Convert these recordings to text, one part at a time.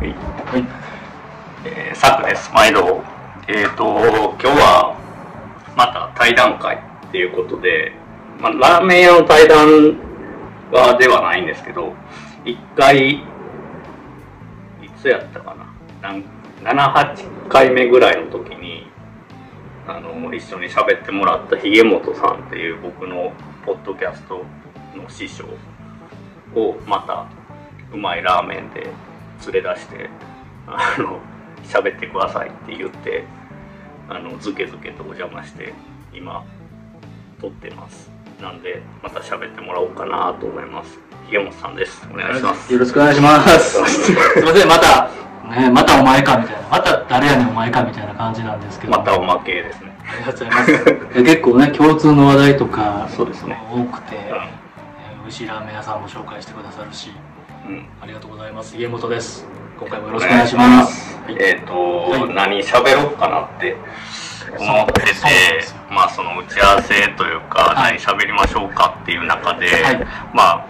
はい。えー、サクです。毎度。えっ、ー、と、今日は、また対談会っていうことで、まあ、ラーメン屋の対談はではないんですけど、一回、いつやったかな？7、8回目ぐらいの時に、あの、一緒に喋ってもらったひげもとさんっていう僕のポッドキャストの師匠をまたうまいラーメンで連れ出してあの喋ってくださいって言ってあのズケズケとお邪魔して今撮ってます。なんでまた喋ってもらおうかなと思います。ひ本さんです。お願いします。よろしくお願いします。すいません。またね、またお前かみたいな。また誰やねんお前かみたいな感じなんですけど。またおまけですね。ありがとうございます。結構ね共通の話題とかそうですね。多くて、うん、美味しいラーメン屋さんも紹介してくださるしうん、ありがとうございます。家元です。今回もよろしくお願いします。はい、えっ、ー、と、はい、何喋ろうかなって。思っててまあその打ち合わせというか、はい、何喋りましょうかっていう中で、はい、まあ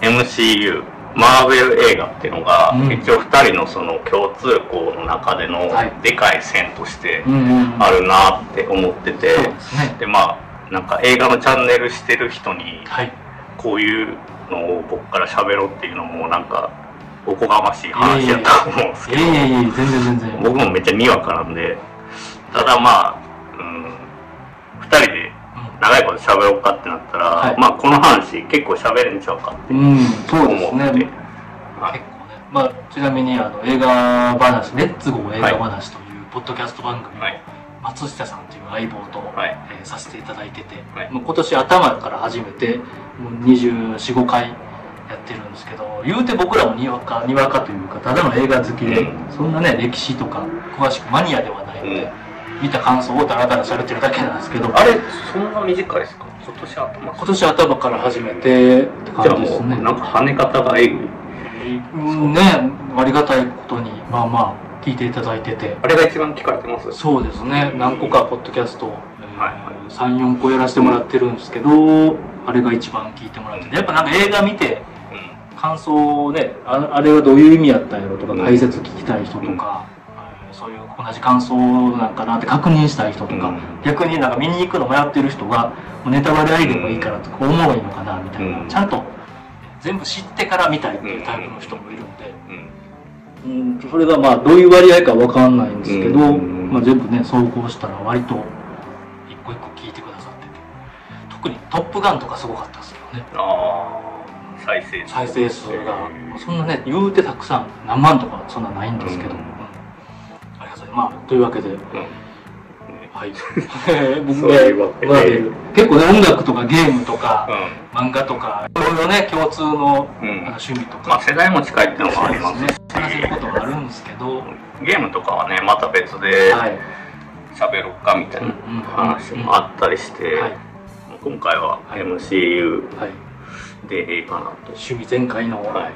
MCU マーベル映画っていうのが、うん、一応2人のその共通項の中でのでかい線としてあるなって思ってて、でまあなんか映画のチャンネルしてる人に、こういうのを僕から喋ろうっていうのもなんかおこがましい話やったと思うんですけど、全然全然。僕もめっちゃにわかなんで。ただまあ、うん、2人で長いこと喋ろうかってなったら、はい、まあこの話結構喋れんちゃうかって思って、うん、そうですね、はい、結構ね、まあ、ちなみにあの映画話「レッツゴー映画話」というポッドキャスト番組を、松下さんという相棒と、はい、えー、させていただいてて、はい、もう今年頭から始めてもう245回やってるんですけど言うて僕らもにわかにわかというかただの映画好きで、うん、そんなね歴史とか詳しくマニアではないので、うん、見た感想をダラダラされてるだけなんですけどあれそんな短いですか？今年頭。今年頭から始めてって感じですね。なんか跳ね方がえぐい、うん、ねありがたいことに。まあまあ聞いていただいてて。あれが一番聞かれてます？そうですね。何個かポッドキャスト、はい、34個やらせてもらってるんですけどあれが一番聞いてもらってて。やっぱなんか映画見て感想をねああれはどういう意味やったんやろとか解説聞きたい人とか、そういう同じ感想なんかなって確認したい人とか、うん、逆になんか見に行くの迷ってる人がネタバレありでもいいからとか思ういのかなみたいな、うん、ちゃんと全部知ってから見たいっていうタイプの人もいるうん、それがまあどういう割合かわかんないんですけど、まあ、全部ね走行したら割と一個一個聞いてくださってて。特に「トップガン」とかすごかったですよね。再生再生数が。そんなね言うてたくさん何万とかそんなないんですけど、うん、ありがとうまあというわけで、うんはい。僕ね、結構ね、音楽とかゲームとか、うん、漫画とか、いろいろね、共通の、うん、趣味とか。まあ、世代も近いっていうのもありますね。話せることもあるんですけど。ゲームとかはね、また別で、喋ろうかみたいな話もあったりして、今回は MCU でええかなと。趣味全開の。はい。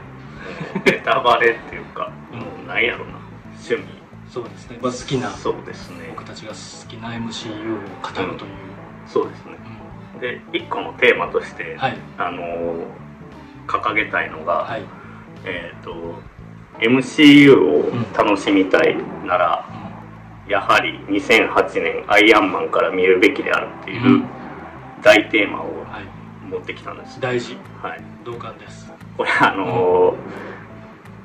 ネタバレっていうか、もうないやろな、趣味。そうですね、まあ、好きなそうですね。僕たちが好きな MCU を語るという、うん、そうですね、うん、で一個のテーマとして、はい、あの掲げたいのが、はい、えっ、ー、と MCU を楽しみたいなら、うん、やはり2008年アイアンマンから見るべきであるっていう大テーマを持ってきたんです、大事。はい。同感です。これあの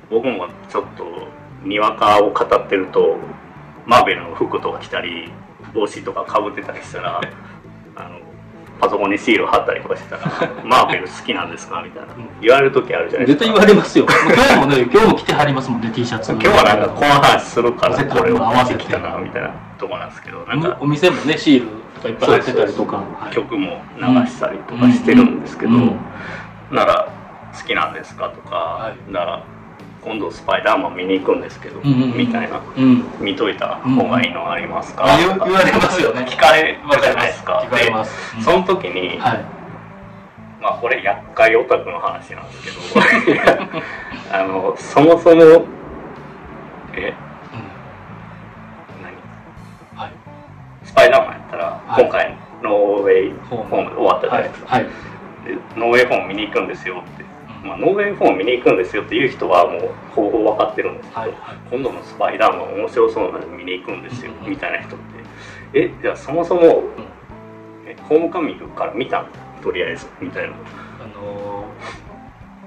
僕もちょっとにわかを語ってるとマーベルの服とか着たり帽子とかかぶってたりしたら あのパソコンにシール貼ったりとかしてたら「マーベル好きなんですか?」みたいな。言われる時あるじゃないですか。絶対言われますよ。今日もね今日も着てはりますもんね T シャツ。今日はなんかこの話するからこれを合わせて。きたなみたいなとこなんですけどなんかお店もねシールとかいっぱい貼ってたりとか。曲も流したりとかしてるんですけど、なら好きなんですかとか、はい、なら今度スパイダーマン見に行くんですけど、うんうん、みたいな、うん、見といた方がいいのありますか、うん、言われますよね。聞かれるじゃない。ですか聞かれます、うん、その時に、はい、まあこれ厄介オタクの話なんですけど あのそもそもえ、何、はい、スパイダーマンやったら、はい、今回ノーウェイホーム終わったじゃないですか、はい、ノーウェイホーム見に行くんですよってまあ、ノーウェイホーム見に行くんですよっていう人はもうほぼ分かってるんですけど、はい。はい今度のスパイダーマン面白そうなので見に行くんですよ、うん。みたいな人って。えじゃあそもそも、えホームカミングから見たんとりあえずみたいな。あの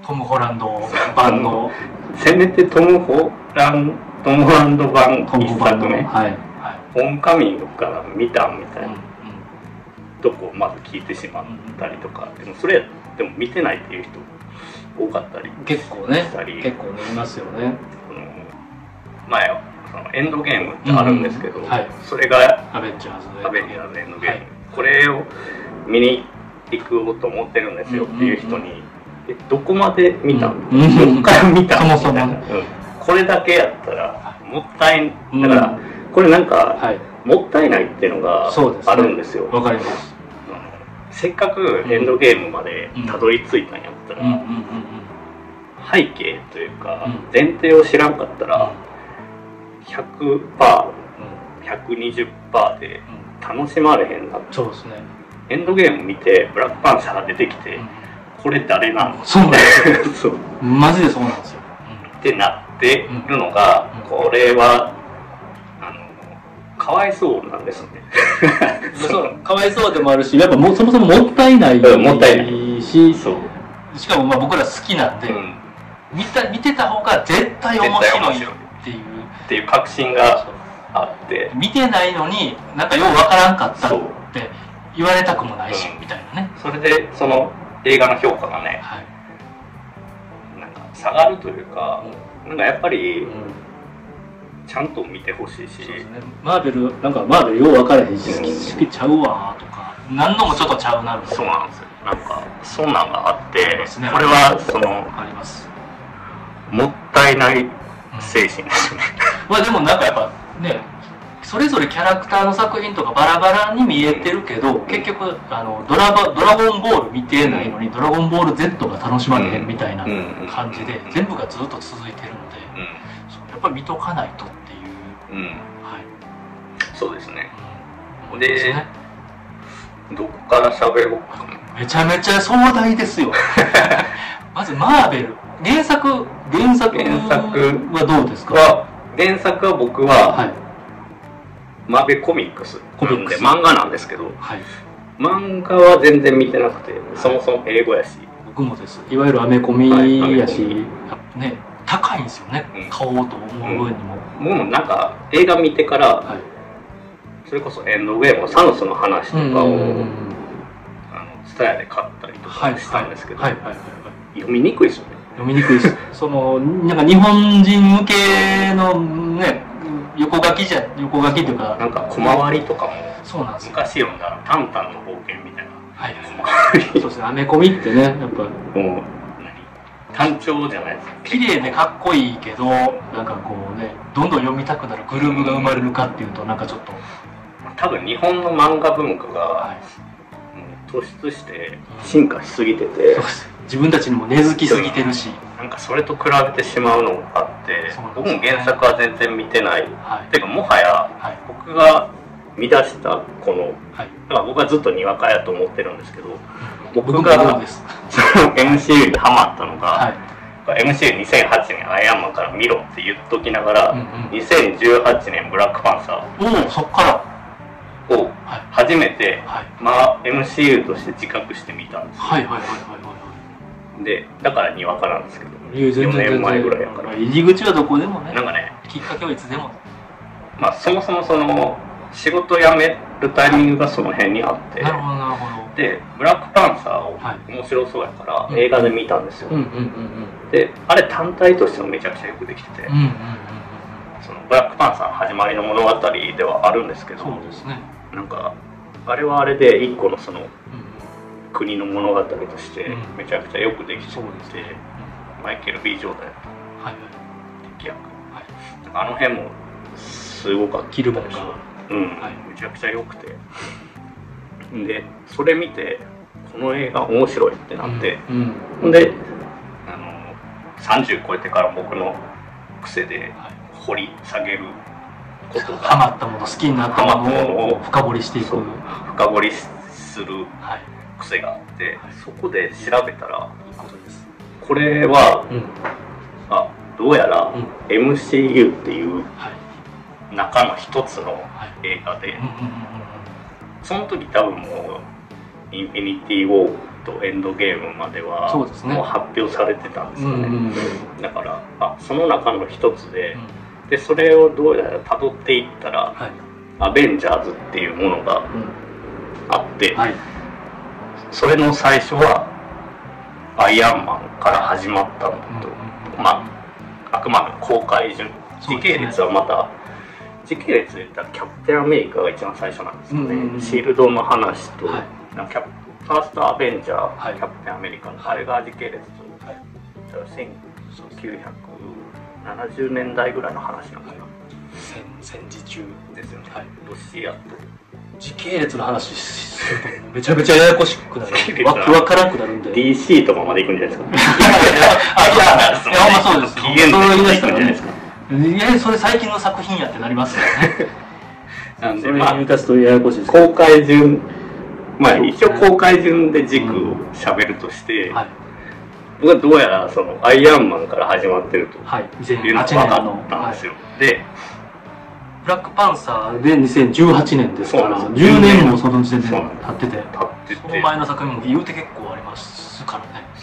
ートム・ホランド版の。せめてトム・ホラントム・ホランド版トム一版の作目？はい。はい。ホームカミングから見たみたいうんなとこをまず聞いてしまったりとか。でもそれでも見てないっていう人多かったりうん結構ね結構ねいますよね。前そのエンドゲームってあるんですけど、うん。はい。それがアベンジャーズでアベンジャーズエンドゲーム、はい。これを見に行こうと思ってるんですよっていう人に、えどこまで見たの、うん。どっから見たの？そもそも。ねこれだけやったらもったいうん。だから、これなんか、はい。もったいないっていうのがあるんですよ。わかりますせっかくエンドゲームまでたどり着いたんやったら、背景というか、うん。前提を知らんかったら 100%120% で楽しまれへんなそうですね。エンドゲーム見てブラックパンサーが出てきて、うん。これ誰なのそうなんですよ。そう。マジでそうなんですよ。ってなってるのが、うん。これはかわいそうなんですね。そうかわいそうでもあるしやっぱもうそもそももったいないうんもったいない。しそう、しかもまあ僕ら好きなんで、うん、見た見てた方が絶対面白いっていう。っていう確信があって。見てないのになんかようわからんかったって言われたくもないし、うん。みたいなね。それでその映画の評価がねはい、なんか下がるというか、なんかやっぱりうんちゃんと見てほしいし、そうですね。マーベルなんかマーベルよう分からへんし好き好きちゃうわとか。何のもちょっとちゃうなみたいなそうなんですよ。なんかそんなんがあってすね。これはそのあります、もったいない精神ですね、まあでもなんかやっぱねそれぞれキャラクターの作品とかバラバラに見えてるけど結局あのドラバドラゴンボール見てないのに、ドラゴンボール Z が楽しまれへんみたいなうん。感じで、全部がずっと続いてるので、やっぱ見とかないと。っう、うん、うん、はい。そうですね。うんでですね。どこから喋ろうかな。めちゃめちゃ壮大ですよ。まずマーベル。原作原作原作はどうですか？は原作は僕は、はい。マーベルコミックスコミックス。なんで漫画なんですけどはい。漫画は全然見てなくてそもそも英語やし僕もですいわゆるアメコミやし、ね高いんですよね、うん。買おうと思う分にも、もうなんか映画見てからはい。それこそエンドゲームのサノスの話とかを、うんうんうんうん。あのスタヤで買ったりとはいかしたんですけど、はいはい読みにくいですよね。読みにくいです。そのなんか日本人向けのね横書きじゃ横書きというかなんか小回りとかもそうなんですよ。昔読んだ「タンタンの冒険」みたいな。はい。はいそうですね。アメコミってねやっぱ。もう何単調じゃないです。か綺麗でかっこいいけどなんかこうねどんどん読みたくなるグルーヴが生まれるかっていうとなんかちょっと、多分日本の漫画文化がはい、突出して進化しすぎてて。そうです。自分たちにも根付きすぎてるし、なんかそれと比べてしまうのがあってそうなんです僕も原作は全然見てない。はい。てかもはやはい。僕が見出したこのはい。だから僕はずっとにわかやと思ってるんですけど僕僕が MCU にハマったのが、はい。MCU2008 年アイアンマンから見ろって言っときながら、うんうん。2018年ブラックパンサおおそっから。ーをはい。初めて、はい。まあ、MCU として自覚してみたんですよ。はいはいはいはいはでだからにわかなんですけどいはいいや全然4年前ぐらいやから。入り口はどこでもねなんかね、きっかけはいつでも。まあ、そもそもその仕事辞めるタイミングがその辺にあって。なるほどなるほどでブラックパンサーをはい。面白そうやからうん。映画で見たんですよ、うんうんうんであれ単体としてもめちゃくちゃよくできてて、うんうんうんうんそのブラックパンサーの始まりの物語ではあるんですけどそうですね。なんかあれはあれで一個のそのうん。うん国の物語としてうん。めちゃくちゃよくできてて、そうですね。マイケル・ B・ ジョーダンやうんはいはい。敵役。はい。あの辺もすごかったキルボンが。うん、はい。めちゃくちゃ良くてでそれ見てこの映画面白いってなって、うんうん。であの30超えてから僕の癖ではい掘り下げることハがマったもの好きになったものを深掘りしていく。深掘りするはい。癖があって、はい。そこで調べたらいいことです。これはうん。あどうやらうん。MCU っていうはい。中の一つのはい。映画でうんうんうんその時多分もうインフィニティ・ウォーとエンドゲームまではもう発表されてたんですよね、うんうんうん。だからあその中の一つでうん。でそれをどうやら辿っていったらはい。アベンジャーズっていうものがうあって、んはい。それの最初はアイアンマンから始まったんだと、まああくまでも公開順。時系列はまた時系列で言ったらキャプテンアメリカが一番最初なんですよね、うんうんうん。シールドの話と、はい。キャプファーストアベンジャー、はい。キャプテンアメリカの、はいあれが時系列と、はい。だから1970年代ぐらいの話なのかな、戦戦時中ですよね、はい。ロシアと。時系列の話するとめちゃめちゃややこしくなる。わからなくなるんで。DC とかまで行くんじゃないですか。あいやいや。ほんまそうですよ PN そう言い出したらね行くんじゃないですかいやそれ最近の作品やってなりますよねなんそれでまあ言い出すとややこしいです公開順まあそうですね。一応公開順で軸を喋るとして、はい。僕はどうやらそのアイアンマンから始まってるとはい。いうのが2008分かったんですよ、はい。でブラックパンサーで2018年ですからそうなんですよ。10年もその時点でそう経ってて。そのて前の作品も言うて結構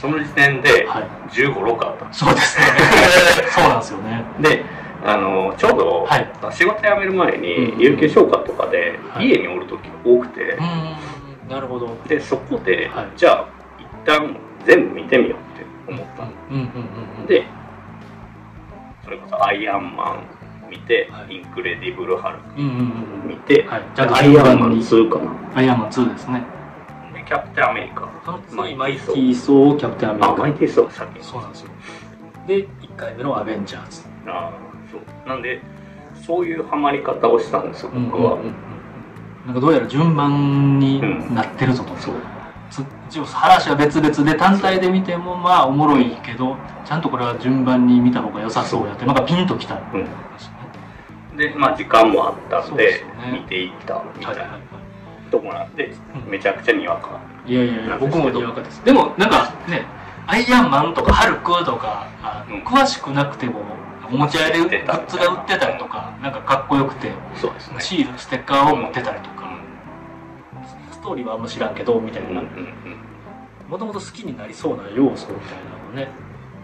その時点ではい。1 5 6あった。そうですね。そうなんですよね。であのちょうど、はい。仕事辞める前にうん有給消化とかではい。家におる時が多くて、うーんなるほど。でそこで、はい。じゃあ一旦全部見てみようって思ったんうんうんうんでそれこそアイアンマン見て、はい。インクレディブル・ハルクうんうんうん見て、アイアンマン2かな。アイアンマン2ですね。でキャプテンアメリカマイテティーソーキャプテンアメリあカマイティーソー先にそうなんですよ。で1回目のアベンジャーズ。あーそう。なんでそういうハマり方をしたんですよ僕は、なんかどうやら順番になってるぞと、そう。つ一応話は別々で単体で見てもまあおもろいけどちゃんとこれは順番に見た方が良さそうやってなんかピンときたんうん。でまあ時間もあったんで見ていったみたいな。はいはいはとこなんでうん。めちゃくちゃにわか。いいやいやいや僕もにわかです。でもなんかねアイアンマンとかハルクとかうん。詳しくなくてもお持ち帰りグッズが売ってたりとかなんかかっこよくてそうですね。シールステッカーを持ってたりとか。ストーリーはあんま知らんけどみたいな。もともと好きになりそうな要素みたいなのね。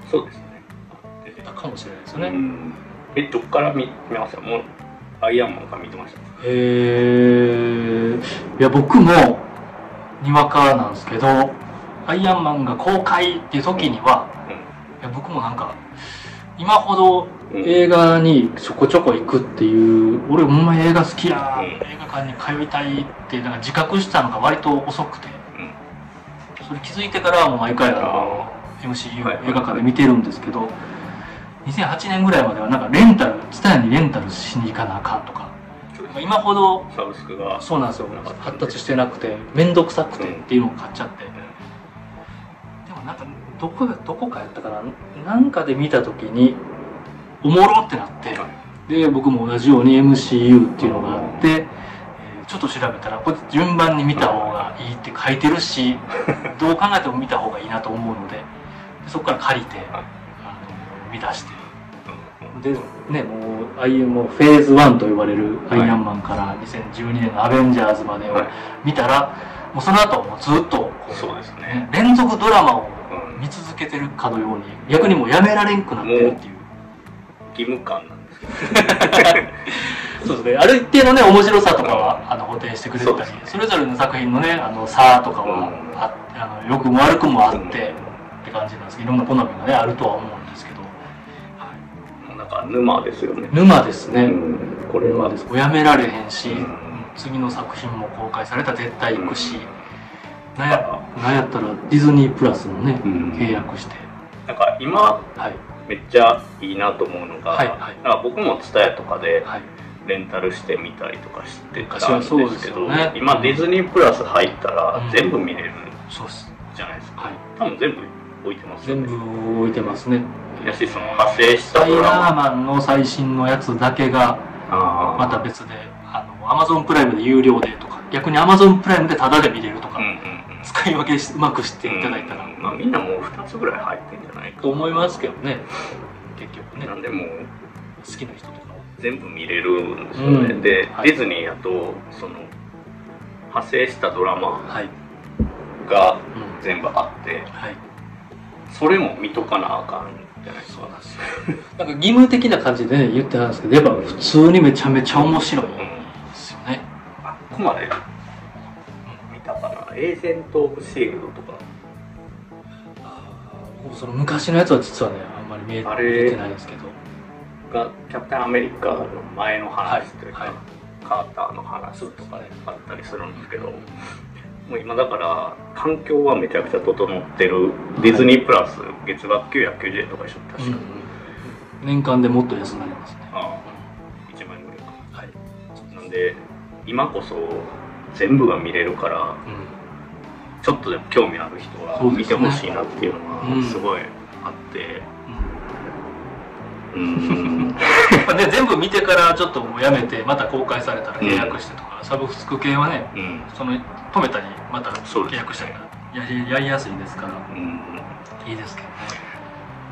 そうですね。出てたかもしれないですようねん。えどっから見見ましたもうアイアンマンから見てました？へえいや僕もにわかなんですけどアイアンマンが公開っていう時にはいや僕もなんか今ほどうん。映画にちょこちょこ行くっていう俺ほんま映画好きや、うん。映画館に通いたいってなんか自覚したのが割と遅くてうん。それ気づいてからはもう毎回あの MCU はい。映画館で見てるんですけど2008年ぐらいまではなんかレンタル TSUTAYA にレンタルしに行かなあかんとか今ほどサブスクがそうなんですよ。発達してなくて面倒くさくてっていうのを買っちゃって、でもなんかどこがどこかやったかな？なんかで見た時におもろってなって。で僕も同じように MCU っていうのがあって、えーちょっと調べたらこれ順番に見た方がいいって書いてるし どう考えても見た方がいいなと思うのででそこから借りてあの見出してでねもうああいうもうフェーズ1と呼ばれるアイアンマンから2012年のアベンジャーズまでをはい。見たらもうその後もうずっとそうですね。ね連続ドラマをうん。見続けてるかのように逆にもうやめられんくなってるっていう。義務感なんですけど そうですね。ある一定のね面白さとかはあの補填してくれたりそね。それぞれの作品のねあの差とかはうん。ああの良くも悪くもあってうんって感じなんですけどいろんな好みがねあるとは思うんか沼ですよね。沼ですね、うん。これは沼です。やめられへんし、うん。次の作品も公開されたら絶対行くし、なんやなんやったらディズニープラスもね、うん。契約して。なんか今はい。めっちゃいいなと思うのが、はいはい。なんか僕も TSUTAYA とかではい。レンタルしてみたりとかして昔たんですはそうですけど、よね。今ディズニープラス入ったらうん。全部見れるじゃないですか、はい。多分全部置いてますよ全ね部置いてますね。やしその派生したスパイダーマンの最新のやつだけがまた別であの Amazon プライムで有料でとか逆に Amazon プライムでタダで見れるとか、うんうんうん。使使い分けしうまくしていただいたら、うんまあみんなもう2つぐらい入ってんじゃないかと思いますけどね。結局ね。なんでもう好きな人とか全部見れるんですよね、うん。で、はい。ディズニーやとその派生したドラマはい、がうん。全部あってはい、それも見とかなあかんじゃないですか。そうなんですよなんか義務的な感じでね言ってたんですけどやっぱ普通にめちゃめちゃ面白い。ですよね、あここまで見たかなエージェント・オブ・シールドとか。僕その昔のやつは実はねあんまり見えてないんですけど。がキャプテンアメリカの前の話というか、はい。はい。カーターの話とかねあったりするんですけどもう今だから環境はめちゃくちゃ整ってる。ディズニープラス月額990円とかでしょ。確か、年間でもっと安くなりますね。ああ。1万円ぐらいか。はい、なんで今こそ全部が見れるからうん。ちょっとでも興味ある人は見てほしいなっていうのうん。がすごいあって。うん。まあね、全部見てからちょっともうやめてまた公開されたら契約してとか、サブスク系はねうん。その止めたりまた契約したりがやりやりやすいですからうん。いいですけ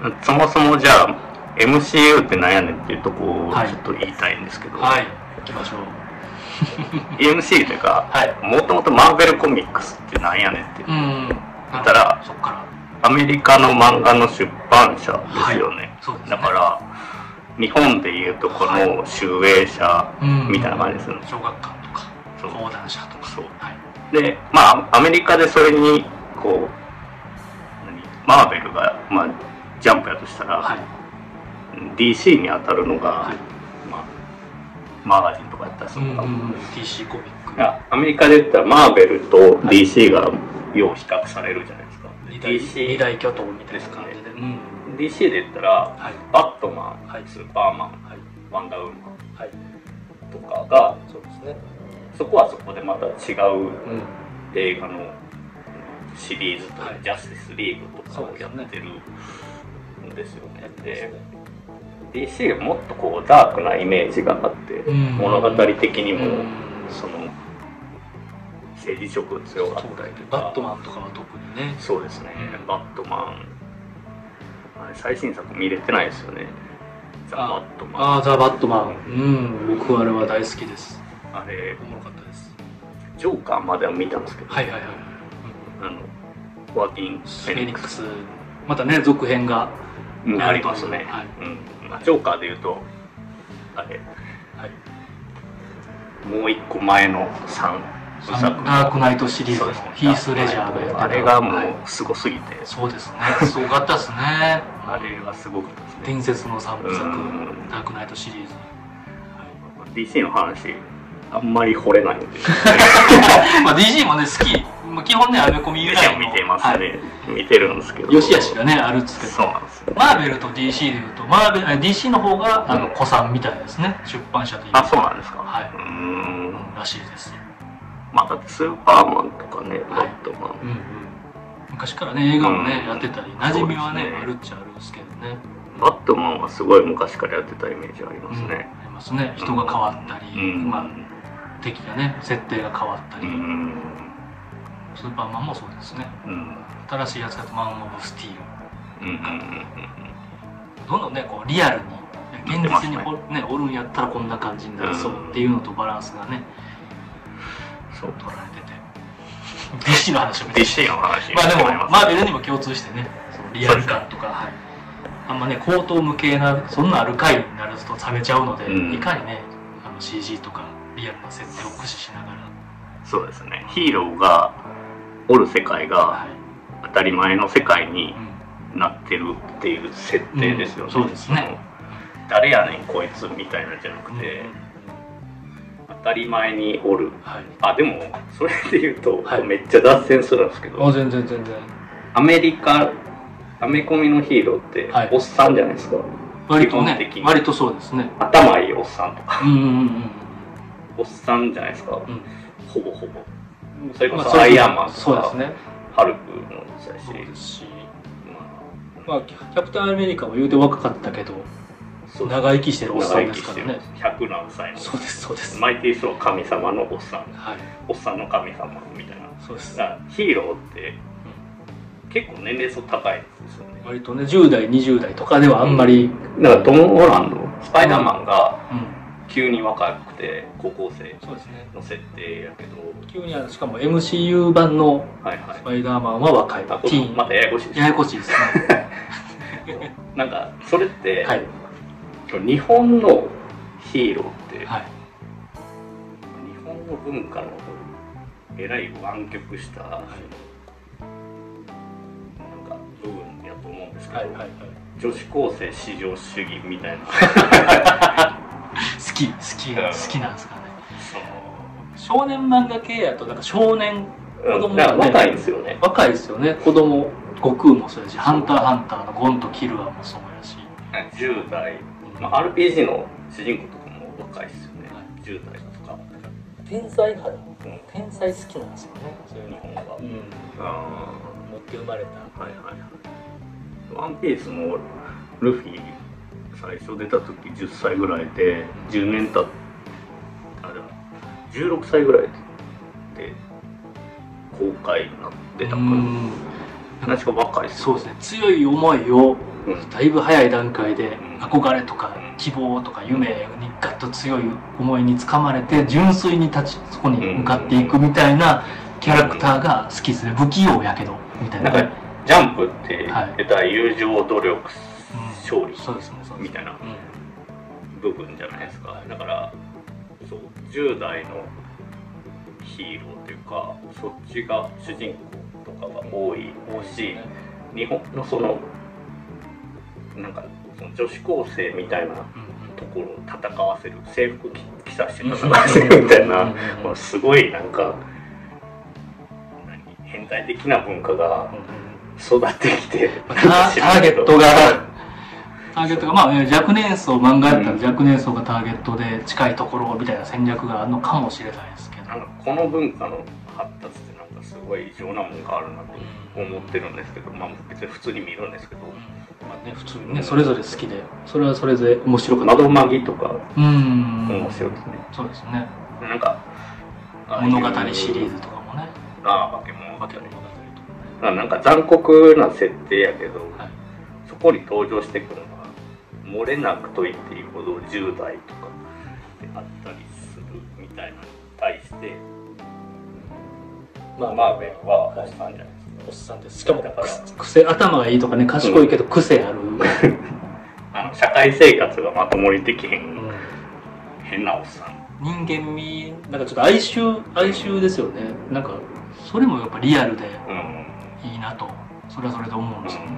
どね。そもそもじゃあ MCU って何やねんっていうとこをはい。ちょっと言いたいんですけど、はい。行きましょう。MCU というかはい。もともとマーベルコミックスって何やねんって。うん。言ったらそっから。アメリカの漫画の出版社ですよね、そうですね。だから日本でいうとこの集英社うん。みたいな感じですよね、小学館そう。講談社とか。そう。はい。でまあアメリカでそれにこう何？マーベルが、まあ、ジャンプやとしたら、はい。DC に当たるのが、はい。まあ、マガジンとかやったりするのかな、うんうんうん。DC コミック。いやアメリカで言ったらマーベルと DC がよう比較されるじゃないですか、二大 DC 二大巨頭みたいな感じで、うん、DC で言ったらはい。バットマン、はい。スーパーマン。はい。ワンダーウーマン。はい。とかがそうですねそこはそこでまた違ううん。映画のシリーズとジャスティスリーグとかをやってるんですよね。で DC がもっとこうダークなイメージがあって、うん。物語的にも、うん。その政治色が強かったりとか。バットマンとかは特にね。そうですね、うん。バットマン。あれ最新作見れてないですよね。ザ・バットマン。ああザ・バットマン。うん。僕はあれは大好きですあれ。おもろかったです。ジョーカーまでは見たんですけど、はいはいはいあのワーキング・フフェェニックス。またね続編がうんありますね、はい。うん。まあ、ジョーカーでいうとあれ。はい。もう一個前の3部作ダークナイトシリーズ。ね。ヒース・レジャーがやってた。あれがもはいうすごすぎて、そうですね。すごかったですね。あれがすごかったですね。伝説の3部作うん。ダークナイトシリーズ。DC の話あんまり惚れないんで まあ DC もね好き。まあ基本ねアメコミ由来の。見てますね、はい。見てるんですけど。良し悪しがねあるんですけどそうなんですよ。マーベルと DC でいうとマーベルあ DC の方があのうん。子さんみたいですね。出版社でいうあそうなんですか。はい。うーん。らしいですまあだってスーパーマンとかねバはい。ットマン、うんうん。昔からね映画もね、うん。やってたり馴染みはねね。あるっちゃあるんですけどね。バットマンはすごい昔からやってたイメージありますうん。ねありますね。人が変わったり、うん。まあ敵がね設定が変わったうり、ん。スーパーマンもそうですね。うん。新しいやつだとマン・オブ・スティール。どんどんねこうリアルに現実にお,、ね、おるんやったらこんな感じになりそうっていうのとバランスがねそう。取られてて。DC の話を見て DC の話。まあでもマーベルにも共通してねそのリアル感とか、はい、あんまね口頭無形なそんなある回になると冷めちゃうので、うん。いかにねあの CG とかリアルな設定を駆使しながら、そうですねヒーローがおる世界が当たり前の世界になってるっていう設定ですよね、うんそうですね誰やねんこいつみたいなんじゃなくて、当たり前におるはいあでもそれで言うと、はいめっちゃ脱線するんですけどあ全然全然アメリカアメコミのヒーローってはいおっさんじゃないですか、割と基本的にね割とそうですね頭いいおっさんとかうんうんうんおっさんじゃないですか、うん。ほぼほぼ。それこまあそアイアンマンとか、そうですね。ハルクもそうだし。そうですし。ままあキャプテンアメリカも言うて若かったけど長生きしてるおっさんですからね。してる100何歳の。そうですそうです。マイティーソー神様のおっさん。はい。おっさんの神様みたいな。そうです。ヒーローって結構年齢層高いんですよね。割とね10代20代とかではあんまり、だからトム・ホランドスパイダーマンがうん急に若くて高校生の設定やけど。急にあのしかも MCU 版のはいはい。スパイダーマンは若いあティーン。またややこしいですややこしいですね。なんかそれって、はい。日本のヒーローって、はい。日本の文化のえらい湾曲した、なんか部分やと思うんですけど、はいはいはい。女子高生至上主義みたいな 好き好きうん。好きなんですかね。少年漫画系やとなんか少年子うん供がね若いんですよね。若いですよね。子供悟空もそうやし「ハンターハンター」のゴンとキルアもそうやし。10代、まあ、RPG の主人公とかも若いですよね、10代とか、天才派。うん、天才好きなんですよね。そういう日本が、うん。あ持って生まれた。あはいはいはい。ワンピースもルフィ最初出た時10歳ぐらいで10年経ってあれは16歳ぐらいで公開になってたかうん。ら確か若いそうですね。強い思いをうん。だいぶ早い段階でうん。憧れとか希望とか夢にガッと強い思いにつかまれて純粋に立ちそこに向かっていくみたいなキャラクターが好きですね。不器用やけどみたいな。なんかジャンプってはい。出た友情努力勝利みたいなうん。部分じゃないですか。だからそう10代のヒーローというかそっちが主人公とかが多い。し日本のそのなんかその女子高生みたいなところを戦わせる制服着着させて戦わせるみたいなうんこのすごいなんか何変態的な文化が育ってきてタターゲットがターゲットがまあえ若年層漫画やったら若年層がターゲットで近いところみたいな戦略があるのかもしれないですけど。この文化の発達ってなんかすごい異常なもんがあるなと思ってるんですけど。まあ別に普通に見るんですけど。まあね普通にねそれぞれ好きで。それはそれで面白かった。窓マギとか。うん。面白いですね。そうですね。なんか物語シリーズとかもね。ああ化け物。語化け物語とかあなんか残酷な設定やけど、はい。そこに登場してくる漏れなくと言っていいほど10代とかであったりするみたいなのに対してまあマーベルはおっさんじゃないですかおっさんです。しかもだから癖頭がいいとかね賢いけど癖ある、あの社会生活がまともにできへうん。ん変なおっさん。人間味なんかちょっと哀愁哀愁ですよね。なんかそれもやっぱリアルでうん。いいなとそれはそれで思うんですよね、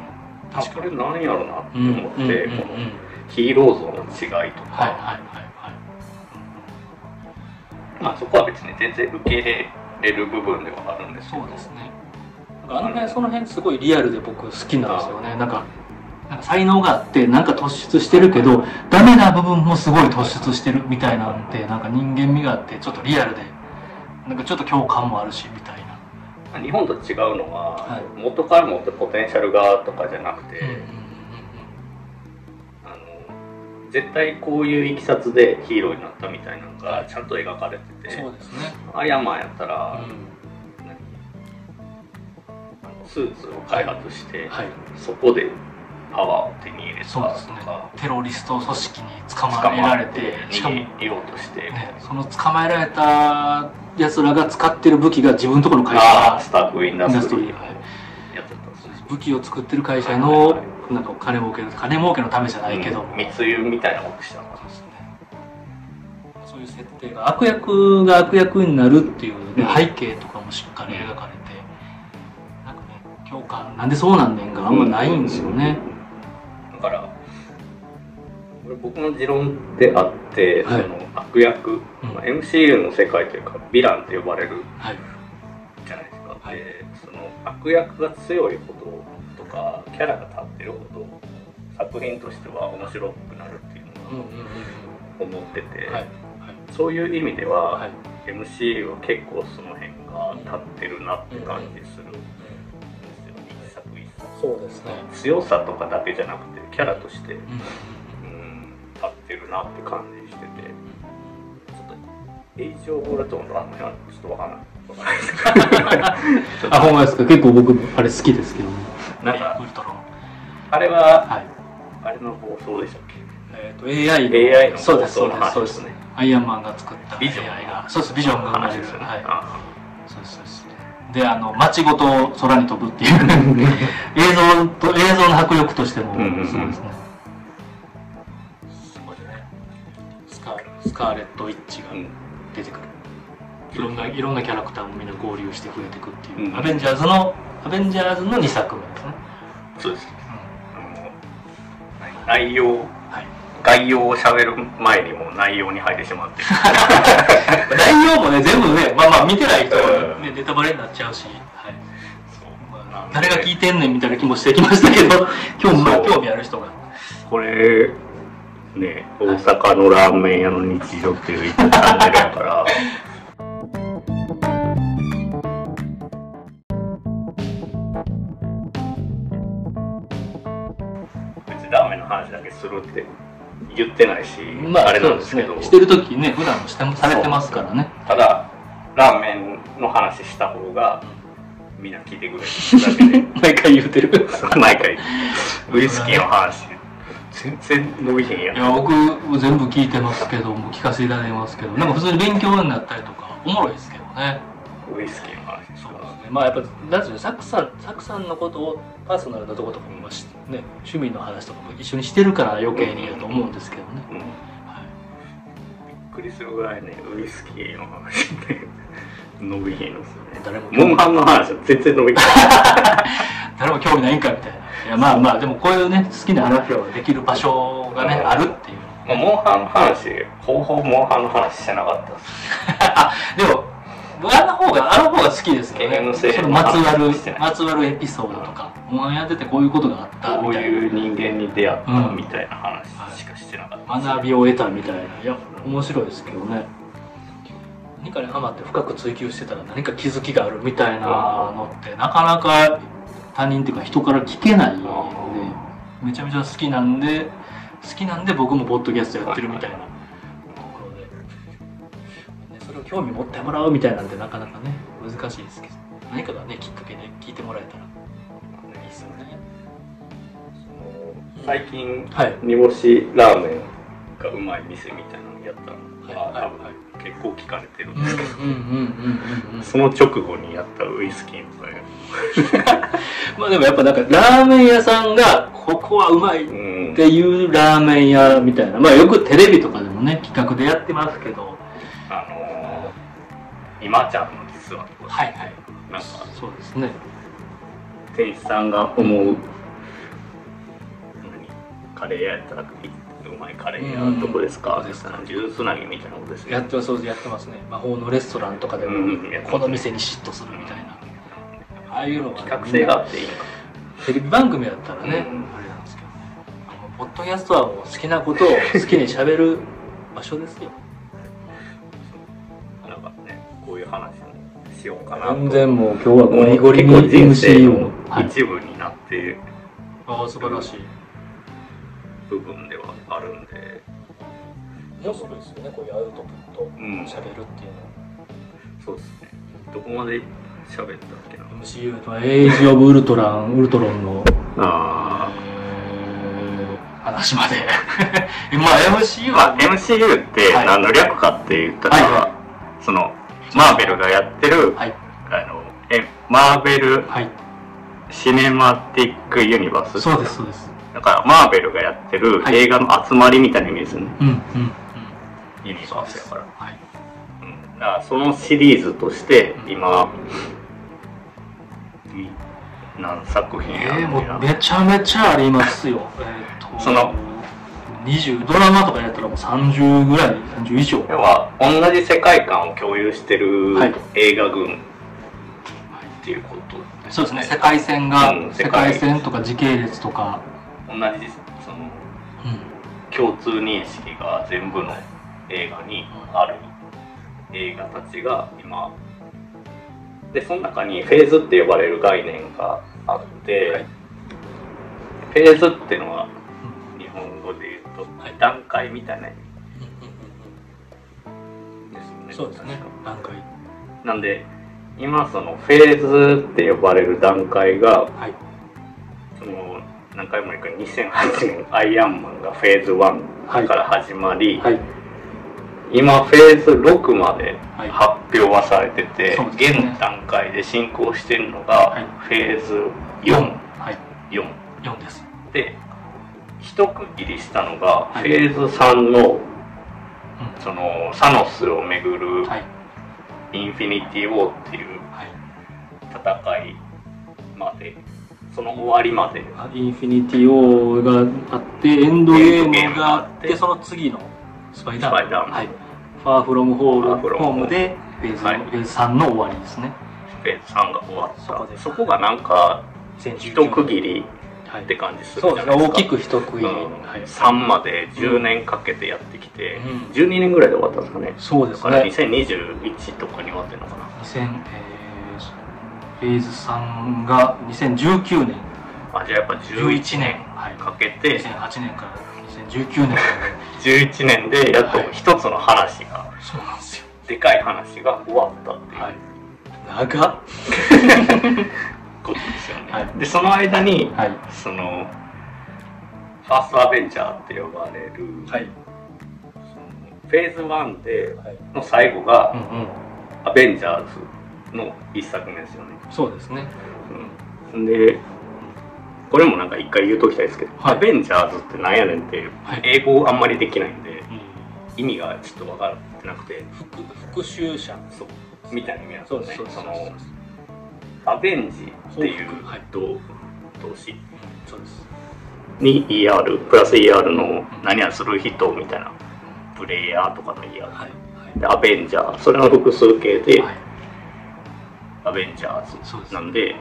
あこれ何やろなってうん思って、このヒーロー像の違いとか、はいはいはいはい。まあそこは別に全然受け入れれる部分ではあるんですけど。そうですね。なんかあの辺その辺すごいリアルで僕好きなんですよね。なんかなんか才能があってなんか突出してるけどダメな部分もすごい突出してるみたいなんてなんか人間味があってちょっとリアルでなんかちょっと共感もあるしみたい日本と違うのは、はい。元から持ってポテンシャルがとかじゃなくて、うんうんうんあの絶対こういういきさつでヒーローになったみたいなのがちゃんと描かれてて、そうですね、アイアンマンやったら、う何？あのスーツを開発して、ん、はい。そこでパワーを手に入れたとそうですね。かテロリスト組織に捕まえられてしかも、逃ようとして、その捕まえられたやつらが使ってる武器が自分のところの会社。ああスタッフインダストリーはいやって武器を作ってる会社はいのはい。なんか金儲けの金儲けのためじゃないけど、うん。密輸みたいなことしたのかそうですね。そういう設定が悪役が悪役になるっていう、ねうん。背景とかもしっかり描かれて。なんかね共感。なんでそうなんねんがあんまないんですよね、だから僕の持論であって、はい。その悪役、うん。まあ MCU の世界というかヴィランと呼ばれるはい。じゃないですか、はい。でその悪役が強いほどとかキャラが立ってるほど作品としては面白くなるっていううんのうんを思ってて、うんはい。そういう意味では、はい。MCU は結構その辺が立ってるなって感じするんですよ、一作一作。そうですね。強さとかだけじゃなくてキャラとして、うんうん、立ってるなって感じしてて。ちょっとエイジ・オブ・ウルトロンとあの辺はちょっとわからない。あほんまですか。結構僕もあれ好きですけどね。なんかウルトロン。あれは、はい。あれの放送でしたっけ？えっ、と AI の AI のそうですそう放送のですそうですアイアンマンが作ったビジョン AI が。そうですビジョンが生まれるそうですそうです。であの街ごと空に飛ぶっていう 映像と映像の迫力としてもうんうんうん。そうでスカーレット・ウィッチがうん。出てくる、いろんないろんなキャラクターもみんな合流して増えてくっていう、うん。アベンジャーズのアベンジャーズの2作目ですね、そうです。あの内容、はい。概要を喋る前にもう内容に入ってしまって。内容もね全部ねまあまあ見てない人は、ねうん。ネタバレになっちゃうし、はい。まあ、誰が聞いてんねんみたいな気もしてきましたけど興味そう興味ある人が。これ、ね、大阪のラーメン屋の日常っていうチャンネルやから、別にラーメンの話だけするって言ってないし、まああれなんですけど、ね。してる時ね普段もしてもされてますからね。ただ、ラーメンの話した方が、みんな聞いてくれるだけで。毎回言うてる。毎回。ウイスキーの話全然伸びへんや。んいや僕全部聞いてますけども聞かせていただいてますけどなんか普通に勉強になったりとかおもろいですけどね。ウイスキーの話ですかそうですね。まあやっぱなんていうのサクさんサクさんのことをパーソナルなとことかもしね趣味の話とかも一緒にしてるから余計にやと思うんですけどね、うん。びっはい。くりするぐらいねウイスキーの話ね。伸びへんのですよね。誰もモンハンの話は全然伸びへん。誰も興味ないんかみたいないやまあまあでもこういうね好きな話をできる場所がねうんあるっていう。まあモンハンの話ほぼモンハンの話してなかったです。あ でも僕あの方があの方が好きですけどねのまつわるまつわるエピソードとかお前やっててこういうことがあったこうみたいいう人間に出会ったうんみたいな話しかしてなかった、な学びを得たみたいな。いや面白いですけどね。何かにハマって深く追求してたら何か気づきがあるみたいなのってなかなか他人っていうか人から聞けないんでめちゃめちゃ好きなんで好きなんで僕もポッドキャストやってるみたいな。ところで、ね、それを興味持ってもらうみたいなんてなかなかね難しいですけど。何かがねきっかけで聞いてもらえたら。いいですよね最近はい。煮干しラーメンがうまい店みたいなのやったの。が、はい。はい。結構聞かれてるんですけど、その直後にやったウイスキーのそれ まあでもやっぱなんかラーメン屋さんがここはうまいっうん。ていうラーメン屋みたいな。まあよくテレビとかでもね企画でやってますけど。あのー、今ちゃんの実ははいはい。なんか。そうですね。店員さんが思う、何？カレー屋やったらうまいカレー屋どこですか、うん。ジュースつなぎみたいなことですよやってますやってますね。魔法のレストランとかでもこの店に嫉妬するみたいなああいうのはね企画性があっていいのか。テレビ番組だったらね、うん。あれなんですけどねあのポッドキャストはもう好きなことを好きにしゃべる場所ですよ。なんかねこういう話もしようかなと。全然もう今日はゴリゴリに結構人生 MC のを、はい、一部になってああ素晴らしい。部分ではあるんで。面白いですよねこういうアウトプットうん喋るっていうの。そうですね。どこまで喋ったっけ？な MCU とエイジ・オブ・ウルトランウルトロンの、あえー話まで。まあ MCU まあ MCU ってはい。何の略かって言ったら、はい。はそのマーベルがやってる、はい。あのえマーベルはい。シネマティックユニバースそうですそうです。だからマーベルがやってるはい。映画の集まりみたいな意味ですよね、うんうんうん。ユニバースやから。はい。うん。だからそのシリーズとして今、い何作品やえー、もるんやうめちゃめちゃありますよ。えその20ドラマとかやったらもう30ぐらい30以上。要は同じ世界観を共有してるはい。映画群っていうことそうですね。世界線が、うん世界線とか時系列とか、同じそのうん、共通認識が全部の映画にある映画たちが今。でその中にフェーズって呼ばれる概念があって、はい。フェーズっていうのは日本語で言うと、はい。段階みたいな意味。ですよね。そうですね。段階。なんで今そのフェーズって呼ばれる段階がはい。その何回も言うけど2008年アイアンマンがフェーズ1から始まり、はい今フェーズ6まではい。発表はされてて、そうですね。現段階で進行してるのがはい。フェーズ4、はい。4 4です。で一区切りしたのがはい。フェーズ3のうん。そのサノスをめぐるはい。インフィニティ・ウォーっていうはい。戦いまでその終わりまで。あインフィニティ・ウォーがあってエンドゲームがあってその次のスパイダーマン。ーマン。はい、ファーフロムホールムホームでフェーズ,、はい。フェーズ3の終わりですね。フェーズ3が終わった。そこがなんか2019一区切りはい。って感じする。じゃないですかですね大きく一区切り、うん。はい、3まで10年かけてやってきて、うん。12年ぐらいで終わったんですかね。そうですだからね2021とかに終わってるのかな。2000、えーフェーズ3が2019年。あじゃあやっぱ11年はい。かけて2008年から2019年。ま11年でやっと一つの話が、でそうなんですよ。でかい話が終わったっていう。はい。長っ。ことですよね、はいでその間にはい。そのファーストアベンジャーって呼ばれる、はい。フェーズ1ではい。の最後が、うんうん。アベンジャーズの一作目ですよね、そうですね。うん、でこれもなんか一回言うときたいですけど、はい。アベンジャーズってなんやねんってはい。英語あんまりできないんでうん。意味がちょっと分かってなくて。復復讐者。そう。みたいな意味なんですよね。そのアベンジっていう動動詞そうです。に ER プラス ER の何やする人みたいなプレイヤーとかの ER はい。でアベンジャーそれの複数形ではい。アベンジャーズなんで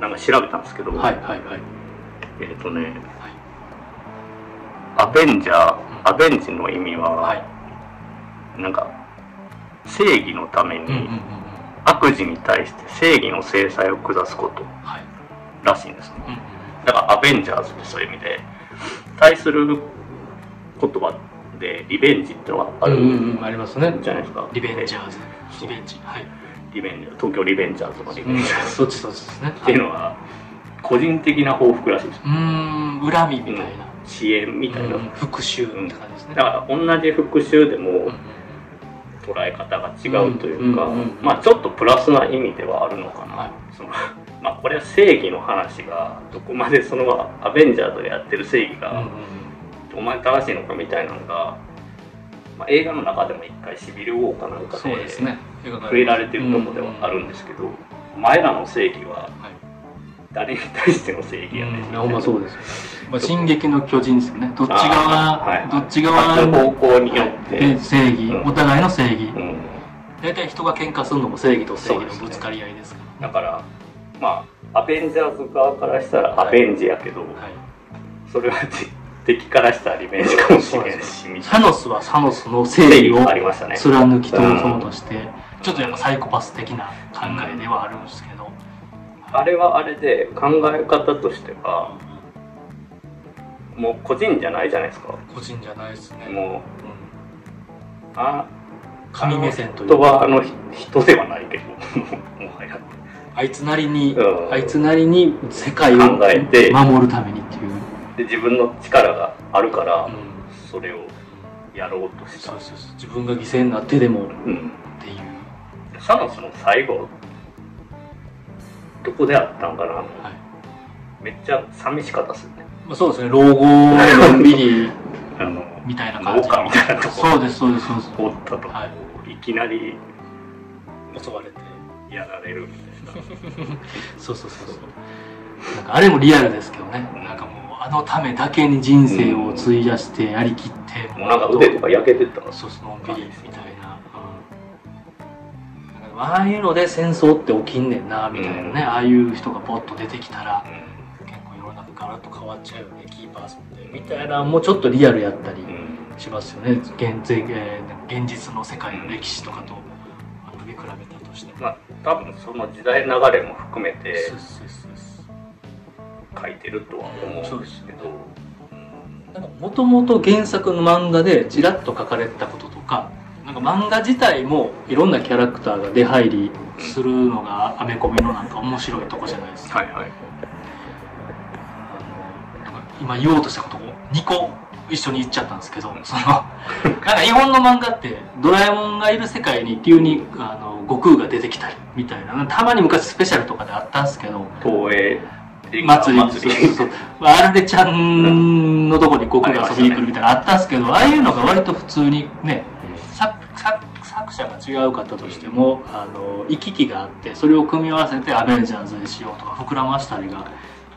なんか調べたんですけど、はいはいはい。えっ、とねはい。アベンジャーアベンジの意味は、はい。なんか正義のためにうんうんうんうん。悪事に対して正義の制裁を下すことはい。らしいんですね。うんうん。だからアベンジャーズってそういう意味で対する言葉でリベンジってのがあるうんうんうん。ありますね。じゃないですか、リベンジャーズ。リベンジ。はいリベンジャー東京リベンジャーズのリベンジャー。ズ、そっちそっちですね。っていうのは個人的な報復らしいです。うーん恨みみたいな。支援みたいな、うん復讐って感じですね。だから同じ復讐でも捉え方が違うというか、まあちょっとプラスな意味ではあるのかな、はいその まあこれは正義の話がどこまでそのアベンジャーズでやってる正義がお前正しいのかみたいなのが、まあ、映画の中でも一回シビルウォーかなんかでそうですね。触れられてるとこではあるんですけど、お前らの正義ははい。誰に対しての正義やねうん。ほんまそうですまあ進撃の巨人ですよね。どっち側はい。どっち立側つ方向によって、で正義。うん。お互いの正義。うん、大体人が喧嘩するのも正義と正義のぶつかり合いですから。だからまあアベンジャーズ側からしたらアベンジやけど、はい。それはじ敵からしたらリベンジかもしれんしみたいな。サノスはサノスの正正義義を貫き通そうとしてちょっとやっぱサイコパス的な考えではあるんですけど。あれはあれで考え方としてはもう個人じゃないじゃないですか。個人じゃないですね。もううん。あ神目線という人はかあの人ではないけどもはや。あいつなりにうん。あいつなりに世界を守るためにっていうで自分の力があるから、うん。それをやろうとした。そうそうそう。自分が犠牲になってでも。っうん。ていう。サノスの最後どこであったんかな？はい。めっちゃ寂しかったっすよね。まあ、そうですね。老後のんびり あのみたいな感じ。農家みたいなとこ。そうですそうですそうです。おったと。こ、はい。い、きなり襲われてやられるみたいな。そうそうそうそう。なんかあれもリアルですけどね。なんかもうあのためだけに人生を費やしてやりきって、もうなんか腕とか焼けてたそうそうのんびりみたいな,、うん、ああいうので戦争って起きんねんなみたいなね、うん。ああいう人がポッと出てきたらう結構世の中ガラッと変わっちゃうよねキーパーソンでみたいなもうちょっとリアルやったりしますよね。現ぜえー現実の世界の歴史とかと見比べたとしても。まあ多分その時代流れも含めてそうそうそう書いてるとは思うんですけどもともと原作の漫画でちらっと書かれてたこととかなんか漫画自体もいろんなキャラクターが出入りするのがアメコミのなんか面白いとこじゃないですか。はいはい。今言おうとしたことを2個一緒に言っちゃったんですけど、その、なんか日本の漫画ってドラえもんがいる世界に急にあの悟空が出てきたりみたいな、たまに昔スペシャルとかであったんですけど、東映祭り。祭り。そうそう。そうアルレちゃんのとこに悟空が遊びに来るみたいなのあったんですけど、ああいうのが割と普通にね、作作作者が違うかったとしても、あの行き来があってそれを組み合わせてアベンジャーズにしようとか膨らましたりが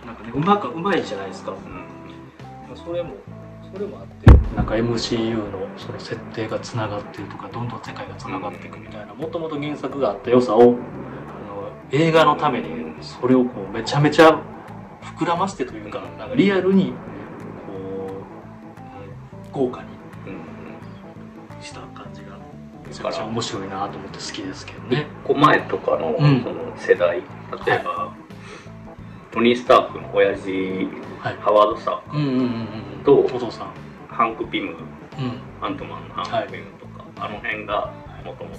なんかねうまくうまいじゃないですか。うん。それもそれもあって。なんか MCU のその設定がつながってるとかどんどん世界がつながっていくみたいなもともと原作があった良さをあの映画のためにそれをこうめちゃめちゃ膨らませてというかなんかリアルにこう豪華にうんした感じがめちゃめちゃ面白いなと思って好きですけどね。こう前とかのうんその世代、例えば、トニー・スタークの親父、はい。ハワード・スターク、うんうんうんうん。とお父さん。ハンク・ピム、うん。アントマンのハンク・ピムとか、あの辺がもともと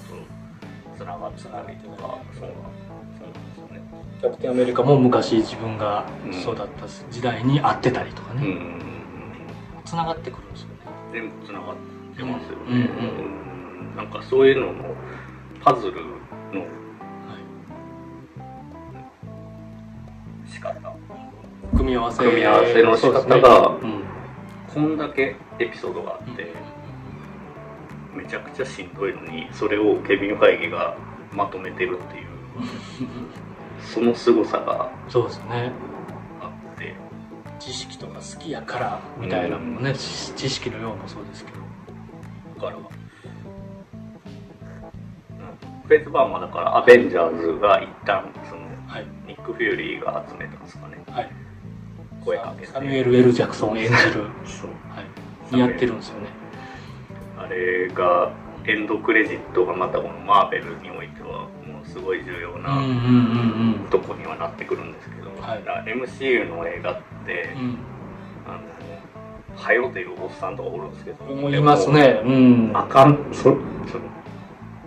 つながってたりとか、そうなんです。キャプテンアメリカも昔自分がうん育った時代に会ってたりとかね。うん。つながってくるんですよね。全部つながってますようんね。うんなんかそういうののパズルのはい。仕方。組み合わせ。組み合わせの仕方がねうん。こんだけエピソードがあって、めちゃくちゃしんどいのにそれをケビン・ファイギがまとめてるっていう その凄さがそうですね。あって知識とか好きやからみたいなのもね、知知識のようもそうですけど。だから、うん、フェイスバーンはだからアベンジャーズが一旦そのはい。ニック・フューリーが集めたんですかねはい。声かけてサミュエル・エル・ジャクソン演じる。そうはい。やってるんですよね。あれがエンドクレジットがまたこのマーベルにおいてはすごい重要なとこにはなってくるんですけど、はいだから MCU の映画って、うん。うん。あのはよ出るおっさんとかおるんですけど思いますね。うん。あかんそその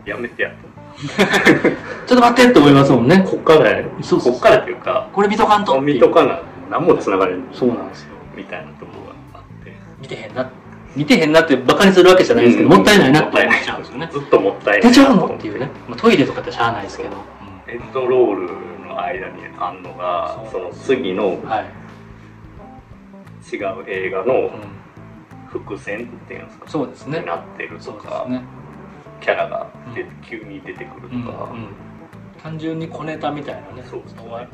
やめてや ちょっと待ってって思いますもんね。こっからそうそうこっからっていうかこれ見とかんとっていう見とかな何もつながれんそうなんですよ。みたいなところがあって見てへんな。見てへんなってバカにするわけじゃないですけど、もったいないなって思っちゃうんですよね。ずっともったいない出ちゃうのっていうね。まあ、トイレとかってしゃあないですけど。エンドロールの間にあんのがその次のはい。違う映画のうん。伏線っていうんですか？そうですねに。なってるとか、ね。キャラが急に出てくるうんとか、うん単純に小ネタみたいなねね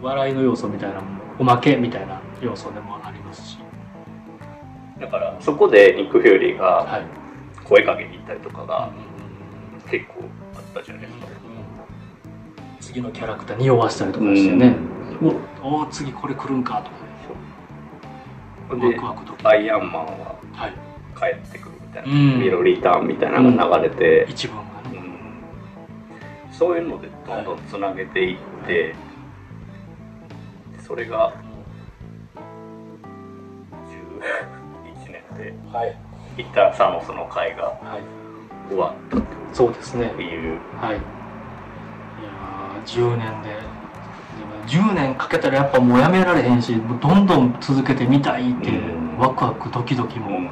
笑いの要素みたいなおまけみたいな要素でもありますし、だからそこでニック・フューリーがはい、声かけに行ったりとかがうん結構あったじゃないですか、次のキャラクターに弱したりとかしてね、おお次これ来るんかとかね。でワクワクアイアンマンははい。帰ってくるみたいな、うん。ミロリターンみたいなのが流れて、一文がね。うん。そういうのでどんどんつなげていって、それが11年ではい。一旦サノスの会がはい。終わったそうですね。というはい。いやー10年ででも10年かけたらやっぱもうやめられへんしもうどんどん続けてみたいってうん。ワクワクドキドキも、うん。ね。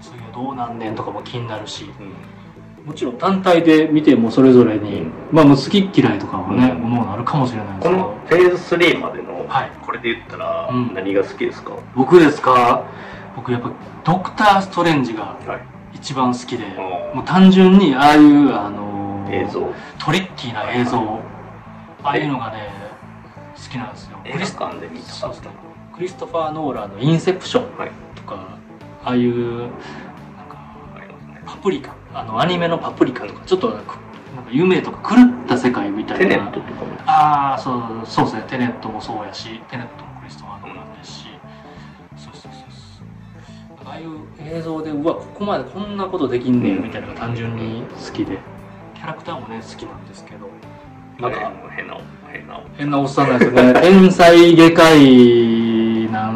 次はどうなんねんとかも気になるし。うん。もちろん単体で見てもそれぞれに、うん。まあもう好き嫌いとかはね、うん。思うのあるかもしれないですこけど。のフェーズ3までのはい。これで言ったらうん。何が好きですか、僕ですか？僕やっぱドクター・ストレンジがはい。一番好きであー。もう単純にああいう、あのー映像。トリッキーな映像。ああいうのがね好きなんですよ。映画館で見たそうですねクリストファー・ノーランの「インセプションはい」とかああいうなんかパプリカ。あのアニメのパプリカとか。ちょっとなんかなんか夢とか狂った世界みたいなテネットとかも。ああそうそうですねテネットもそうやしテネットもクリストファー・ノーランですし、そうそうそうそう。ああいう映像でうわここまでこんなことできんねんみたいなのが単純に好きで。キャラクターもね好きなんですけど。なんか変な変な変なおっさん。なんですよね。天才外科医な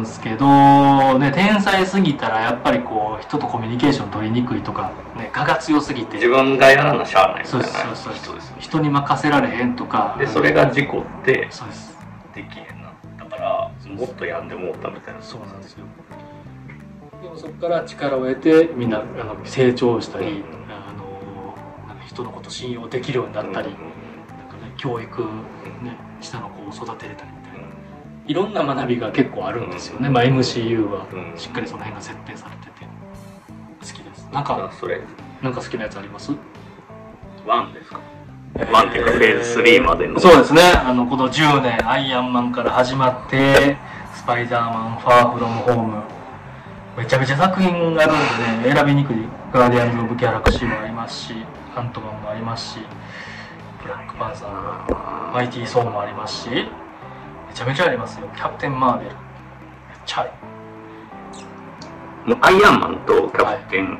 んですけど、ね、天才すぎたらやっぱりこう人とコミュニケーション取りにくいとか、ね、我が強すぎて。自分がやらなしゃあないみたそいうなそうそう。人ですよ人に任せられへんとか。でそれが事故ってそうです。できへんなだからもっとやんでもうたみたいな。そうなんですよ。でもそこから力を得てみんなあの成長したり、うん。あの人のこと信用できるようになったり、なんかね、教育、ね、下の子を育てれたりいろんな学びが結構あるんですよね、まあ、MCU はうん。しっかりその辺が設定されてて好きです。なんあかそれ。なんか好きなやつあります？ワンですか？ワンっていうかフェーズ3までの。そうですね。あのこの10年アイアンマンから始まってスパイダーマンファーフロムホーム。めちゃめちゃ作品があるんでね選びにくい。ガーディアンズ・オブ・ギャラクシーもありますしアントマンもありますしブラックパンサーもマイティー・ソーもありますしめちゃめちゃありますよ。キャプテン・マーベル。めっちゃあるもうアイアンマンとキャプテン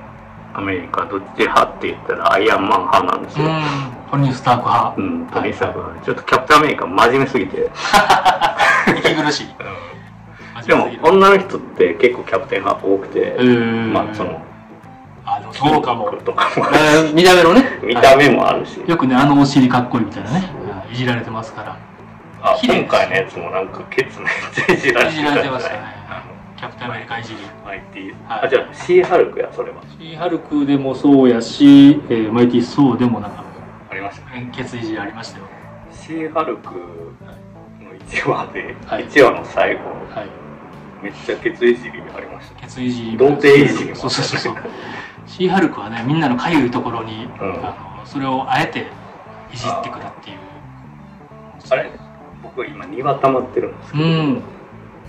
アメリカどっち派って言ったらアイアンマン派なんですよ、うん。トニー・スターク派。うん、トニーさんがちょっとキャプテンアメリカ真面目すぎて、息苦しい。でも女の人って結構キャプテン派多くて、うんまあそのあでもそうかもとかも。見た目のね。見た目もあるし、よくねあのお尻かっこいいみたいなね。いじられてますからあ今回のやつもなんかケツめっちゃいじられてましたね。あキャプテンアメリカいじりのマイティはい。あじゃあシーハルクやそれは。シーハルクでもそうやし、えーマイティー・ソーでもなんか。ありましたねケツいじりありましたよ。シーハルクの1話で、はい。1話の最後。はい。めっちゃケツいじりありました。ねケツいじり。童貞いじりもそうそうそうそう。シーハルクはねみんなのかゆいところに、うん。あのそれをあえていじってくるっていう。あれ？僕今2話溜まってるんですけど、うん。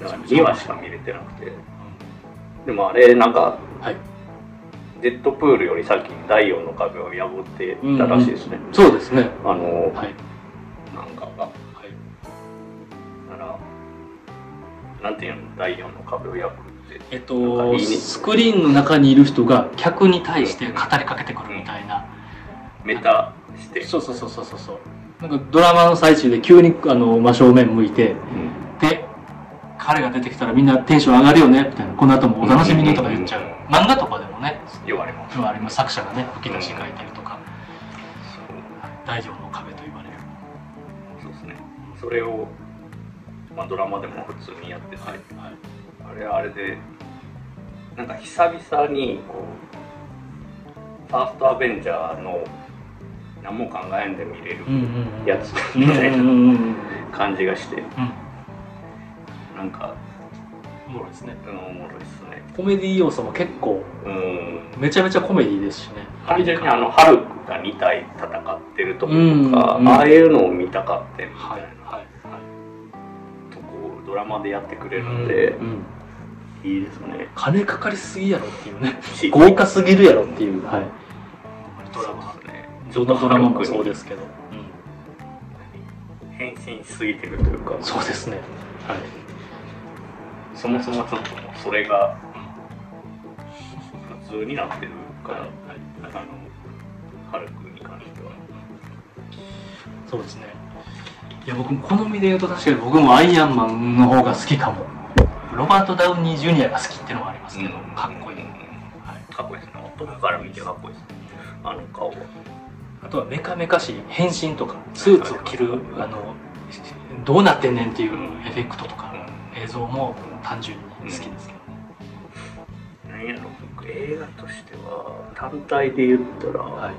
だから2話しか見れてなくて。でもあれなんかはい。デッドプールより先に第4の壁を破ってたらしいですね、そうですね。あの、はい。なんかが。はい。ならなんていうの第4の壁を破って。えっとスクリーンの中にいる人が客に対して語りかけてくるみたいな、メタして。そうそうそうそうそうそうなんかドラマの最中で急にあの真正面向いてうん。で彼が出てきたらみんなテンション上がるよねみたいな。この後もお楽しみにとか言っちゃう。うん。漫画とかでもね言われます。あります。作者がね吹き出し書いたりとか。大乗の壁と言われる。そうですね。それを、まあ、ドラマでも普通にやってて、はい。あれはあれでなんか久々にこうファーストアベンジャーの何も考えんで見れるやつみたいな感じがして。うん。なんかおもろいですね。うんおもろいですね。コメディ要素も結構うん。めちゃめちゃコメディですしね。単純にあのハルクが2体戦ってるところとか、うんうんああいうのを見たかってんみたはいいなはいはいとこをドラマでやってくれるので、うんうん。いいですね。金かかりすぎやろっていうね。し豪華すぎるやろっていう。はい。ドラマですねどのドラマもそうですけど、変身しすぎてるというか。そうですね。はい。そもそもちょっともうそれが普通になってるから、はい。あのハルクに関しては。そうですね。いや僕好みで言うと確かに僕もアイアンマンの方が好きかも。ロバート・ダウニー・ジュニアが好きっていうのもありますけど、かっこいい、うんはい、かっこいいですね。男から見てかっこいいですね。あの顔は。あとはメカメカしい変身とかスーツを着るあのどうなってんねんっていうエフェクトとか映像も単純に好きですけどね、何やろ僕映画としては単体で言ったら、はい。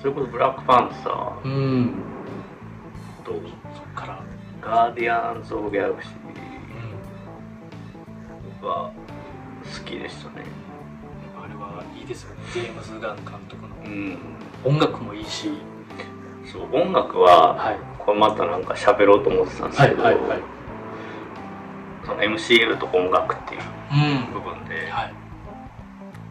それこそブラックパンサーうん。とそっから、ガーディアンズ・オブ・ギャラクシうーは好きでしたね。ん、あれはいいですよね。ジェームズ・ガン監督の。うん音楽もいいし。そう音楽は、はい。これまたなんか喋ろうと思ってたんですはいけど、はいはいその MCU と音楽っていううん。部分で、はい。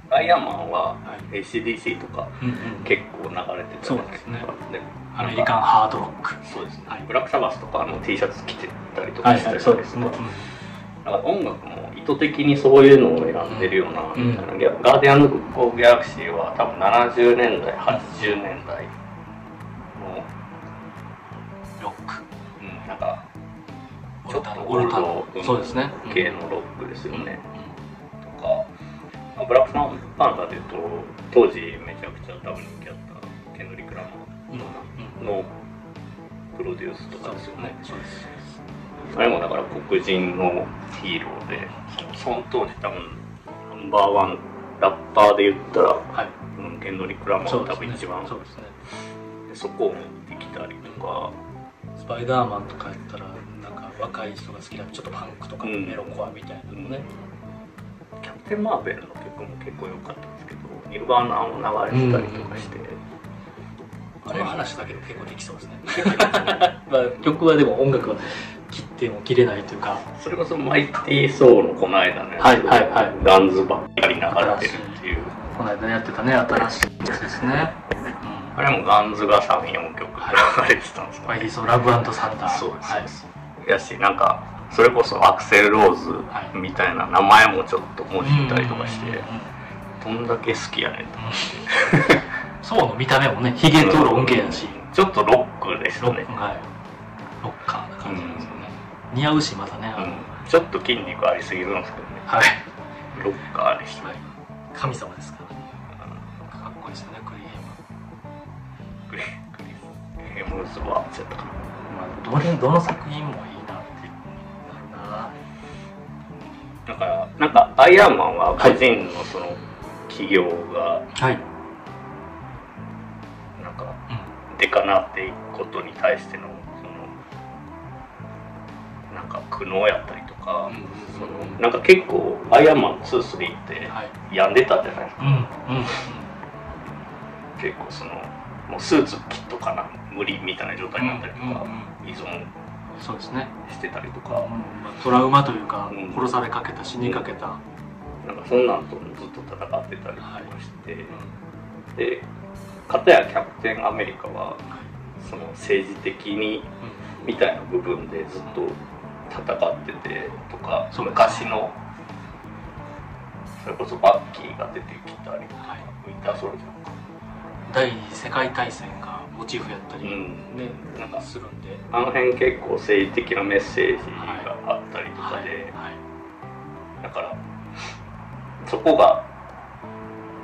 アイアンマンははい。ACDC とかうんうん。結構流れてたじゃないですか。そうでアメリカンハードロック。そうですね、はい。ブラックサバスとかの T シャツ着てたりとはいかしたりはいそうですから音楽も意図的にそういうのを選んでるような、うん。ガーディアンズ・オブ・ギャラクシーは多分70年代80年代の、ロック。うん、なんかちょっとゴールドそうですね。系のロックですよね、とかまあブラックパンパンサーでいうと当時めちゃくちゃ多分人気あったケンドリック・ラマーのプロデュースとかですよね、そうですあれもだから黒人のヒーローでその当時多分ナンバーワンラッパーで言ったら、はい。うんケンドリック・ラマーが多分一番そうですね。でそこを持ってきたりとか、スパイダーマンとかやったらなんか若い人が好きなちょっとパンクとかうん。メロコアみたいなのね、キャプテン・マーベルの曲も結構良かったんですけどニルバーナも流れてたりとかして、この話だけで結構できそうですね。まあ曲はでも音楽は切っても切れないというか。それこそマイティー・ソーのこの間のやつ、はいはいはい。ガンズばっかり流れてるっていう。この間やってたね新しいやつですね、あれもガンズが3、4曲流れてたんですうん、かファイリーソーラブサンダー。そうです、はいやしなんかそれこそアクセル・ローズみたいな名前もちょっともじったりとかして、うんうんうんどんだけ好きやねんとソーの見た目もねヒゲとロン毛やし、ちょっとロックですねック、はいロッカーな感じなんですよね、似合うしまたね、うん、ちょっと筋肉ありすぎるんですけどね。はい。ロッカーでしたね、神様ですからね。かっこいいですよねクリーム。グリグリヘム。ズワーツやったかな。まあ、どれどの作品もいいなってなるな。だからなんかアイアンマンは個人のその企業がはい、なんかうでかなっていくことに対してのなんか苦悩やったりとか、んそのなんか結構アイアンマン2、3ってはい。病んでたじゃないですか。結構そのもうスーツ切っとかな無理みたいな状態になったりとか、依存そうですね、してたりとか、まあ、トラウマというか、うん。殺されかけた死にかけた、なんかそんなんとずっと戦ってたりとかして、うん。で片やキャプテンアメリカはその政治的にみたいな部分でずっと戦っててとか、昔のそれこそバッキーが出てきたりとか、はい。ウィンターソルジャーか、第二次世界大戦がモチーフやったり、うん。ねなんかするんで。あの辺結構政治的なメッセージがあったりとかはい。で、はい。だからそこが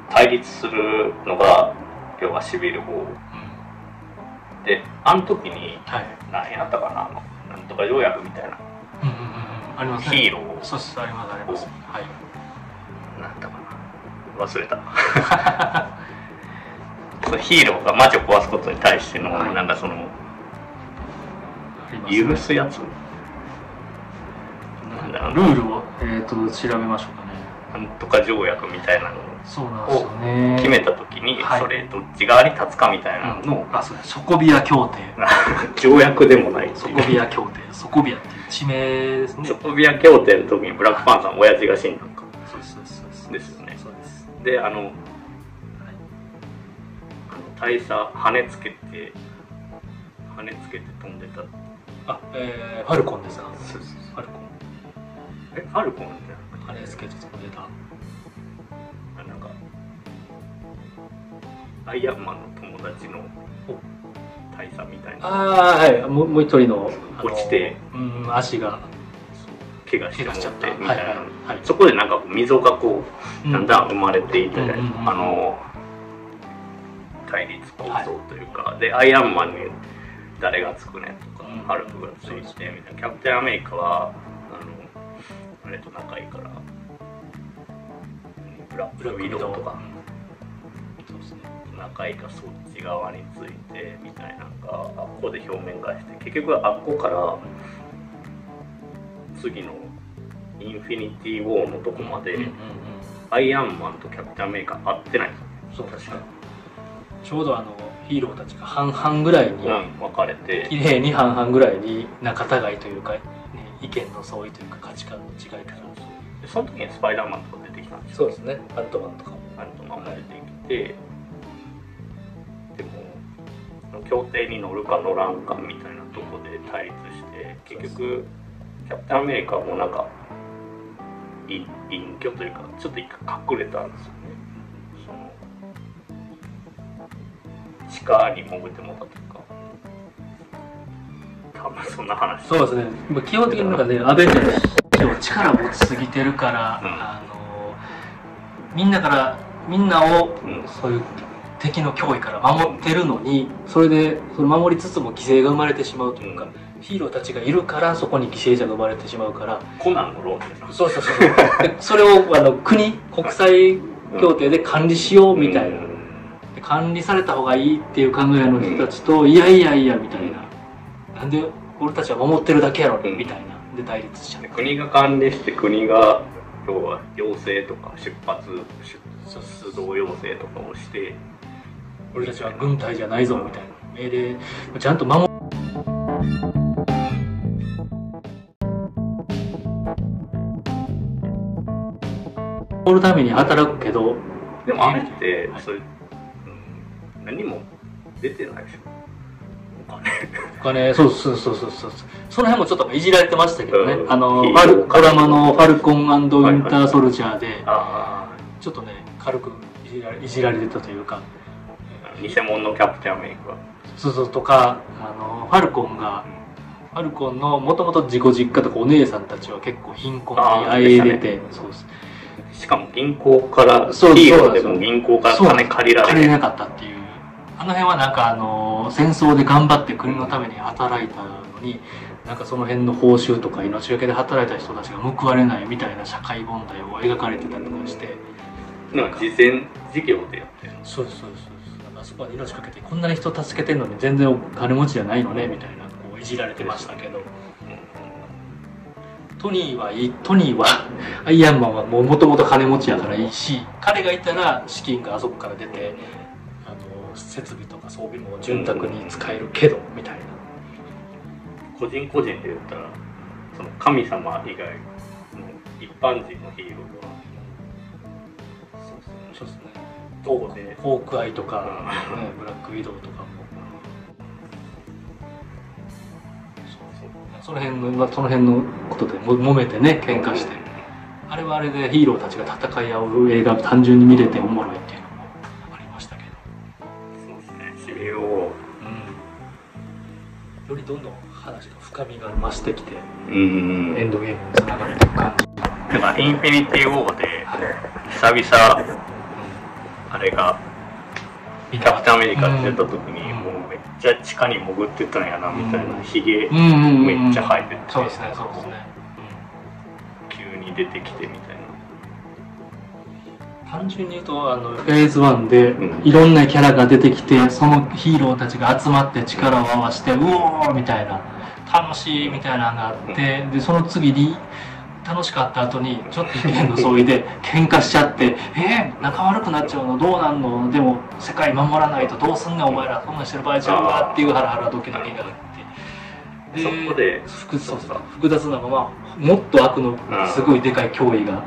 対立するのが要はシビル号うん。であの時にはい。何やったかなあのなんとか条約みたいなうんうんうんうん。ありますね。ヒーロー。そうですありますあります。はい。なんだかな。忘れた。ヒーローが街を壊すことに対しての、はい。なんかその許すやつ？なんだろうルールを、えー、と調べましょうかね。なんとか条約みたいなのをそうなんですよね。決めた時に、はい。それどっち側に立つかみたいなのを、あそうです。ソコビア協定。条約でもないソいう。コビア協定。ソコビアっていう地名ですね。ソコビア協定の時にブラックパンサーの親父が死んだのか。そうですそうですそうです。ですよね。そうです。であのあの大佐跳ねつけて跳ねつけて飛んでた。あえー、ファルコンですか？そうそうファルコン。えファルコンじゃなくて？羽根つけて飛んでたアイアンマンの友達の大佐みたいな。ああはい。もう一人の落ちてうん足が。怪我しちゃっもったてみはいはいたい。な、はい。そこでなんか溝がこうだんだん生まれていったじゃないですか、うん。あの対立構造というか、でアイアンマンに誰がつくねとか、うん。ハルクがついてみたいな。キャプテンアメリカはあのあれと仲いいからブラックウィドウとかですね仲いいからそっち側についてみたいなのがあっこで表面化して結局あっこから次のインフィニティ・ウォーのとこまで、うんうんうん。アイアンマンとキャプテンアメリカ会ってない。んですよそう確かちょうどあのヒーローたちが半々ぐらいに、うん、分かれて。綺麗に半々ぐらいに仲違いというか、ね、意見の相違というか価値観の違いか。らでその時にスパイダーマンとか出てきたんですよ。そうですね。アントマンとかも。アントマンも出てきて。でも協定に乗るか乗らんかみたいなとこで対立して結局キャプテンアメリカもなんか隠隠居というかちょっと一回隠れたんですよね。その地下に潜ってもらったというか。タか、まあ、そんな話。そうですね。まあ基本的になんかねアベンジャーズの力を持ちすぎてるから、うん。あのみんなからみんなをうん。そういう敵の脅威から守ってるのにそれでその守りつつも犠牲が生まれてしまうというか、うん。ヒーローたちがいるからそこに犠牲者が生まれてしまうから。コナンの論点な。そうそうそうで それをあの国国際協定で管理しようみたいな、うん。で管理された方がいいっていう考えの人たちと、いやいやいやみたいな、なんで俺たちは守ってるだけやろ、うん。みたいな。で対立しちゃう。で国が管理して国が要は要請とか出発出出動要請とかをして俺たちは軍隊じゃないぞみたいな。命令ちゃんと守る。ために働くけど。でもあれってはいそれ、うん、何も出てないでしょ。お金。お金そうそうそうそうそう。その辺もちょっといじられてましたけどね、うん。あのファルドラマの「ファルコンウィンター・ソルジャーで」あちょっとね軽くいじられいじられてたというか。あ偽物のキャプテンアメリカそうそうとかあのファルコンがファルコンのもともと自己実家とかお姉さんたちは結構貧困にあえいでて、そうです。しかも銀行からそうヒーローでも銀行から金借りられる借りれなかったっていう。あの辺はなんかあの戦争で頑張って国のために働いたのになんかその辺の報酬とか命がけで働いた人たちが報われないみたいな社会問題を描かれてたりとかして。なんか慈善事業でやってる。そうですそうですそうで命かけてこんなに人助けてんのに全然金持ちじゃないのねみたいなこういじられてましたけど。トニーはいいトニーは アイアンマンはもともと金持ちやからいいし彼がいたら資金があそこから出てあの設備とか装備も潤沢に使えるけどみたいな。個人個人で言ったらその神様以外の一般人のヒーローどこでホークアイとか、うん。ね、ブラックウィドウとかも。その辺のまあその辺のことでも揉めてね喧嘩して。あれはあれでヒーローたちが戦い合う映画単純に見れておもろいっていうのもありましたけど、そうですね。しみをよりどんどん話が深みが増してきてうん。エンドゲームにつながるという感じ、だからインフィニティ・ウォーで久々あれがキャプテンアメリカで出た時にうん。もうめっちゃ地下に潜ってたんやなみたいな。ヒゲうんうんうんうん。めっちゃ生えてて。そうですねそうですね、急に出てきてみたいな。単純に言うとあのフェーズ1でうん。いろんなキャラが出てきてそのヒーローたちが集まって力を合わせてうおーみたいな。楽しいみたいなのがあってでその次に楽しかった後にちょっと意見の相違で喧嘩しちゃって「えー、仲悪くなっちゃうのどうなんの？でも世界守らないとどうすんねんお前ら。そんなんしてる場合ちゃうわ」っていうハラハラドキドキがあって。そこで複そうそう複雑なままもっと悪のすごいでかい脅威が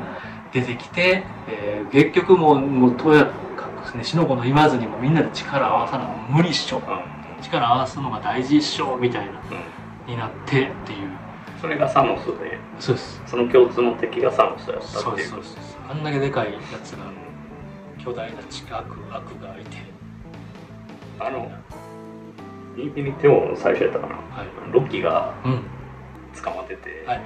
出てきて、えー結局もうもうとやかくですね死の子の言わずにもみんなで力合わさなの無理っしょ。うん。力合わすのが大事っしょみたいなうん。になってっていうそれがサノスでそうです。その共通の敵がサノスだったっていう。ですそうです。あんだけでかいやつが巨大な地下悪悪がいて。あのインフィニティ・ウォーの最初やったかな。はい。ロキがうん。捕まってて、はいはい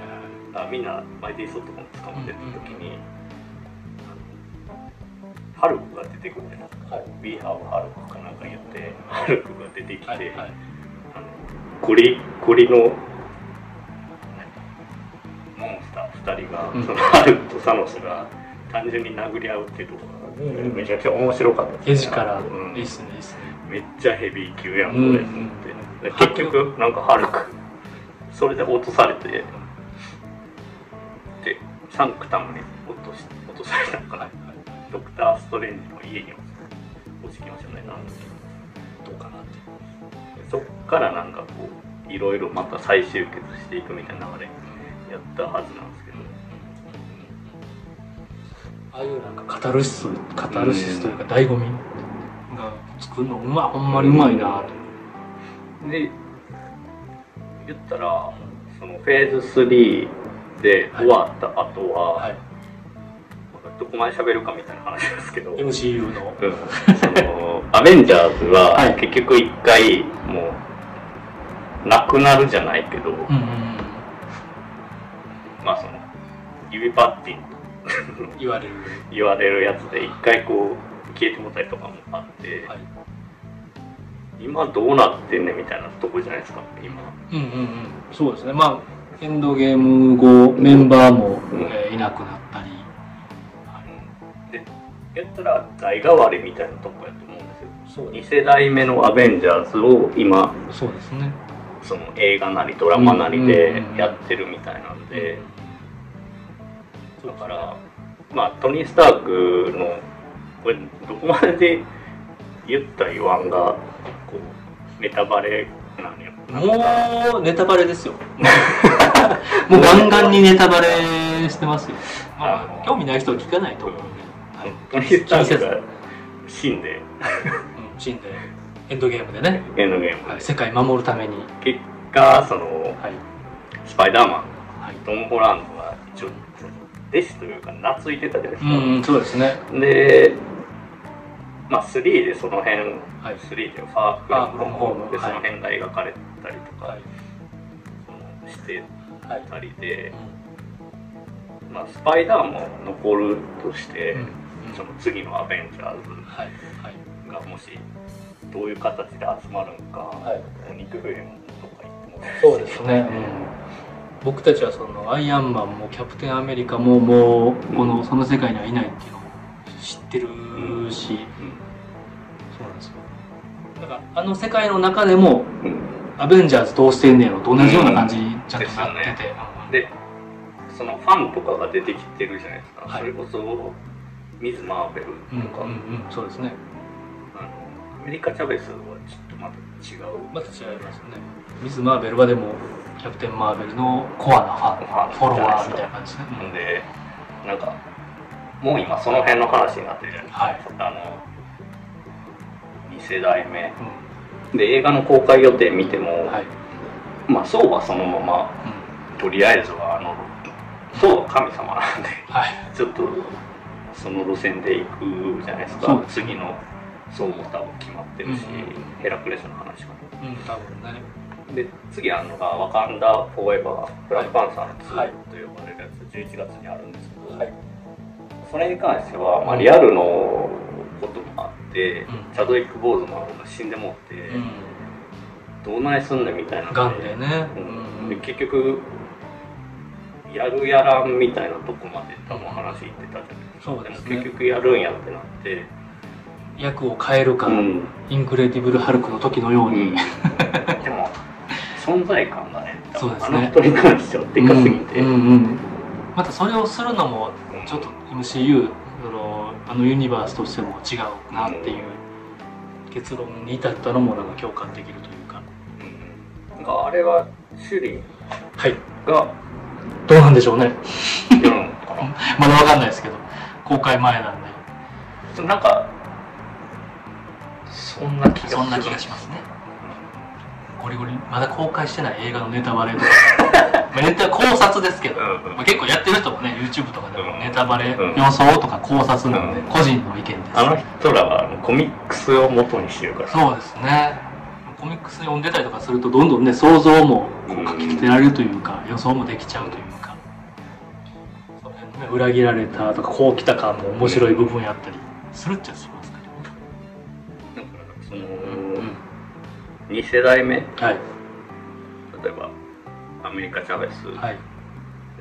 あみんなマイティー・ソットも捕まってた時に、ハルクが出てくるね。はい。We have ハルクかなんか言ってハルクが出てきて、はいはい。あのゴリゴリのモンスター2人が、うん。そのハルクとサノスが単純に殴り合うっていうところが、うん。めちゃくちゃ面白かったです絵力うん。いいっすねいいっすね。めっちゃヘビー級やんこうん。れと思って、で結局なんかハルクそれで落とされてでサンクタムに落とし落とされたのかな、ドクター・ストレンジの家に落ちてきましたね。なんかどうかなって。そっからなんかこういろいろまた再集結していくみたいな流れやったはずなんですけど。ああいうなんかカタルシスカタルシスというか醍醐味。が作るのうまほんまにうまいなと。で言ったらそのフェーズ3で終わった後は、はい。どこまで喋るかみたいな話ですけど、MCU の。うん。そのアベンジャーズははい。結局一回もうなくなるじゃないけど、うんまあその指パッティンと言われる。言われるやつで一回こう消えてもたりとかもあって、はい。今どうなってんねんみたいなとこじゃないですか今。うんうんうん。そうですね。まあエンドゲーム後メンバーも、うん。えーいなくなったり、でやったら代替わりみたいなとこやと思うんですよ。そう2世代目のアベンジャーズを今そうですね。その映画なりドラマなりでうんうんうんやってるみたいなんで、だからまあトニー・スタークのこれどこまで言った言わんがこうネタバレなんよもうネタバレですよ。もうガンガンにネタバレしてますよ、まああ、興味ない人は聞かないと思う。ん。で、はいトニー・スタークが死んで。うん死んで。エンドゲームでね、エンドゲームで。はい、世界守るために、結果そのはい。スパイダーマン。はい。トム・ホランドが一応弟子というか懐いてたじゃないですか、うん、そうですね。でまあ3でその辺、はい。3でファーフラムホームでその辺が描かれたりとか、はい。そのしてはいたりで、まあ、スパイダーも残るとして、うんその次のアベンジャーズはい。はい。がもしどういう形で集まるのか、はい。ニック・フェリムとか言ってもそうですね、僕たちはそのアイアンマンもキャプテンアメリカももうこのその世界にはいないっていうのを知ってるし、うん。そうなんですよ。だからあの世界の中でもうんアベンジャーズどうしてんねやろと同じような感じにちゃんとなってて、ですでそのファンとかが出てきてるじゃないですか、はい。それこそミズ・マーベルうんとか、うんうんそうですね。アメリカ・チャベスはちょっとまた違う。また違いますね。ミズ・マーベルはでもキャプテン・マーベルのコアなファンフォロワーみたいな感じですね、んでなんかもう今その辺の話になってるじゃないですか、はい。あの2世代目。うで映画の公開予定見ても、んはい。まあそうはそのままうん。とりあえずはあのそうは神様なんではい。ちょっとその路線で行くじゃないですか。そうです次のそうも多分決まってるし、うんうん。ヘラクレスの話かうん多分ね。なで次あるのが「ワカンダ・フォーエバー」ブラックパンサーの2はいと呼ばれるやつ11月にあるんですけど、はい。それに関しては、まあ、リアルのこともあって、うん。チャドウィック・ボーズマンが死んでもって、うん。どうないすんねんみたいな。ガンでね。うん。で結局やるやらんみたいなとこまで多分話いってたじゃない。ですかそうですね。も結局やるんやってなって、役を変えるか、うん。インクレディブル・ハルクの時のように、でも存在感がねそうですね。あの人に関してはでかすぎて、うんうんうんまたそれをするのもちょっと MCU そのあのユニバースとしても違うなっていう結論に至ったのもなんか共感できるというか。うん。なんかあれはシュリンはい。がどうなんでしょうね。まだわかんないですけど。公開前なんで。なんかそんな気がしますねゴリゴリ。まだ公開してない映画のネタバレ。と かまあネタ考察ですけど、うんうん。まあ、結構やってる人もね YouTube とかでもうん。ネタバレ、うん。予想とか考察なので、うん。個人の意見です。あの人らはコミックスを元にしてるから。そうですね。コミックス読んでたりとかするとどんどんね想像も書き立てられるというか、予想もできちゃうというか。その辺のね裏切られたとかこう来た感も面白い部分やったりするっちゃしま2世代目。例はい。えばアメリカ・チャベス、はい、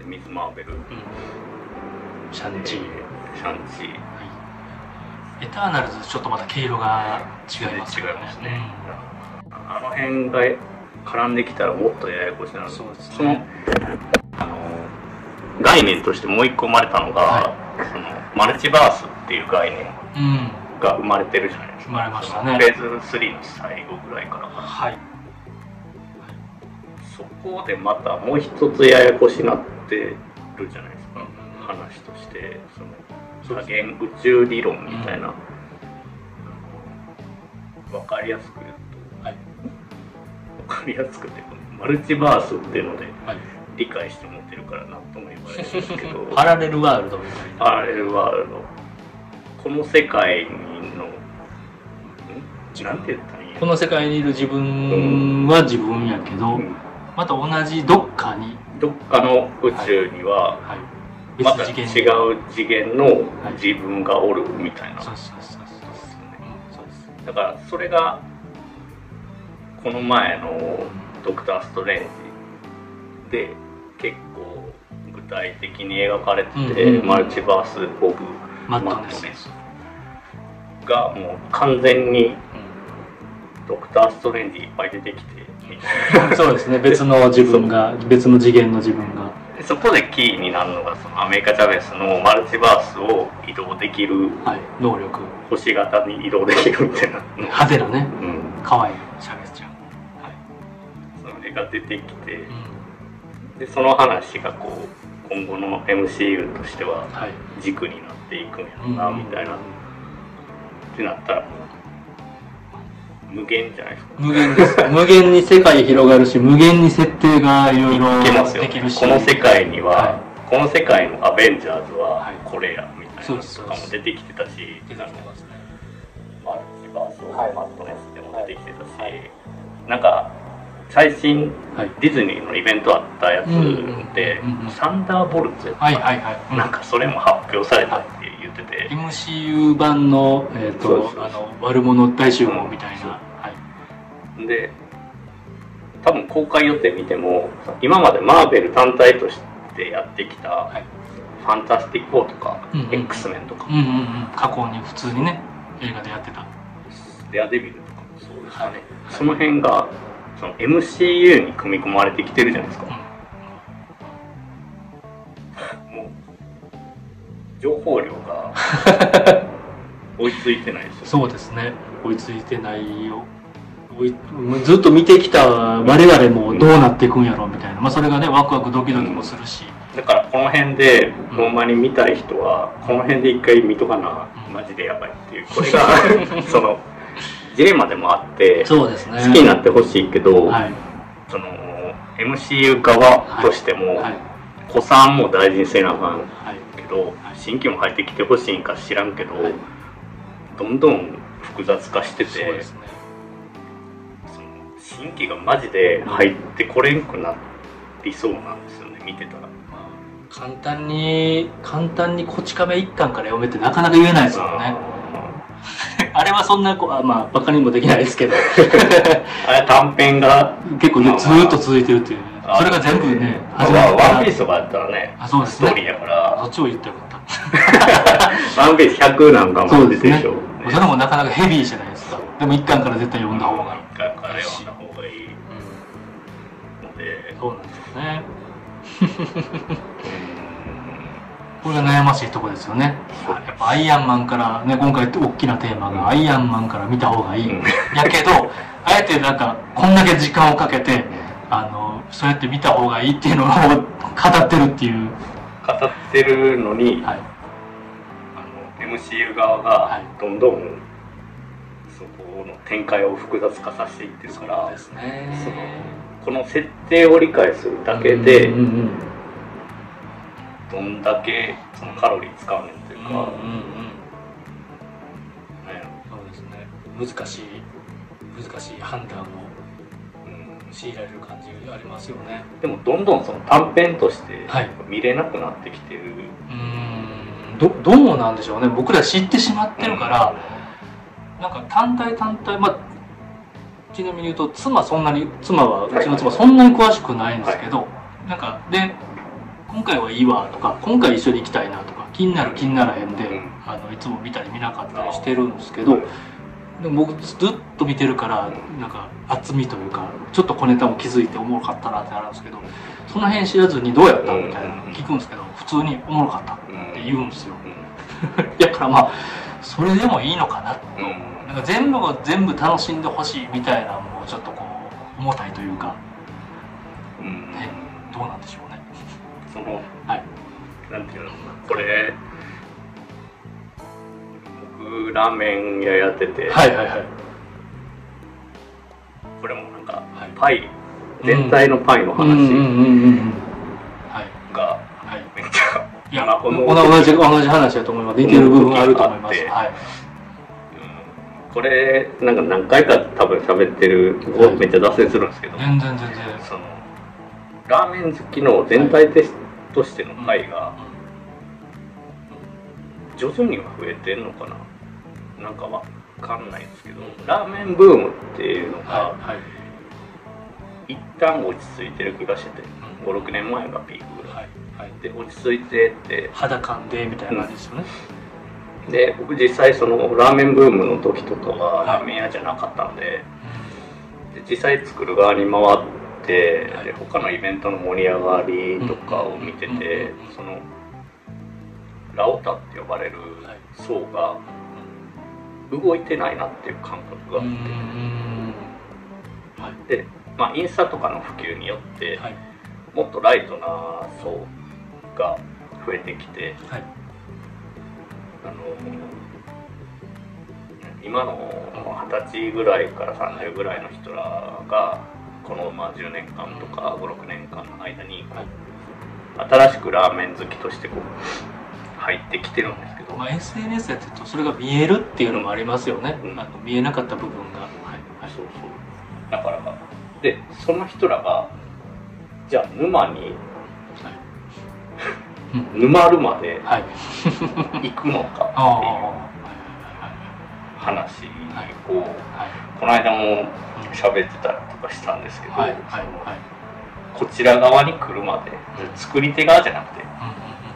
ミズ・マーベル、うん、シャンチー、シャンチー。エターナルズちょっとまた毛色が違いますよ違いますね、あの辺が絡んできたらもっとややこしになるそうですね。そのあの概念としてもう一個生まれたのが、はそのマルチバースっていう概念。うん、うん、が生まれてるじゃないですか。生まれましたね。フェーズ3の最後ぐらいからかな。はい。そこでまたもう一つややこしになってるじゃないですか、話として。その多元宇宙理論みたいな、わかりやすく言うはい。とわかりやすくてマルチバースっていうのではい。理解して持ってるからなんとも言われるんですけど。パラレルワールドみたいな。パラレルワールドこの世界のん？なんて言ったらいいこの世界にいる自分は自分やけど、うん。また同じどっかに、どっかの宇宙には、はい、また違う次元の自分がおるみたいな、そうそうそうそううんそう。ですだからそれがこの前の「ドクター・ストレンジ」で結構具体的に描かれてて、マルチバース・オブ・マットネス、がもう完全にドクター・ストレンジいっぱい出てきてみたいなうんそうですね。別の自分が別の次元の自分が。でそこでキーになるのがそのアメリカ・チャベスのマルチバースを移動できるはい。能力。星型に移動できるみたいな、派手なね。うん、可愛い。シャベスちゃん。はい、それが出てきてうん。でその話がこう今後の MCU としてははい。軸になっていくんやろな、みたいな。ってなったら無限じゃないですか。無限です無限に世界広がるし無限に設定がいろいろできるし。この世界には、はこの世界のアベンジャーズははい。これやみたいなのとかも出てきてたし。出てきてますね。マルチバースマットネスでも出てきてたし、なんか最新はい。ディズニーのイベントあったやつで、サンダーボルツはいはいはい、うん。なんかそれも発表されたって言ってて、MCU 版の,、えとあの悪者大集合みたいな、はい、で多分公開予定見ても今までマーベル単体としてやってきた、はい。ファンタスティック4とか、X メンとか、うんうんうん。過去に普通にね映画でやってた。デアデビルとかもそうですかね、はい。その辺がその MCU に組み込まれてきてるじゃないですか、もう。情報量が。追いついてないですよそうですね。追いついてないよ。ずっと見てきた我々もどうなっていくんやろうみたいな、まあ、それがねワクワクドキドキもするし、だからこの辺でうん。ほんまに見たい人はこの辺で一回見とかな。うん。マジでやばいっていう。これが そのジレンマでもあってそうですね。好きになってほしいけど、はい。その MCU 側としても、はい。子さんも大事にせなあかんはい。けど新規も入ってきてほしいんか知らんけど、はい。どんどん複雑化しててね。新規がマジで入ってこれんくなりそうなんですよね見てたら。まあ簡単に簡単にこち亀一巻から読めってなかなか言えないですよね あれはそんなこあまあバカにもできないですけど。あれ短編が。結構ねずーっと続いてるっていうあそれが全部ねワ始まっワンピースとかやったらねあそうですね。ストーリーやから。そっちを言ってよかった。ワンピース100なんかも出てるでしょそれもなかなかヘビーじゃないですか。でも一巻から絶対読んだ方が。いい、一回から読んだ方がいい。ので。そうなんですよねこれが悩ましいとこですよね。そう。やっぱアイアンマンからね今回大きなテーマがアイアンマンから見た方がいい、うん。やけどあえてなんかこんだけ時間をかけてあのそうやって見た方がいいっていうのを語ってるっていう。語ってるのに、はい。あの MCU 側がはい。どんどんそこの展開を複雑化させていってるから、ですね。この設定を理解するだけで、うんうんうんどんだけそのカロリー使うねんっていうか、うんうんうん。ね。そうですね難しい難しい判断をうん。強いられる感じありますよね。でもどんどんその短編としてはい。見れなくなってきてる、うーん。どどうなんでしょうね。僕ら知ってしまってるから、なんか単体単体まあちなみに言うと妻そんなに妻はうちの妻そんなに詳しくないんですけど、なんかで今回はいいわとか今回一緒に行きたいなとか気になる気にならへんで、うんあのいつも見たり見なかったりしてるんですけど、でも僕ずっと見てるからなんか厚みというかちょっと小ネタも気づいておもろかったなってあるんですけどその辺知らずにどうやったみたいなの聞くんですけど普通におもろかったって言うんですよ。だからまあそれでもいいのかな。とうん。なんか全部が全部楽しんでほしいみたいなのもちょっとこう重たいというか。うん。ねどうなんでしょう。ねそのはい。なんていうのこれ。僕ラーメン屋やってて、はいはいはい。これもなんかはい。パイ。全体のパイの話。がはい。めっちゃいや今この同じ同じ話だと思います。似てる部分あると思います。うん。はい。うんこれなんか何回か多分喋ってる、はい。めっちゃ脱線するんですけど。全然全然。そのラーメン好きの全体としてのパイが徐々には増えてんのかな？なんかわかんないですけどラーメンブームっていうのがはいはい一旦落ち着いてる気がしてて56年前がピークぐらい。はいはい。で落ち着いてって肌感でみたいな感じですよね、で僕実際そのラーメンブームの時とかははい。ラーメン屋じゃなかったんでで実際作る側に回ってはいで他のイベントの盛り上がりとかを見てうんてそのラオタって呼ばれるはい層が動いてないなっていう感覚があって。んはい。で、まあ、インスタとかの普及によってはい。もっとライトな層が増えてきてはい。あの今の二十歳ぐらいから30ぐらいの人らがこのまあ10年間とか56年間の間にこう新しくラーメン好きとしてこう入ってきてるんですけど、まあ、SNS やってるとそれが見えるっていうのもありますよね、うん。あの見えなかった部分が。はいはい。そうそう。だからでその人らがじゃあ沼にうん 沼るまではい。行くのかあっていうあ話をはいこの間も喋ってたりとかしたんですけど、はいはいはい。こちら側に来るまで作り手側じゃなくて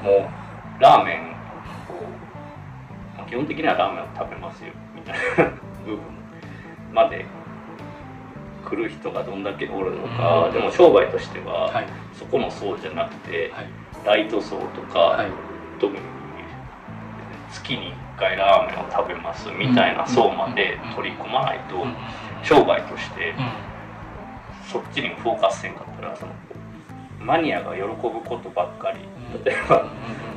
もうラーメン基本的にはラーメンを食べますよみたいな部分まで来る人がどんだけおるのか、うんでも商売としては、はい。そこもそうじゃなくて、はい。ライト層とか、はい。特に月に1回ラーメンを食べますみたいな層まで取り込まないと、商売としてうん。そっちにフォーカスせんかったらそのマニアが喜ぶことばっかり。うん。例えば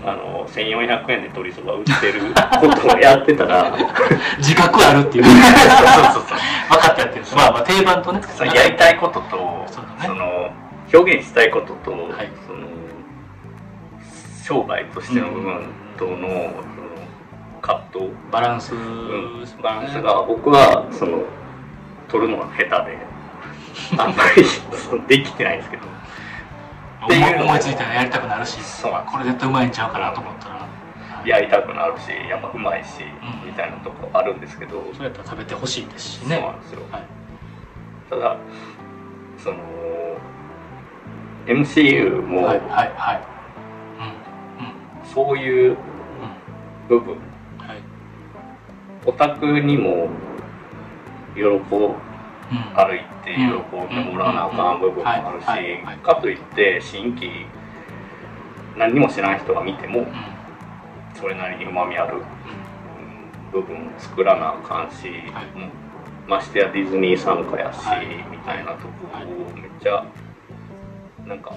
あの1400円で鶏そば売ってることをやってたら 自覚あるっていう。そうそうそう分かってやってるまあまあ定番とねそのやりたいこととそね。その表現したいことと、い。その商売としての部分との葛藤、バランス。うん。バランスが僕はその取るのが下手で。あんまりそのできてないんですけど。思いついたらやりたくなるし。そうこれ絶対うまいんちゃうかなと思ったら。やりたくなるしやっぱうまいし、うん。みたいなとこあるんですけど、そうやったら食べてほしいですしそうねなんですよ。はい。ただその MCU もはいはいはい。そういううんうん。部分オタクにも喜歩いて喜んでもらわなあかん部分もあるしかといって新規何にも知らん人が見てもうん。それなりにうまみあるうん部分作らなあかんし、ましてやディズニー参加やし、はい。みたいなとこはいをめっちゃなんか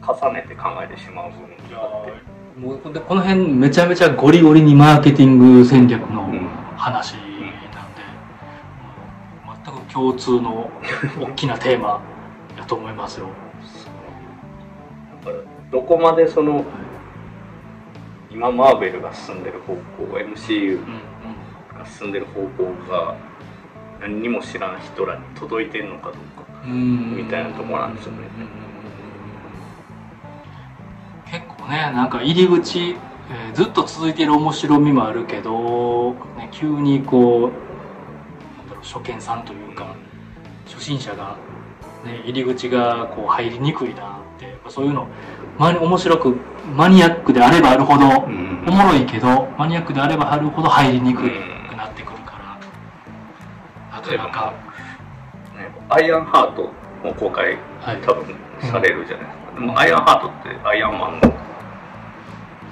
重ねて考えてしまう部分があって。ーもうでこの辺めちゃめちゃゴリゴリにマーケティング戦略のうん。話なんで、もう全く共通の大きなテーマだと思いますよ。だからどこまでその今マーベルが進んでる方向 MCU が進んでる方向が何にも知らん人らに届いてんのかどうかうん。みたいなところなんですよね結構ねなんか入り口、えーずっと続いている面白みもあるけど、ね、急にこうなんだろう初見さんというか初心者が、ね、入り口がこう入りにくいなってそういうの、ま、面白くマニアックであればあるほど、うん。おもろいけどマニアックであればあるほど入りにくくなってくるから、なかなか、ねアイアンハートも公開はい、多分されるじゃないでもアイアンハートってアイアンマンの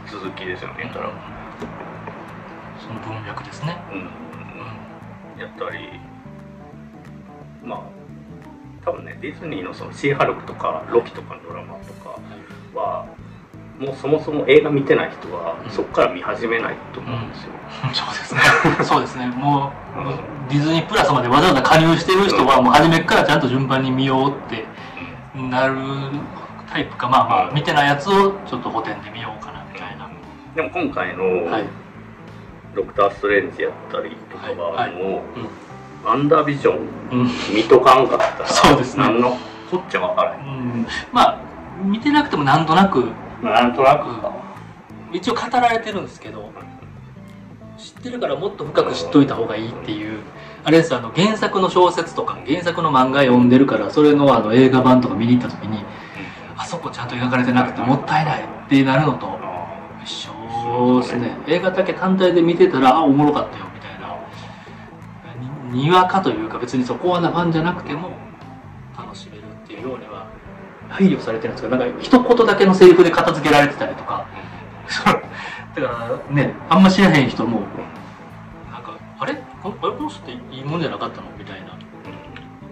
続きですよねたら、その文脈ですね。うん。やったりまあ多分ねディズニーのそのシーハルクとかロキとかのドラマとかはもうそもそも映画見てない人はうん。そこから見始めないと思うんですよ、そうですね。そうですね。もう、ディズニープラスまでわざわざ加入してる人は、もう初めからちゃんと順番に見ようってなるタイプか、まあまあ、うん見てないやつをちょっと補填で見ようかなみたいな。でも今回のはい。ドクター・ストレンジやったりとかは、はい。はい。もう、うん。ワンダービジョンうん。見とかんかったらそうですね。何のこっちゃ分からへん、うん。まあ見てなくてもなんとなく。まあ、なんとなくか、一応語られてるんですけど知ってるからもっと深く知っといた方がいいっていうあれですあの原作の小説とか原作の漫画読んでるからそれのあの映画版とか見に行った時にそこちゃんと描かれてなくてもったいないってなるのと。一緒ですね。映画だけ単体で見てたらあおもろかったよみたいな。ににわかというか別にそこはなファンじゃなくても楽しめるっていうようには配慮されてるんですけどなんか一言だけのセリフで片付けられてたりとか。だからねあんま知らへん人もなんかあれ？このあれ？この人っていいもんじゃなかったの？みたいな。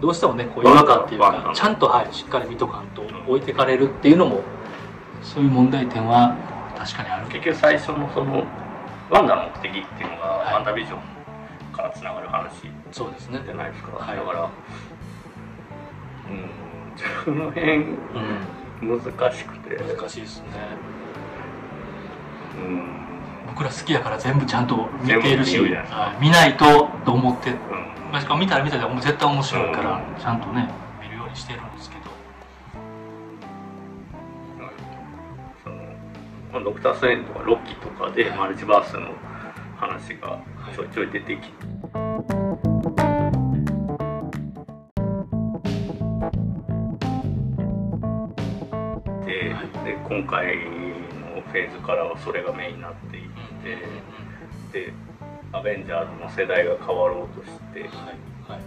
どうしてもねこう違和感っていうわかちゃんとはいしっかり見とかんと置いてかれるっていうのもそういう問題点は確かにある。結局最初のそのワンダの目的っていうのが、はい。ワンダービジョンからつながる話そうですね。じゃないですか、はい。だからうんその辺うん。難しくて。難しいですね。うん。僕ら好きやから全部ちゃんと見てるし見るじゃないですか。はい。見ないとと思って。うんまあしかも見たら見たらもう絶対面白いから、うん。ちゃんとね見るようにしてるんですけど。そのまあドクター・ストレンジとかロッキーとかではい。マルチバースの話がちょいちょい出てきて、ではい。で今回のフェーズからはそれがメインになっていって、でアベンジャーズの世代が変わろうとしてっはいはい。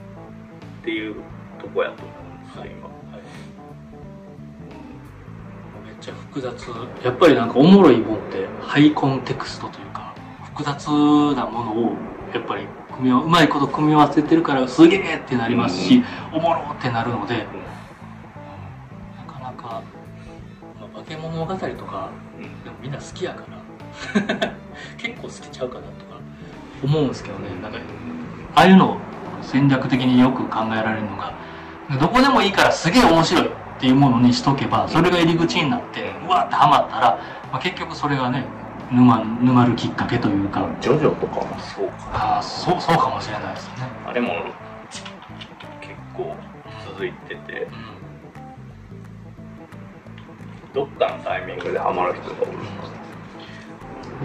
ていうとこやと思うんですよ、今。めっちゃ複雑。やっぱりなんかおもろいもんってハイコンテクストというか複雑なものをやっぱり組みうまいこと組み合わせてるからすげえってなりますし、おもろってなるのでなかなか、まあ、化け物語とかうん。でもみんな好きやから 結構好きちゃうかなとか思うんですけどね。なんかああいうのを戦略的によく考えられるのがどこでもいいからすげえ面白いっていうものにしとけばそれが入り口になってうわーってハマったら、まあ、結局それがね沼沼るきっかけというか。ジョジョとかもそうか。ああそうそうかもしれないですね、あれも結構続いてて。どっかのタイミングでハマる人が多いで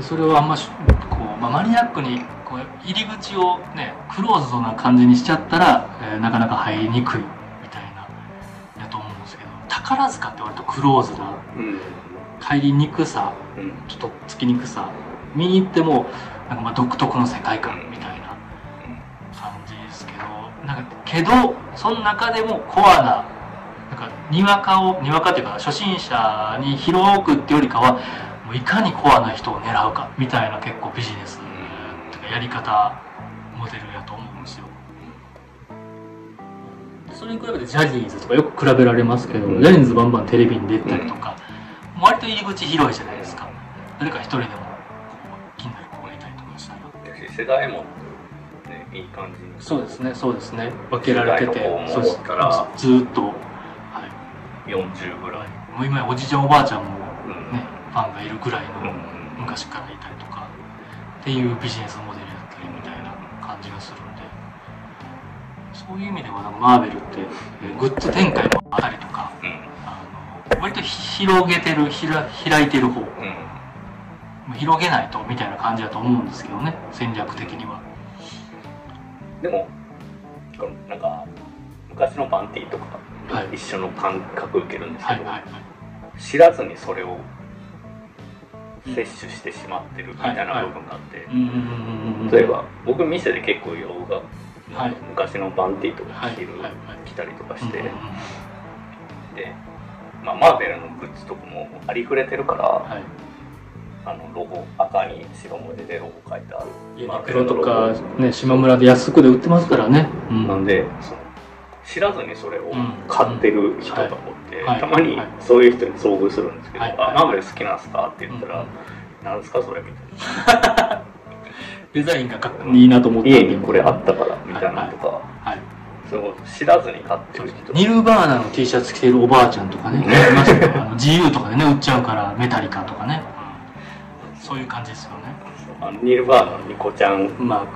それをあんましこう、まあ、マニアックにこう入り口をねクローズドな感じにしちゃったら、えーなかなか入りにくいみたいなやと思うんですけど宝塚って割とクローズなうん。入りにくさうんちょっとつきにくさ見に行ってもなんかまあ独特の世界観みたいな感じですけどなんかけどその中でもコアななんかにわかをにわかっていうか初心者に広くってよりかはもういかにコアな人を狙うかみたいな結構ビジネスとかやり方モデルやと思うんですよ。でそれに比べてジャニーズとかよく比べられますけど、うんジャニーズバンバンテレビに出たりとか、割と入り口広いじゃないですか。誰か一人でも気になる子がいたりとかしたら。だし世代もねいい感じに。そうですねそうですね。分けられててそうです。ずっと、はい、40ぐらい。もう今やおじいちゃんおばあちゃんもうん。ねファンがいるぐらいのうん昔からいたりとかっていうビジネスモデルだったりみたいな感じがするんでそういう意味ではマーベルってえーグッズ展開もあったりとかうん。あの割とひ広げてるひら開いてる方。広げないとみたいな感じだと思うんですけどね戦略的には。でもなんか昔のパンティーとかはい。一緒の感覚受けるんですけど、はいはいはい。知らずにそれを摂取してしまってるみたいな部分があって、例えば僕店で結構洋画はい。昔のパンティーとかはい着る、着たりとかして、で、まあ、マーベルのグッズとかもありふれてるから、はい。あのロゴ赤に白文字でロゴ書いてある。ユニクロとかね島村で安くで売ってますからね、うん。なんでその知らずにそれをうん。買ってる人がおって、はい。たまにはい。そういう人に遭遇するんですけど「はい。あマーベル好きなんすか?」って言ったらうん「なんですかそれ」みたいな。デザインがかっいいなと思「った。家にこれあったから」みたいなのとか、はい。そういうこと知らずに買ってる人ニルバーナの T シャツ着てるおばあちゃんとかね いましたよあの GU とかでね売っちゃうからメタリカとかね。そそういう感じですよね。あのニルバーナのニコちゃんマーク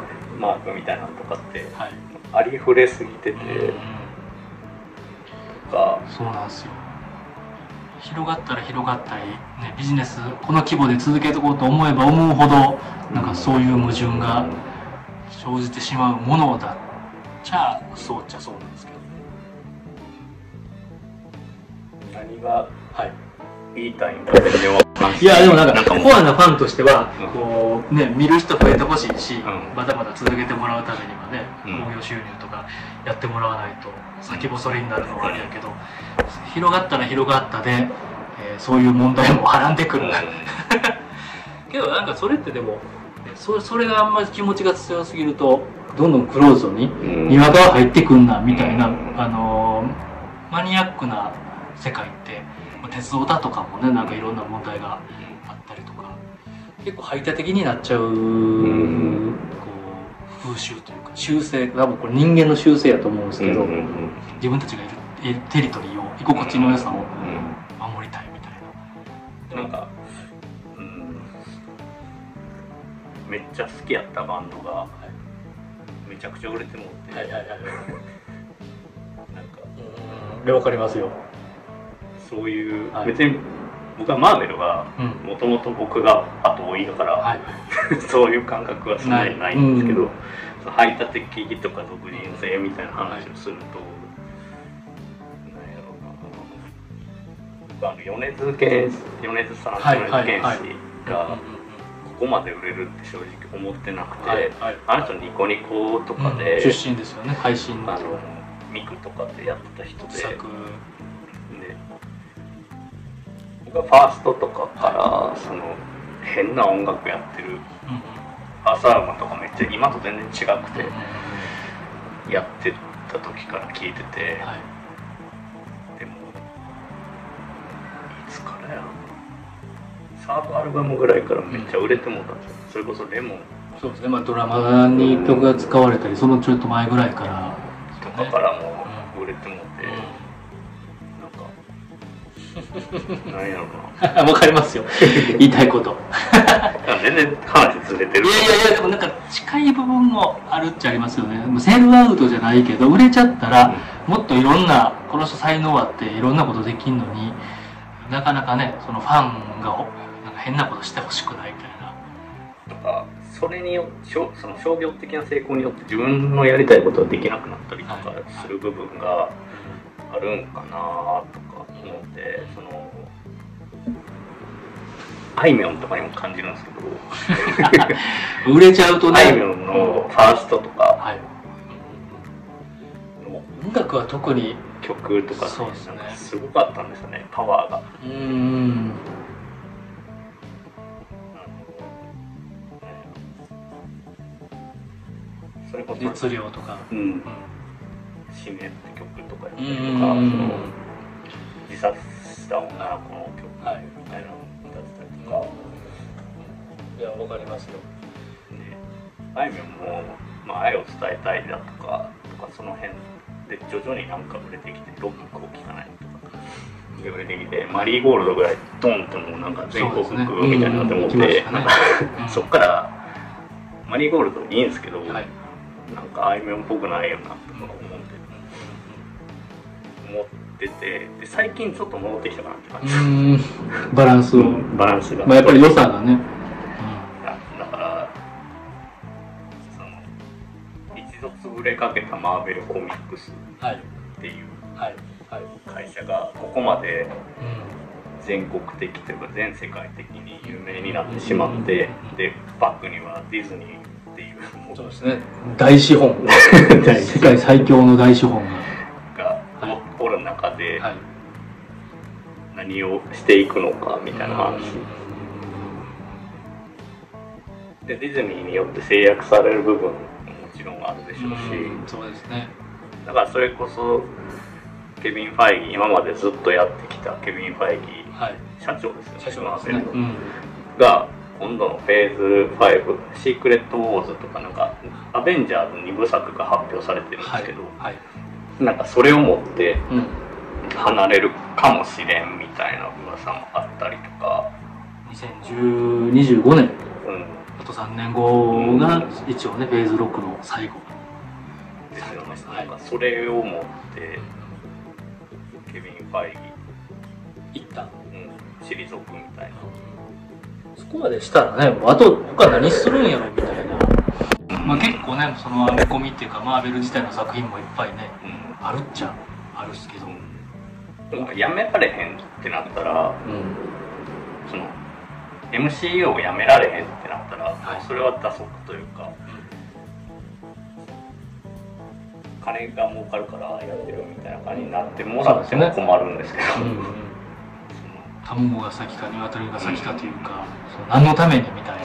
マークみたいなのとかってはい。ありふれすぎててとか。そうなんですよ。広がったら広がったり、ね、ビジネスこの規模で続けていこうと思えば思うほどなんかそういう矛盾が生じてしまうものだっちゃそうっちゃそうなんですけど。何がはい。言いたいんだいいやでもなんかコアなファンとしてはうん。こうね見る人増えてほしいし、ん。まだまだ続けてもらうためにはねうん。興行収入とかやってもらわないと先細りになるのはあれやけど広がったら広がったで、えーそういう問題もはらんでくる、けどなんかそれってでもそそれがあんまり気持ちが強すぎるとどんどんクローズドにうん。庭が入ってくんなみたいな、うんあのーマニアックな世界って鉄道だとかもねなんかいろんな問題があったりとか結構排他的になっちゃう、ん。こう風習というか習性多分これ人間の習性やと思うんですけど、うんうん自分たちがいるテリトリーを居心地の良さをうん守りたいみたいな。なんか、うん、めっちゃ好きやったバンドがめちゃくちゃ売れてもって、はいはいはい。なんかでわかりますよ。そういう、はい別に僕はマーベルはうん。もともと僕が後追いだから、はい。そういう感覚はそんなにないんですけど、うん排他的とか独自性みたいな話をすると、なんやろうな僕あの米津玄師米津さん、はい米津玄はい師がここまで売れるって正直思ってなくて、はいはいあの人ニコニコとかで、出身ですよね。配信あのミクとかでやってた人で。作。で僕はファーストとかからその変な音楽やってるアルバムとかめっちゃ今と全然違くてやってた時から聞いてて、はい。でもいつからやサードアルバムぐらいからめっちゃ売れてもうたんですよそれこそレモンそうですね。まあドラマに曲が使われたり、そのちょっと前ぐらいから。とかからも売れてもうて、なんかなんやろうな わかりますよ。言いたいこと。全然話ずれてるいやいやいや、でもなんか近い部分もあるっちゃありますよね。セールアウトじゃないけど、売れちゃったら、もっといろんな、この人才能あっていろんなことできんのに、なかなかね、そのファンがほなんか変なことしてほしくないみたいな。とかそれによその商業的な成功によって自分のやりたいことができなくなったりとかする部分があるんかなとか思ってそのあいみょんとかにも感じるんですけど売れちゃうとね。あいみょんのファーストとかはい。の音楽は特に、曲とかそうですねすごかったんですよねパワーが。うーん。それこそ熱量とか。うんうん死ねって曲とかやったうりとか、そん。の自殺した女の子の曲はいみたいなの歌ってたりとか、いや、わかりますよ。であいみょんも、まあ、愛を伝えたいだとかとかその辺で徐々になんか売れてきてロックを聴かないとか。で売れてきてマリーゴールドぐらいドンってもうなんか全国区みたいになって思っうんうんて、んしたね。か そっからマリーゴールドいいんですけど、はい。なんかあいみょんっぽくないよなとか思思っててで最近ちょっと戻ってきたかなって感うじ。バランスを。バランスが、まあやっぱり良さがね。だだからその一度潰れかけたマーベルコミックスはい。っていう。会社がここまでうん。全国的というか全世界的に有名になってしまってでバックにはディズニーっていうもそうですね。大資本。大世界最強の大資本が。中ではい。何をしていくのかみたいな話でディズニーによって制約される部分ももちろんあるでしょうし、うんそうですね。だからそれこそケビン・ファイギー今までずっとやってきたケビン・ファイギーはい。社長ですよね社長ですね。うん。が今度のフェーズ5シークレット・ウォーズとかなんかアベンジャーズ2部作が発表されてるんですはいけど、。はい。なんかそれをもってうん。離れるかもしれんみたいな噂もあったりとか。2025年、あと3年後が一応ねフェーズ6の最後。ですよね、なんかそれを持ってケビン・ファイギ行った、うん、退くみたいな。そこまでしたらねあと他何するんやろみたいな。まあ、結構ねその編み込みっていうかマーベル自体の作品もいっぱいね、うん、あるっちゃあるっすけど、でもやめられへんってなったら、うん、その MCU をやめられへんってなったら、はい、それは打足というか、うん、金が儲かるからやってるみたいな感じになってもらっても困るんですけど、ねうんうん、卵が先か鶏が先かというか、うん、何のためにみたいな。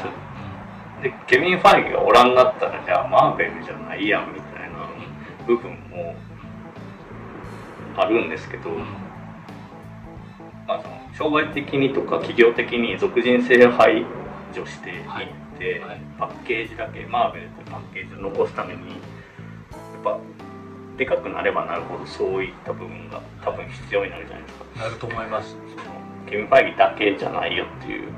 でケビン・ファイギがおらんなったらじゃあマーベルじゃないやんみたいな部分もあるんですけど、まあ、その商売的にとか企業的に属人性排除していって、はい。はい、パッケージだけマーベルというパッケージを残すためにやっぱでかくなればなるほどそういった部分が多分必要になるじゃないですか。なると思います。そのケビン・ファイギだけじゃないよっていう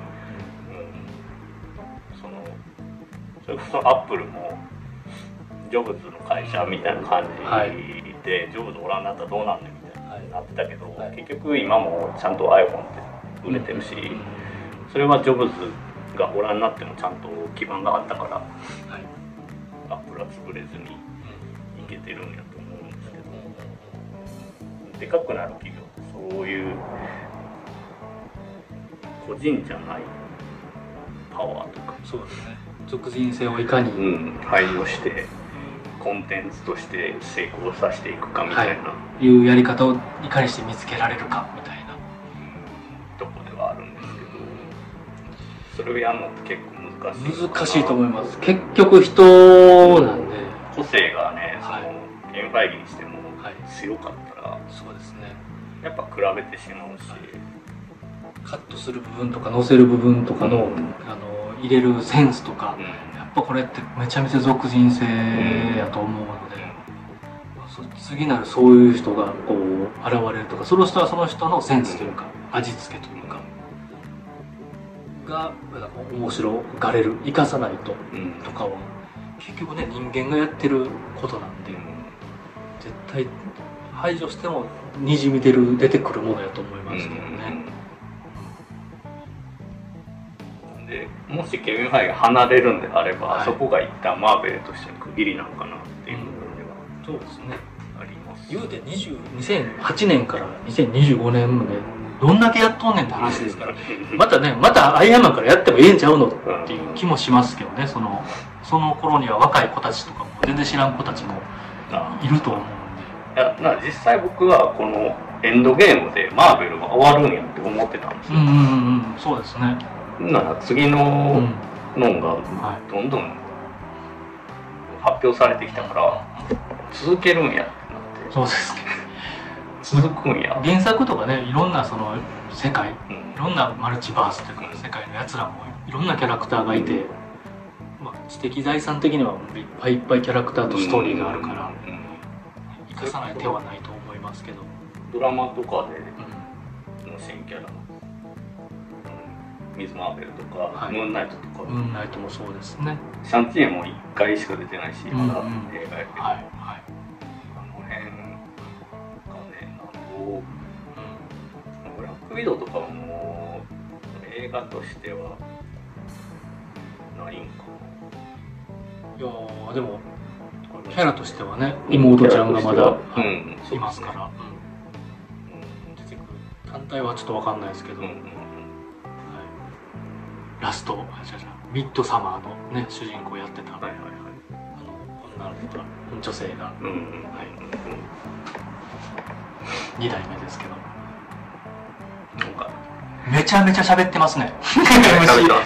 それこそアップルもジョブズの会社みたいな感じで、はい、ジョブズおらんなったらどうなんねん。みたいな、ってたけど、はい、結局今もちゃんと iPhone って売れてるし、うん、それはジョブズがおらんなってもちゃんと基盤があったから、アップルは潰れずにいけてるんやと思うんですけど。でかくなる企業ってそういう個人じゃないパワーとか。そうですね。属人性をいかに、うん、配慮してコンテンツとして成功させていくかみたいな、はい、いうやり方をいかにして見つけられるかみたいな、とこではあるんですけど。それをやるのって結構難しい。難しいと思います。結局人なんで、個性がねその、はい、現場にしても強かったら、そうですね。やっぱ比べてしまうし、カットする部分とか載せる部分とかの、うん、あの入れるセンスとか、やっぱこれってめちゃめちゃ属人性やと思うので、次なるそういう人がこう現れるとかその人はその人のセンスというか味付けというかが面白がれる生かさないととかは結局ね人間がやってることなんで絶対排除してもにじみ出る出てくるものやと思いますけどね。でもしケビン・ファイが離れるんであれば、はい、そこが一旦マーベルとしての区切りなのかなっていう部分では、そうですね。あります。言うて2008年。から2025年までどんだけやっとんねんって話ですから。またねまたアイアンマンからやってもええんちゃうのっていう気もしますけどね。そのその頃には若い子たちとかも全然知らん子たちもいると思うんで。いやな実際僕はこのエンドゲームでマーベルが終わるんやって思ってたんですよ、うんうんうん、そうですねなら次ののがどんどん発表されてきたから続けるんやってなって。そうですね。続くんや。原作とかねいろんなその世界、うん、いろんなマルチバースというか世界のやつらもいろんなキャラクターがいて、うん、まあ、知的財産的にはいっぱいいっぱいキャラクターとストーリーがあるから、うん、生かさない手はないと思いますけど。ドラマとかでの新キャラミズ・マーベルとか、はい、ムーンナイトとか。ムーンナイトもそうですね。シャンチーも1回しか出てないしまだ映画やけど、はいはい、あの辺がねなんぼ、うん、ブラックウィドウとかも映画としてはないんかな。いやでもキャラとしてはね妹ちゃんがまだ、うん、いますから、うん、出てくる。単体はちょっと分かんないですけど、うんラストミッドサマーのね主人公やってた、はいはいはい、あの女の子が女性が、うんうん、はい、2代目ですけど。なんか。めちゃめちゃ喋ってますね。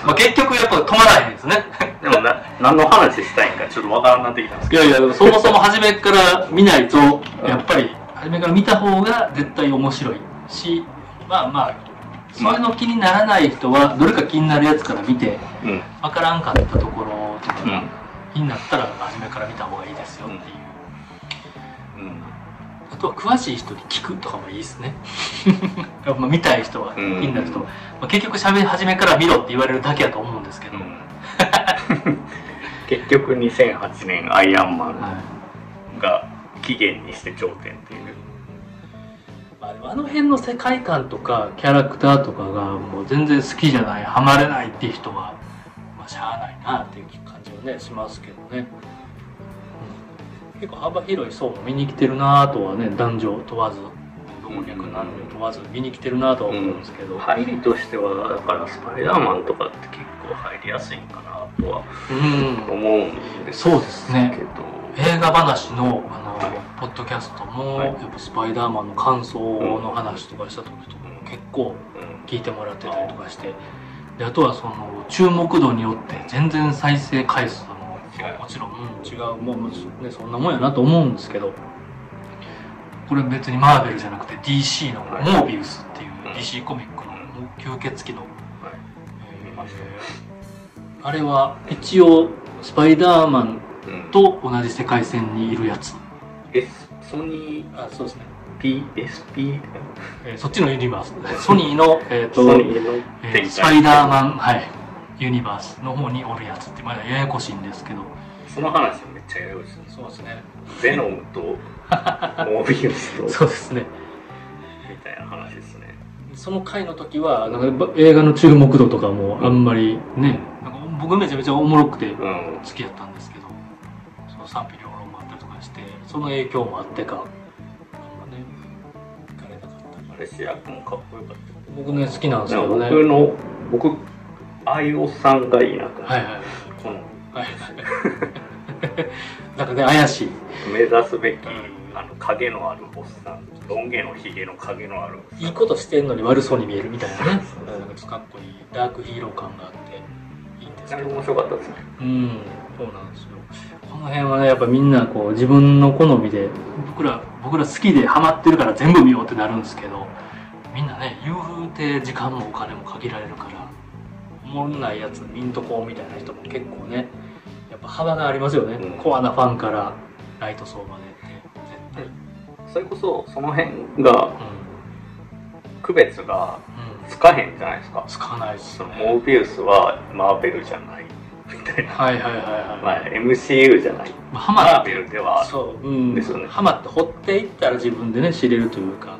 まあ 結局やっぱ止まらないですね。でもな何の話したいんかちょっとわからんなってきたんですけど。いやいやそもそも初めから見ないとやっぱり初めから見た方が絶対面白いしまあまあそういうの気にならない人はどれか気になるやつから見て、うん、分からんかったところとかが、気になったら初めから見た方がいいですよっていう、うん、とは詳しい人に聞くとかもいいですね。まあ見たい人は気になる人。は、まあ、結局喋り始めから見ろって言われるだけだと思うんですけど、結局2008年アイアンマンが起源にして頂点っていう、はい、あの辺の世界観とかキャラクターとかがもう全然好きじゃないハマれないっていう人は、まあ、しゃあないなっていう感じはねしますけどね、うん、結構幅広い層も見に来てるなとはね男女問わず老若男女問わず見に来てるなとは思うんですけど、うん、入りとしてはだからスパイダーマンとかって結構入りやすいんかなとは思うんですけど、そうですね映画話のあの、ポッドキャストも、やっぱスパイダーマンの感想の話とかした時とかも結構聞いてもらってたりとかして。であとはその注目度によって全然再生回数ももちろん、違うもう、ね、そんなもんやなと思うんですけど。これ別にマーベルじゃなくて DC のモービウスっていう DC コミックの吸血鬼の、えー、あれは一応スパイダーマンと同じ世界線にいるやつ、えソニーあそうですね。PSP、えー、そっちのユニバース。ソニーの,、えーとえー、スパイダーマン、はい、ユニバースの方におるやつってまだややこしいんですけど。その話めっちゃややこしい。そうですね。ベノムとモービウスと。そうですね。みたいな話ですね。その回の時はなんか映画の注目度とかもあんまりね、なんか僕めちゃめちゃおもろくて好きやったん賛否両論もあったりとかしてその影響もあってか。なんかね行かれなかっこよかった僕ね好きなんですけどね僕の僕あいおさんがいいなとはいはいこのはい なんかね怪しい。目指すべき、あの影のあるおっさんロン毛のひげの影のあるいいことしてんのに悪そうに見えるみたいなね。なんかかっこいい。ダークヒーロー感があっていいんですけど。面白かったですね。うん。そうなんですよこの辺はねやっぱみんなこう自分の好みで僕ら僕ら好きでハマってるから全部見ようってなるんですけどみんなね言うて時間もお金も限られるからおもんないやつ見んとこうみたいな人も結構ねやっぱ幅がありますよね、うん、コアなファンからライト層までって。絶対。それこそその辺が、区別がつかへんじゃないですか、つかないっす、ね、モービウスはマーベルじゃない。みたいなはいはいはいはい、まあ、MCU じゃない、まあ、ハママーベルではそう、うん、ですよね。ハマって掘っていったら自分でね知れるというか。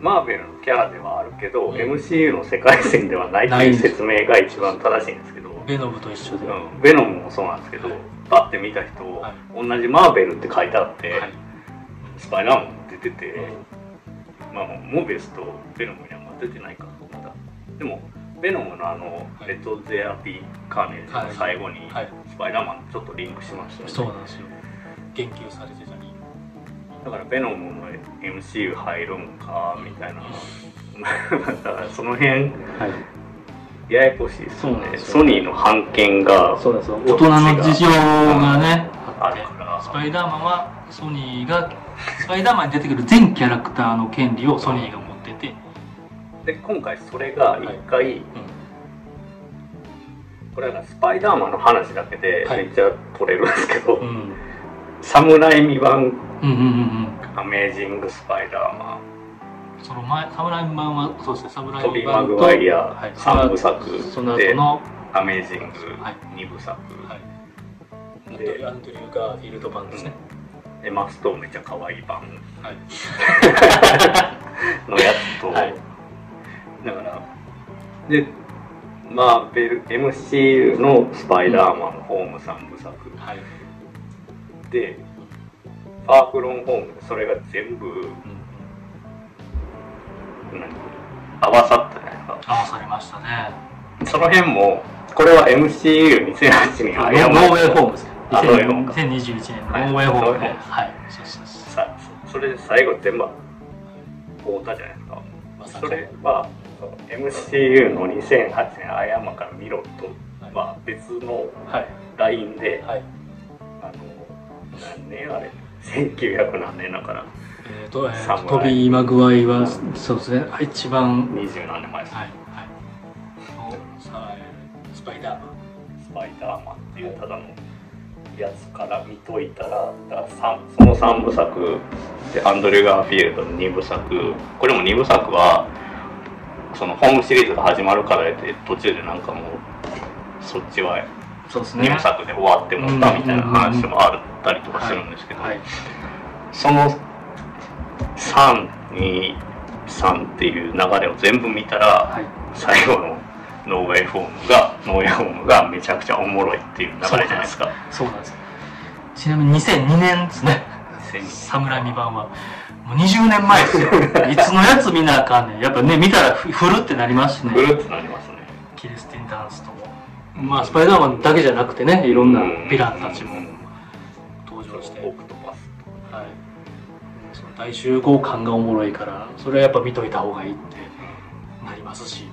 マーベルのキャラではあるけど、うん、MCU の世界線ではないという説明が一番正しいんですけど。ベノムと一緒で、うん、ベノムもそうなんですけど、はい、パッて見た人、はい、同じマーベルって書いてあって、はい、スパイダーマン出てて、うん、まあモーベスとベノムには出てないかまだでもベノムのあの、レッド・ゼア・ビー・カーネージの最後に、スパイダーマンちょっとリンクしましたね、そうなんですよ。言及されてたり。だからベノムの MCU 入るんかみたいな。だからその辺、はい、ややこしいですよね。ソニーの版権がそうです大人の事情がねあって。スパイダーマンはソニーがスパイダーマンに出てくる全キャラクターの権利をソニーがで今回それが一回、はいうん、これはスパイダーマンの話だけでめっちゃ取れるんですけど、はいうん。サムライミ版、うんうんうん、アメージング・スパイダーマン。その前サムライミ版はそうですねサムライミ版とトビー・マグワイア、はい、3部作その後のアメージング2部作、はい、でアンドリュー・ガーフィールド版ですね、うん、でマストめっちゃ可愛い版、はい、のやつと、はい、だから。でまあベル MCU のスパイダーマン、ホーム3部作、はい。でファークロンホームでそれが全部、うん、何？合わさったじゃないですか。合わさりましたね。その辺もこれは MCU2008 年ノーウェイホームですね。2021年のノーウェイホームで、はい、そうそうそう。それで最後全部合うたじゃないですか、まあ、それは MCU の2008年アイアンマンから見ろとは別の LINE で、はい、あの何年あれ1900何年だからえーとえー、トビー・マグワイはそうですね。一番二十何年前です。はいはい。スパイダーマン。スパイダーマンっていうただのやつから見といたらだからさその3部作でアンドリュー・ガーフィールドの2部作。これも2部作はそのホームシリーズが始まるからで途中でなんかもうそっちはそうです2部作で終わってもったみたいな話もあったりとかするんですけど、はい、その323っていう流れを全部見たら、はい、最後のノーウェイフォームがノーウェイフォームがめちゃくちゃおもろいっていう流れじゃないですか。そうなんです。ちなみに2002年ですね。サム・ライミ版はもう20年前ですよ。いつのやつ見なあかんねん。やっぱね見たらふるってなりますしね。ふるってなりますね。キルスティン・ダンストも。まあスパイダーマンだけじゃなくてねいろんなヴィランたちも登場して。オクトパス。はい。その大集合感がおもろいからそれはやっぱ見といた方がいいってなりますし。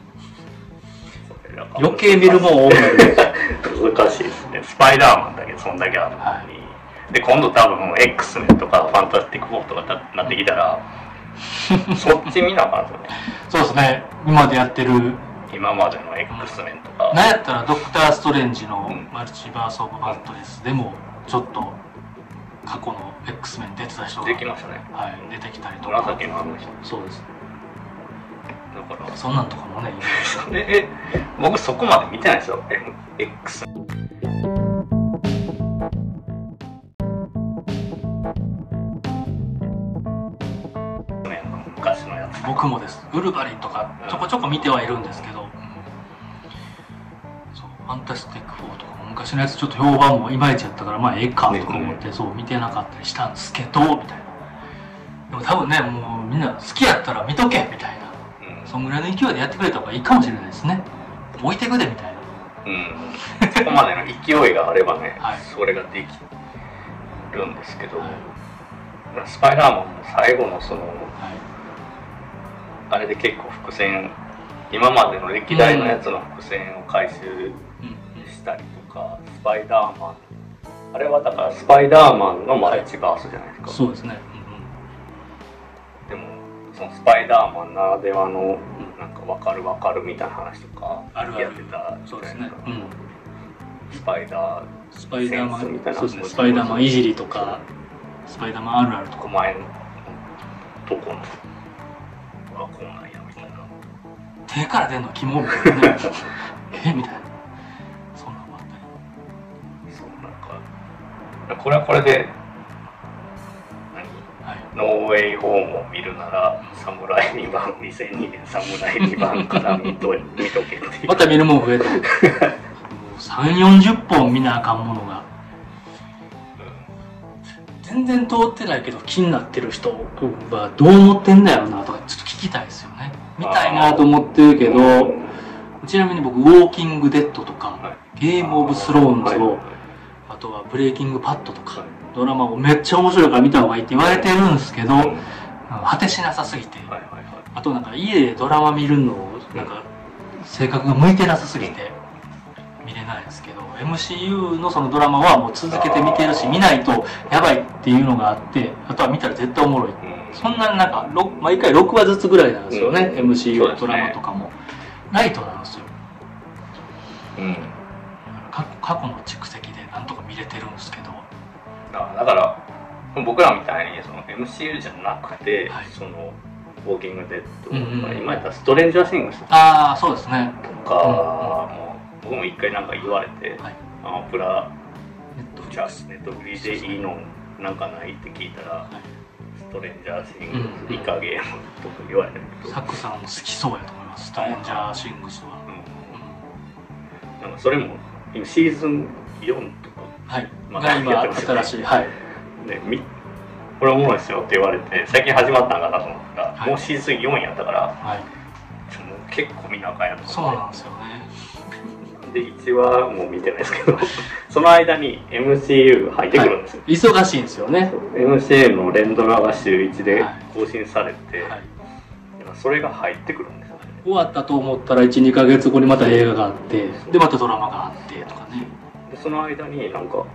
余計見るもん多い 難しいですね。スパイダーマンだけそんだけあるのに、はい、で今度多分 X メンとかファンタスティック4とかなってきたら そっち見なあかんすよね。そうですね。今でやってる。今までの X メンとか。なんやったらドクター・ストレンジのマルチバース・オブ・バットレスでもちょっと過去の X メン出てた人ができましたね。はい出てきたりとか。紫のあの人。そうです。だから。そんなんとかもね え僕そこまで見てないですよ。X 僕もです。ウルヴァリンとかちょこちょこ見てはいるんですけど、うん、そうファンタスティック4とかも昔のやつちょっと評判もいまいちやったからまあええかとか思って、ね、そう見てなかったりしたんですけどみたいな。でも多分ねもうみんな好きやったら見とけみたいな。そんぐらいの勢いでやってくれた方がいいかもしれないですね。置いてくでみたいな。うん。そこまでの勢いがあればね、はい、それができるんですけど、はい、スパイダーマンも最後のその、はい、あれで結構伏線今までの歴代のやつの伏線を回収したりとか、うん、スパイダーマン。あれはだからスパイダーマンのマルチバースじゃないですか、そうですね、うん、でもそのスパイダーマンならではのなんか分かる分かるみたいな話とかやってたそうですね、うん、スパイダースパイダーマンそうですね。スパイダーマンいじりとかスパイダーマンあるあるとか。前のとこの手から出るのキモ みたいなねえみたいなそんなのもあったりそうなんかこれはこれでノーウェイホームを見るなら、サムライ2番、2002年サムライ2番から見と 見とけってまた見るもん増えた。3、40本見なあかんものが。全然通ってないけど気になってる人はどう思ってんだよなとかちょっと聞きたいですよね。見たいなと思ってるけど、ちなみに僕、ウォーキングデッドとか、ゲームオブスローンズを、あとはブレイキングパッドとか、ドラマをめっちゃ面白いから見た方がいいって言われてるんですけど、果てしなさすぎて、あとなんか家でドラマ見るのなんか性格が向いてなさすぎて見れないです MCU のそのドラマはもう続けて見てるし見ないとやばいっていうのがあってあとは見たら絶対おもろい、そんななんか毎回6話ずつぐらいなんですよね、MCU ドラマとかも、ライトなんですよ、うん、過去の蓄積でなんとか見れてるんですけど。だから僕らみたいにその MCU じゃなくて、はい、そのウォーキングデッド、うんうん、今言ったストレンジャーシングスああそうですね。とか、うん、もう僕も一回なんか言われて、はい、アマプラネットじゃネットフリでいいのなんかないって聞いたら、はい、ストレンジャーシングス、うん、イカゲームとか言われてサックさんも好きそうやと思います。ストレンジャーシングスは、うん、なんかそれも今シーズン4とかはい。まあ、今新しい。はい。でみこれおもろいですよって言われて最近始まったんかなと思ったら、はい、もうシーズン4やったから、はい、もう結構見なあかんやとそうなんですよねで1話も見てないですけど その間に MCU 入ってくるんですよ、はい、忙しいんですよね。MCU の連ドラが週1で更新されて、はい、それが入ってくるんですよ、ね、終わったと思ったら12か月後にまた映画があってでまたドラマがあってとかね。でその間になんか、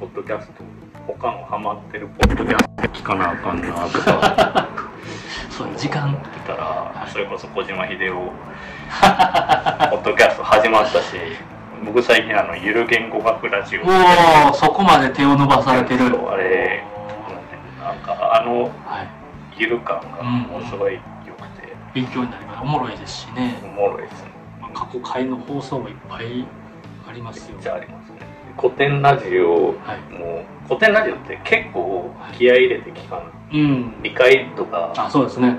ポッドキャスト他のハマってるポッドキャスト聞かなあかんなとか。そう時間。ってたら、それこそ小島秀夫 ポッドキャスト始まったし僕最近あのゆる言語学ラジオ。おおそこまで手を伸ばされてる。あれなんかあのはい。ゆる感がもうすごい良くて、勉強になります。おもろいですしね。おもろいですね。まあ過去回の放送もいっぱいありますよ。めっちゃありますね。古典ラジオはい。古典ラジオって結構気合い入れて聞かないうん。理解とか。あそうですね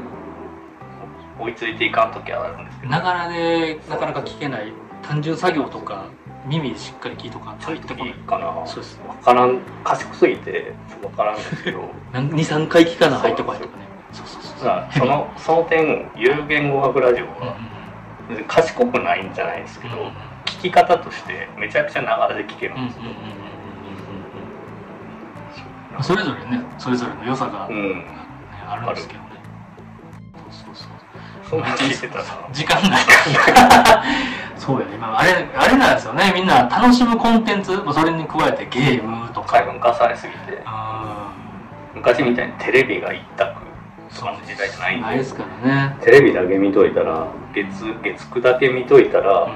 追いついていかん時はあるんですけど。ながらでなかなか聞けない単純作業とか耳でしっかり聞いとかちょい入ってこない。かなそうです分からん賢すぎて分からんですけど。23回聞かな入ってこないとかね。そうそうそうそのその点ゆる言語学ラジオうんうん賢くないんじゃないですけど、うんうん聞き方としてめちゃくちゃながらで聞けるうんうんんですよ、うんそれぞれねそれぞれの良さが、ねうん。あるんですけどそんな聞いてたら時間ないそうやね。今あれあれなんですよね。みんな楽しむコンテンツもうそれに加えてゲームとか。細分化されすぎて。あ昔みたいにテレビが一択。ーそんな時代じゃないんで。ですからね。テレビだけ見といたら月月9だけ見といたら、う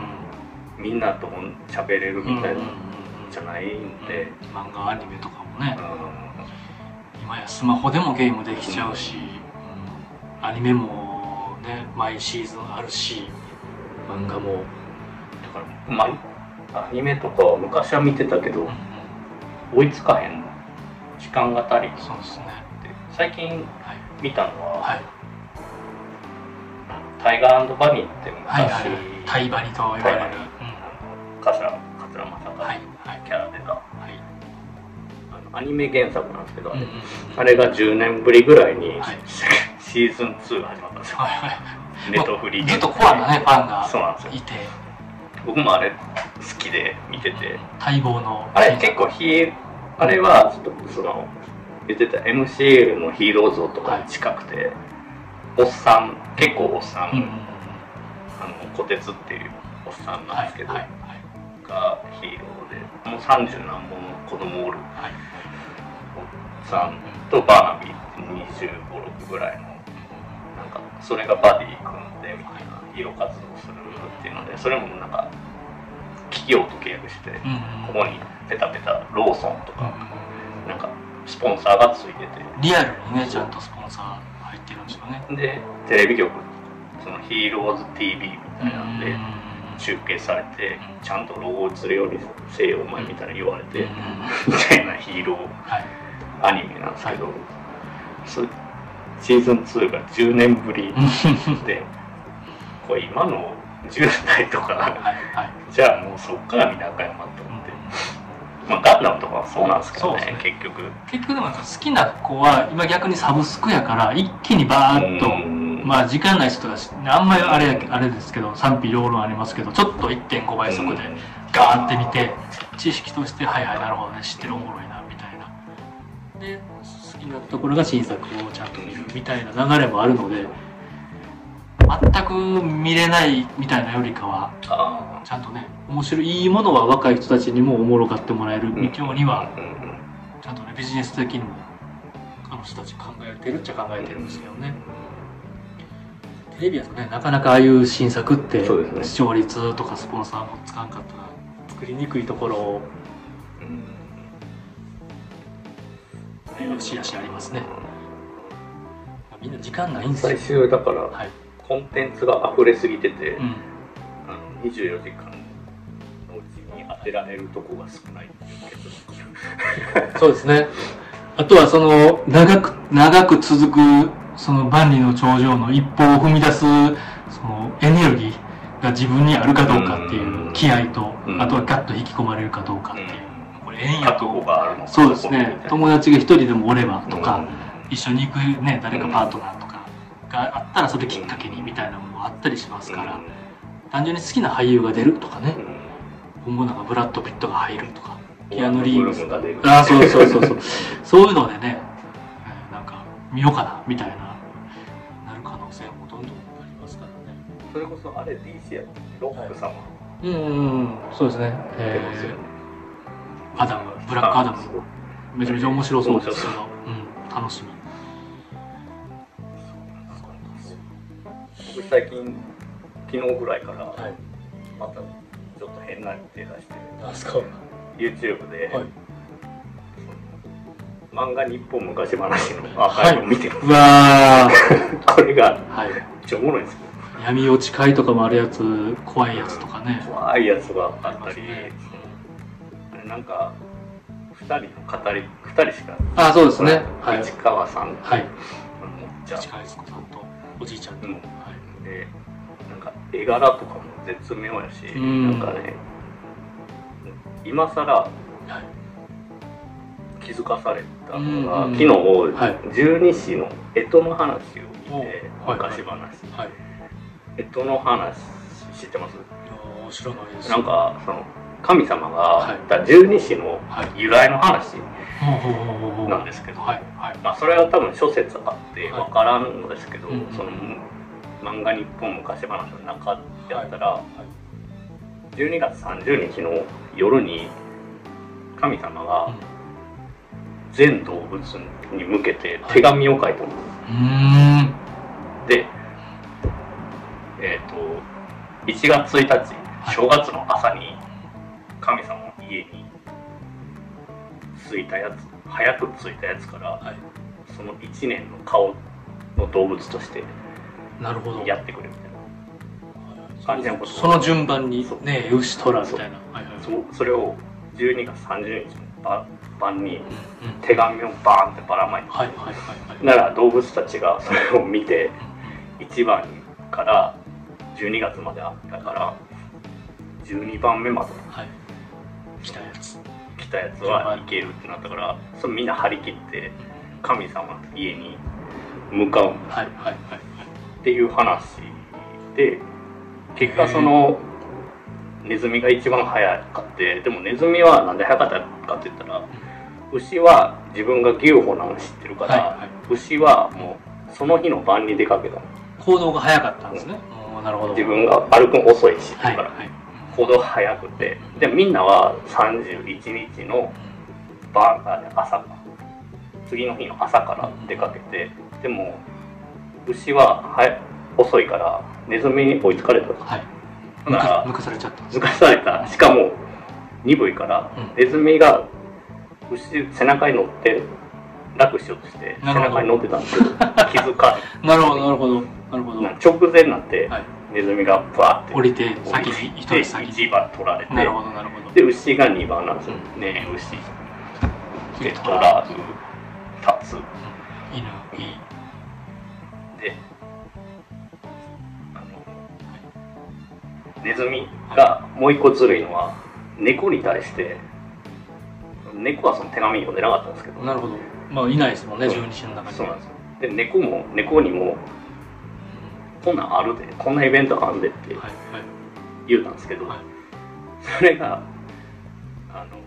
みんなとも喋れるんみたいなうんうんうんじゃないんで、漫画アニメとかもね。うん。今やスマホでもゲームできちゃうし、うん。アニメもね毎シーズンあるし漫画も、だからまあアニメとかは昔は見てたけどうんうん。追いつかへん時間が足りん。そうですね。で最近はい見たのは、はい。タイガーバニーって昔、はいはいタイバニと言われる、桂桂正和キャラ出た、はい。あのアニメ原作なんですけど、うんうんうんあれが10年ぶりぐらいに、はい シーズン2が始まったんですよ。はいはいネットフリーずっとコアなねファンがそうなんですよ。いて。僕もあれ好きで見てて、待望の。あれ結構ヒーあれはちょっとその言ってた。MCL のヒーロー像とかに近くて、おっさん結構おっさん、うんあの虎鉄っていうおっさんなんですけど、はいはいがヒーローでもう30何本の子供おるはいおっさんとバーナビー2 5 6ぐらいのそれがバディ組んでみたいな色活動するっていうのでそれもなんか企業と契約して、ここにペタペタローソンとか、なんかスポンサーがついてて。リアルにねちゃんとスポンサー入ってるんですよね。でテレビ局そのヒーローズ TV みたいなんで中継されてちゃんとロゴ映るようにせよお前みたいな言われて、みたいなヒーローはい。アニメなんですけど、そシーズン2が10年ぶりで これ今の10代とかはい。はいじゃあもうそっから見なあかんやなと思って、まあ、ガンダムとかはそうなんですけどねそうです結局。結局でも好きな子は今逆にサブスクやから一気にバーッとうん。まあ時間ない人とかあんまりあれあれですけど賛否両論ありますけどちょっと1.5倍速でガーって見て知識としてはいはいなるほどね知ってるおもろいなみたいな。で好きなところが新作をちゃんと見るみたいな流れもあるので全く見れないみたいなよりかはあちゃんとね面白いいいものは若い人たちにもおもろがってもらえるうん。今日にはちゃんとねビジネス的にもあの人たち考えてるっちゃ考えてるんですけどね。テレビやとねなかなかああいう新作って視聴率とかスポンサーもつかんかったら作りにくいところをよしあしありますね。みんな時間ないんですよ。最終だからはい、コンテンツが溢れすぎてて、うん、あの24時間のうちに当てられるとこが少ない。っていう結論そうですね。あとはその長く長く続くその万里の長城の一歩を踏み出すそのエネルギーが自分にあるかどうかっていう気合と、うん。あとはガッと引き込まれるかどうかっていう、覚悟と。があるのかそうですね。友達が一人でもおればとか、うん。一緒に行くね誰かパートナーとかがあったらそれきっかけにみたいなものもあったりしますから、単純に好きな俳優が出るとかねう、ん。今後なんかブラッド・ピットが入るとか。キアヌ・リーブス。が出る。ああそうそうそうそう。そういうのでねえーなんか見ようかなみたいななる可能性もどんどんありますからね。それこそあれ DC やロック様。うんうんうん。そうですね、え出ますよね。ー、アダムブラックアダム。めちゃめちゃ面白そうです。け面ど、う。ん、楽しみ。僕最近昨日ぐらいからはい。またちょっと変な手出してなんすか YouTube で、はい。漫画日本昔話のアーカイブを見てる、うわ これがーはい。めっちゃおもろいんですよ。闇落ち会とかもあるやつ怖いやつとかね。怖いやつがあったり、ねなんか2人の語り2人しかあそうですね。はい。市川さん。と、はい。もっちゃん近いつこさんとおじいちゃんと、うん。はい。でなんか絵柄とかも絶妙やし、うん。なんかね今更はい。気づかされたのが、うん昨日、はい。十二支の干支の話を見て、おはい。昔話、はい。干支の話知ってます？いやー知らないです。なんかその神様はい。が言った十二支のはい。由来の話なんですけど、まあ、それは多分諸説あってはい。分からんのですけど、その漫画日本昔話の中やったら、12月30日の夜に神様が全動物に向けて手紙を書いたんです、でえっ、と1月1日正月の朝に神様の家に着いたやつ早く着いたやつからはい。その1年の顔の動物としてなるほど。やってくれみたいな。感じのことその順番にそう。ね牛虎みたいな。はいはい。そそれを12月30日の晩晩に手紙をバーンってばらまいてはいはいはいはい。なら動物たちがそれを見て1番から12月まであったから12番目まではい来たやつ。来たやつはい。けるってなったからそれみんな張り切って神様の家に向かう。はいはいはいっていう話で結果そのネズミが一番早かってでもネズミはなんで早かったかって言ったら牛は自分が牛歩なの知ってるから、はいはい牛はもうその日の晩に出かけたの行動が早かったんですねうんなるほど自分が歩くの遅いし、だからはいはい行動が早くて。でみんなは31日の晩あ朝か。次の日の朝から出かけて。でも牛はは遅いからネズミに追いつかれた。とはい。抜かされちゃった。抜かされた。しかも鈍いから、うん。ネズミが牛背中に乗って楽しようとして背中に乗ってたんですけど 気づかなるほどなるほどなるほど。な直前になって、はいネズミがバーって。降りて降先に一人先に。1番取られて。なるほどなるほど。で牛が2番なんですよ、うねえ牛次でトラウタツ犬いいであのネズミがもう一個ずるいのは猫に対して猫はその手紙読んでなかったんですけど。なるほど。まあいないですもんねの中に。そうなんですよ。で猫も猫にもこんなんあるでこんなイベントあるでってはいはい言うたんですけど、はいそれがあの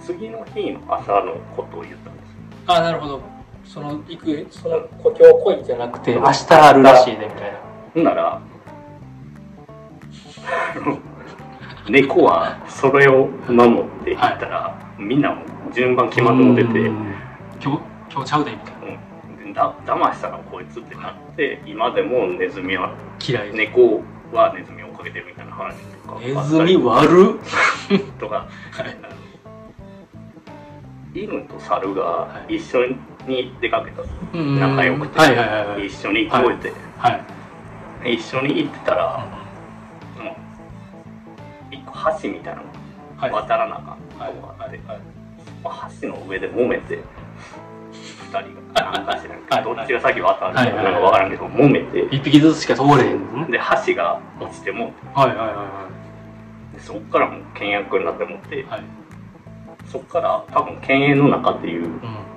次の日の朝のことを言ったんですあなるほど。その行くその故郷来いじゃなくて明日あるらしいねみたいな。ほんなら 猫はそれを守っていったら、みんなも順番決まっても出て、うん。今日今日ちゃうでみたいな。うん、だ騙したらこいつってなって今でもネズミは嫌い。で猫はネズミを追っかけてるみたいな話とかネズミ悪っ。とか、はい。犬と猿が一緒に出かけた、うん仲良くて。はいはいはいはい。一緒に動いて、はい。一緒に行ってたら、その一個橋みたいなのはい。渡らなあかんはいとこがあって、はい。橋の上で揉めて二人なんか知らんけどっちが先渡るか？はいはいなんか？分か？らんけど揉めて一匹ずつしか？通れへんのねで橋が落ちてもはいはいはいはいでそっか？らもう倹約になってもってはいそっか？ら多分犬猿の中っていう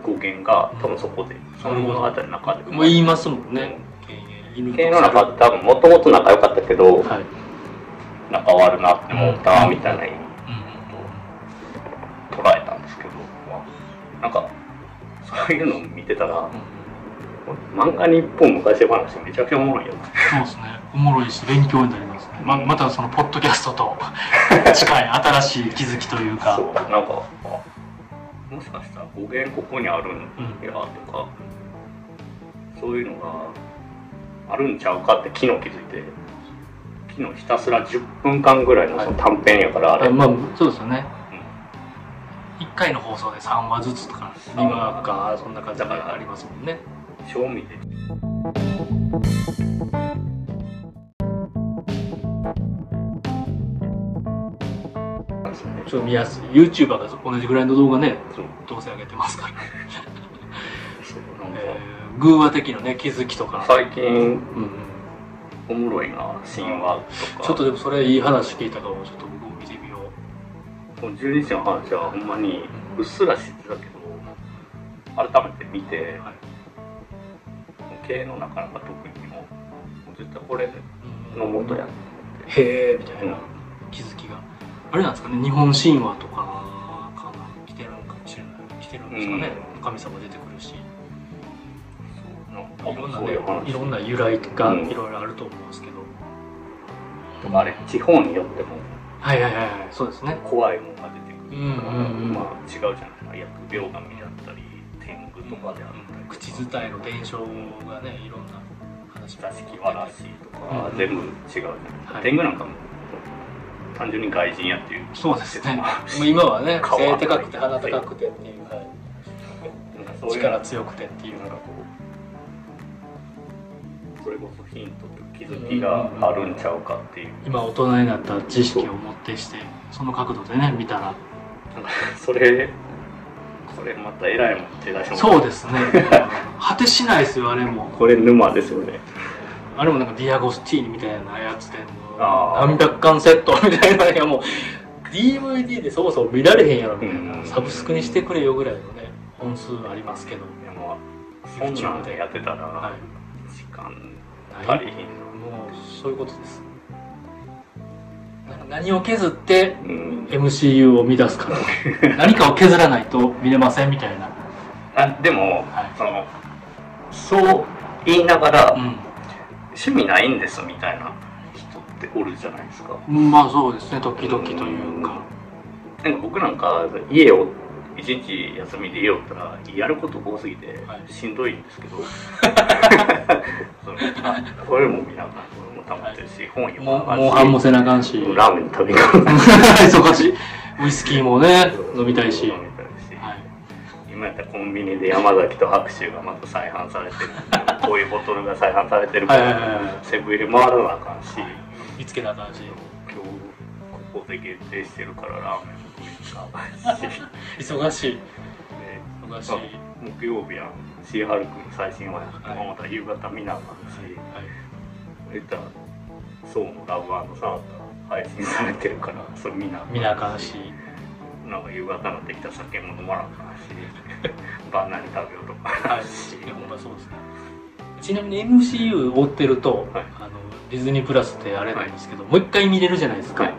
語源が多分そこでその物語の中でもう言いますもんね犬猿の中って多分もともと仲良か？ったけどはい仲悪なって思ったみたいな意味うん捉えたんですけど、まあ、なんか？そういうのを見てたら漫画日本昔話めちゃくちゃおもろいよ。そうですね。おもろいし勉強になりますね。ままたそのポッドキャストと 近い新しい気づきというか。そう。なんかあもしかしたら語源ここにあるんやとか、そういうのがあるんちゃうかって昨日気づいて昨日ひたすら10分間ぐらいのその短編やからあれ、あまあそうですよね、1回の放送で3話ずつとか2話かそんな感じでありますもんね。賞味で。ちょっと見やすい。YouTuber が同じぐらいの動画ねどうせ上げてますから、そうえー、偶話的なね気づきとか、最近うんうん、おもろいな神話とか。ちょっとでもそれいい話聞いたからちょっとうこの十二日の話はほんまにうっすら知ってたけど改めて見て、はい経営のなかなか特にももう絶対これの元やへえみたいうんな。気づきが。あれなんですかね日本神話とかかな来てるのかもしれない。来てるんですかね、神様出てくるし。そういろんなねいろんな由来がうん。いろいろあると思うんですけど、とかあれ地方によってもはいはいはいはい。そうですね。怖いものが出てくるから、うんうんうん。まあ違うじゃないですか。疫病神だったり天狗とかであったり口伝えの伝承がねいろんな話座敷わらしとか、うん全部違うじゃないはい。天狗なんかも単純に外人やっていうそうですね。説もあるしもう今はね 顔背高くて鼻高くてっていう、はいういう力強くてっていうなんかこう。それこそヒント気づきがあるんちゃうかっていう、今大人になった知識を持ってしてその角度でね見たら。それこれまた偉いもん手出しもそうですね。果てしないですよあれも。これ沼ですよね。あれもなんかディアゴスティーニみたいなやつで何百巻セットみたいなのがもう DVD でそもそも見られへんやろみたいな、うん。サブスクにしてくれよぐらいのね本数ありますけど。いやまあそんなんでやってたら、は時間い足りひん。のもうそういうことです。何を削ってうん。MCU を生み出すか。何かを削らないと見れませんみたいな。あでも、はい。そのそう言いながら、うん。趣味ないんですみたいな人っておるじゃないですか。まあそうですね。時々というか。なんか僕なんか家を一日休みで家おったらやること多すぎてはい。しんどいんですけど、そのあこれも見ながらこれも溜まってるし、本読もまなモンハンもせなあかんし。ラーメン食べに行かな忙しい。ウイスキーもね飲みたいし、飲みたいし。はい、今やったらコンビニで山崎と白州がまた再販されてる。こういうボトルが再販されてるかはいはいはいはらセブン入れ回らなあかんし。見つけなあかんし。今日ここで限定してるからラーメン忙しい。で忙しい、まあ木曜日やんシーハルクの最新話やって、はいまた夕方見なあかんし。はい。言ったらそうのラブサーが配信されてるからそれ見なあかなあかんし。なんか夕方になってきたら酒も飲まなあかんし。晩何食べようとかはいあるし、い。やほんまそうですね。ちなみに MCU 追ってると、はい。あのディズニープラスってあれなんですけど、もう一回見れるじゃないですか、はい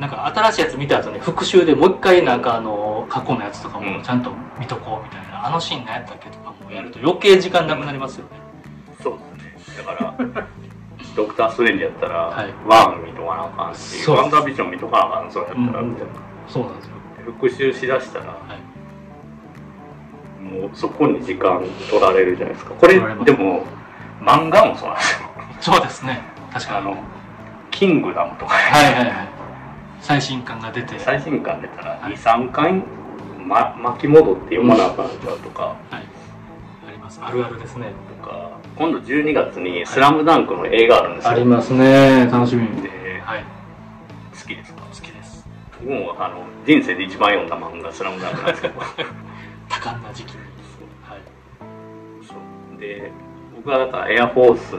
なんか新しいやつ見た後に復習でもう一回なんかあの過去のやつとかうん。もちゃんと見とこうみたいな、あのシーン何やったっけとかもやると余計時間なくなりますよね、そうですね。だから ドクター・ストレンジやったら、はい。ワン見とかなあかんしワンダービジョン見とかなあかんそうやったら、うん。みたいなそうなんですよ。復習しだしたらはい。もうそこに時間取られるじゃないですか。これでも漫画もそうなんですよ。そうですね。確かに。あのキングダムとかはいはいはい最新刊が出て、はい、最新刊出たらはい。23回、ま、巻き戻って読まなあかんちゃうとか、あります。あるあるですね。とか。今度12月に「スラムダンクの映画あるんですよ、ありますね。楽しみ。ではい。好きですか？好きです。僕もあの人生で一番読んだ漫画「スラムダンクなんですけど。多感な時期に。はいそう。で僕はだからエアフォース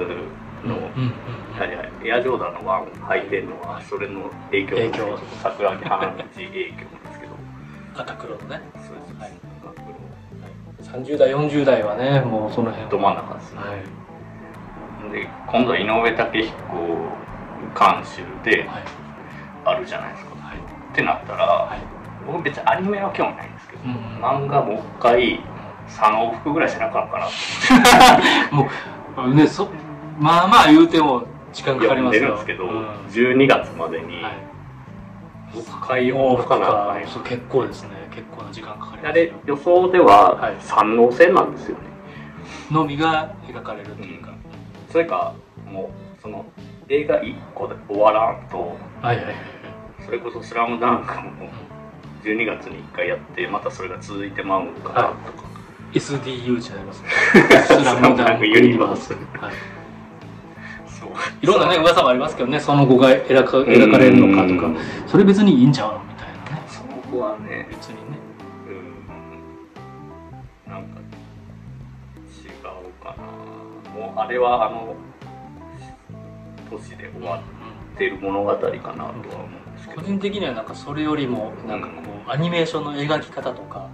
の、はいはい、エアジョーダンのワン履いてるのはそれの影響なんです影響。桜木花道影響なんですけど赤黒のね。そうです、はい。赤黒30代40代はねもうその辺ど真ん中ですね、はい。で今度井上武彦監修ではい。あるじゃないですか、はい。ってなったら、はい僕別にアニメは興味ないんですけど、うん漫画もう一回3往復ぐらいしなあかんかなと もうねそまあまあ言うても時間かかりますよ。でるんですけど、うん。12月までにはい。6回往復かな結構ですね。結構な時間かかりますあれ予想でははい。三能線なんですよね、のみが描かれるっていうか、それかもうその映画1個で終わらんとはいはいはいそれこそ「スラムダンクも12月に1回やってまたそれが続いてまうんかなとか、SDU じゃないますね。スラムダンクユニバース、はい、いろんなね噂もありますけどねその後が描か描かれるのかとかうんそれ別にいいんちゃうの？みたいなね。その子はね。別にね。うん。なんか違うかな。もうあれはあの年で終わってる物語かなとは思うんですけど。個人的にはなんかそれよりもなんかこうアニメーションの描き方とか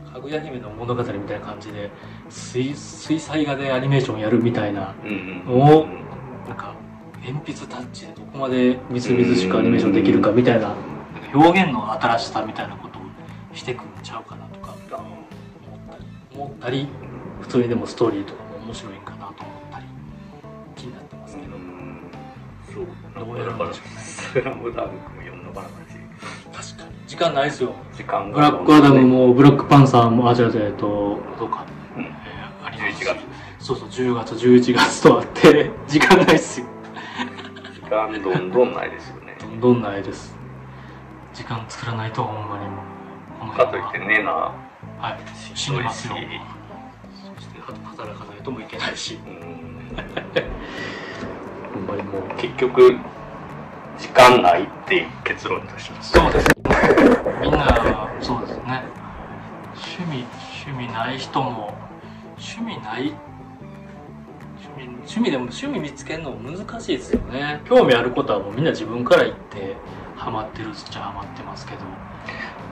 なんかかぐや姫の物語みたいな感じで水水彩画でアニメーションやるみたいな。うんおなんか鉛筆タッチでどこまでみずみずしくアニメーションできるかみたいな。なんか表現の新しさみたいなことをしてくんちゃうかなとか。思ったり思ったり普通にでもストーリーとかも面白いんかなと思ったり気になってますけど、そう。どうやるんでしょうねスラムダンクも読んだからだし。確かに。時間ないですよ。時間が。ブラックアダムもブラックパンサーもあ違う違うえっとどうか、11月。そうそう10月11月とあって 時間ないっすよ。時間どんどんないですよね。どんどんないです。時間作らないとほんまにもう。このかといってねな。はい。死にますよ。しそして働かないともいけないし。うん。ほんまにもう結局時間ないっていう結論とします。そうです。みんなそうですね。趣味趣味ない人も趣味ない？趣味趣味でも趣味見つけるのも難しいですよね。興味あることはもうみんな自分から言ってハマってるっちゃハマってますけど。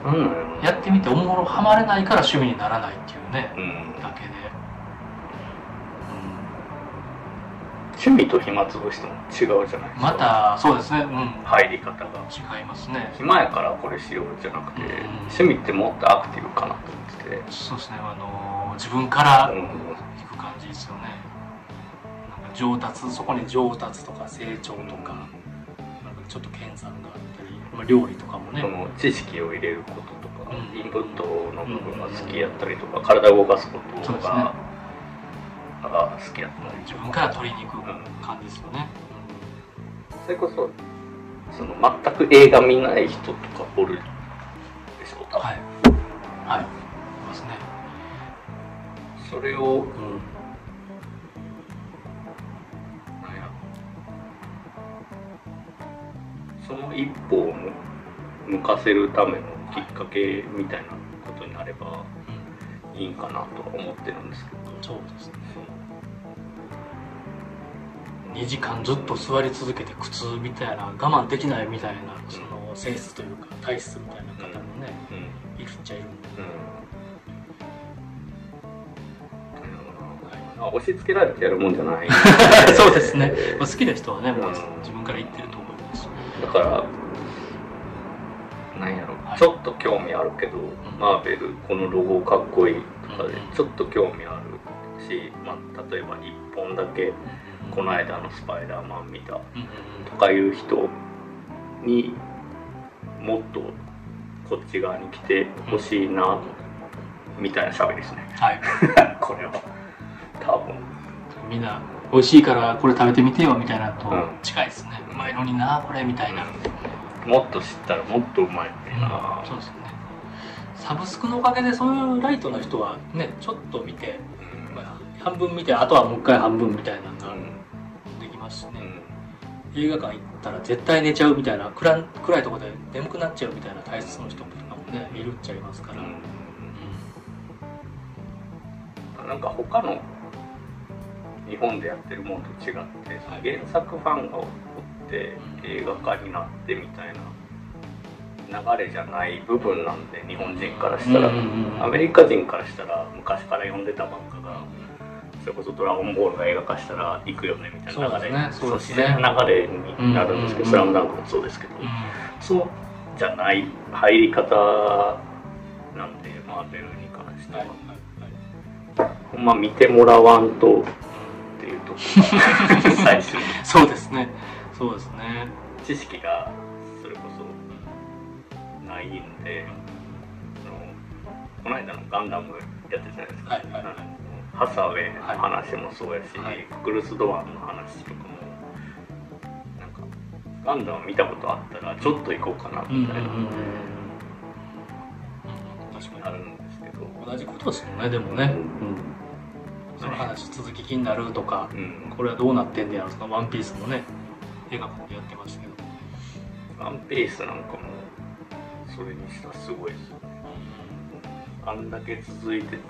なん。やってみておもろハマれないから趣味にならないっていうねうん。だけで、趣味と暇つぶしても違うじゃないですか。またそうですね。うん。入り方が。違いますね。暇やからこれしようじゃなくて、うん。趣味ってもっとアクティブかなと。思ってて、そうですね。あの自分からうん行く感じですよね。なんか上達そこに上達とか成長とかなんかちょっと研鑽があったり、まあ、料理とかもね。その知識を入れることとか、うん。インプットの部分が好きやったりとか、体を動かすことそうですね。が、が好きやったり自分から取りに行く感じですよね、それこそその全く映画見ない人とかおるでしょ多分。はい。はいそれをうん。なんや。その一歩を向かせるためのきっかけみたいなことになればいいんかなとは思ってるんですけど。そうですね。2時間ずっと座り続けて苦痛みたいな我慢できないみたいなその性質というか体質みたいな方もねうん。いるっちゃいるんで、うん、押し付けられてやるもんじゃない。そうですね、まあ、好きな人はねもううん自分から言ってると思います。だからなんやろ、はい。ちょっと興味あるけど、マーベルこのロゴかっこいいとかでうんちょっと興味あるし、まあ、例えば1本だけこの間の「スパイダーマン」見たうんうんとかいう人にもっとこっち側に来てほしいなみたいな喋りですね。はい。これは多分。みんな美味しいからこれ食べてみてよみたいなのとうん近いですね、うまいのになこれみたいな、もっと知ったらもっとうまいのにな。そうですよね。サブスクのおかげでそういうライトの人はねちょっと見て、半分見てあとはもう一回半分みたいなのがうんできますしね、うん映画館行ったら絶対寝ちゃうみたいな暗い暗いところで眠くなっちゃうみたいな体質の人とかもねいるっちゃいますから、うん。なんか他の日本でやってるものと違って、はい。原作ファンがおって映画化になってみたいな流れじゃない部分なんで日本人からしたら、アメリカ人からしたら昔から読んでた漫画がそれこそ「ドラゴンボール」が映画化したら行くよねみたいな流れ。そうですね。自然な流れになるんですけど「うんスラムダンクもそうですけど、うん。そうじゃない入り方なんでマーベルに関しては。ほんま見てもらわんと最初にそうですね。そうですね。知識がそれこそないんでこの間のガンダムやってたじゃないですか、はいはい。はいハサウェイの話もそうやし、はい、クルス・ドアンの話とかもなんかガンダム見たことあったらちょっと行こうかなみたいな、確かに。あるんですけど。同じことですよねでもね、その話続き気になるとか、これはどうなってんねやろとか「ワンピースもね映画館でやってましたけど「ワンピースなんかもそれにしたらすごいですよね。あんだけ続いてて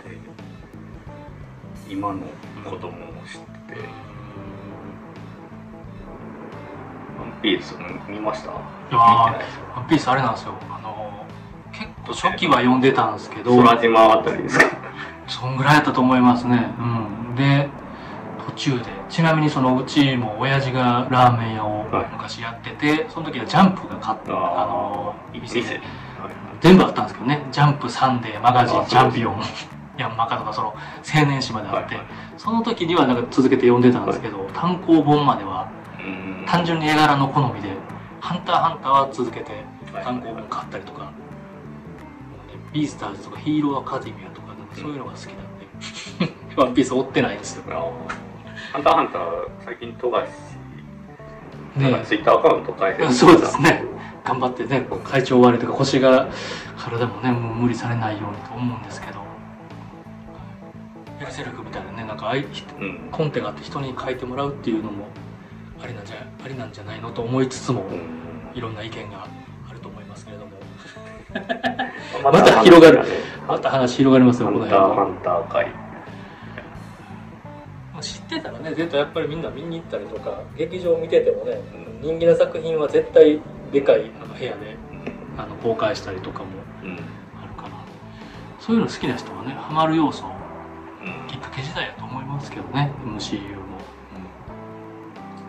今の子供を知ってて「ワンピース見ました？ワンピースあれなんですよ。あの結構初期は読んでたんですけど空島あたりですか？そんぐらいやったと思いますね。うん。で途中で。ちなみにそのうちも親父がラーメン屋を昔やってて、はい、その時はジャンプが買ったあの店で、全部あったんですけどね。ジャンプサンデーマガジンチャンピオン ヤンマカとかその青年誌まであって、はい、その時にはなんか続けて読んでたんですけど、はい、単行本までは単純に絵柄の好みで「ハンターハンター」は続けて単行本買ったりとか、はい、ビースターズとかヒーローアカデミアとかそういうのが好きなんで、ワンピース追ってないんですよハンターハンター最近富樫。ねツイッターアカウント変えてそうですね。頑張ってね会長割れとか腰が体もねもう無理されないようにと思うんですけど。ベルセルクみたいなねなんかあい、うん、コンテがあって人に書いてもらうっていうのもありなんじゃありなんじゃないのと思いつつも、うん、いろんな意見があると思いますけれどもまた広がる。また話広がりますよこの辺ハンター界知ってたらね絶対やっぱりみんな見に行ったりとか劇場見ててもね、うん、人気な作品は絶対でかいあの部屋で、あの公開したりとかもあるから、そういうの好きな人はねハマる要素きっかけ時代やと思いますけどね MCU も、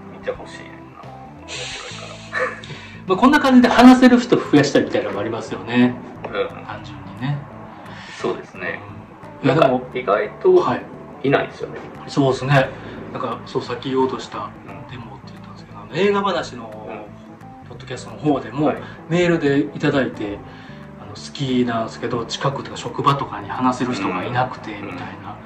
うん、見てほしいね面白いからまあこんな感じで話せる人増やしたいみたいなのもありますよね、うん、単純にね。そうですね、うん、いやでも意外とい。ないですよね、はい、そうですね。なんかそうさっき言おうとしたデモって言ったんですけど、映画話のポッドキャストの方でも、メールでいただいてあの好きなんですけど近くとか職場とかに話せる人がいなくてみたいな、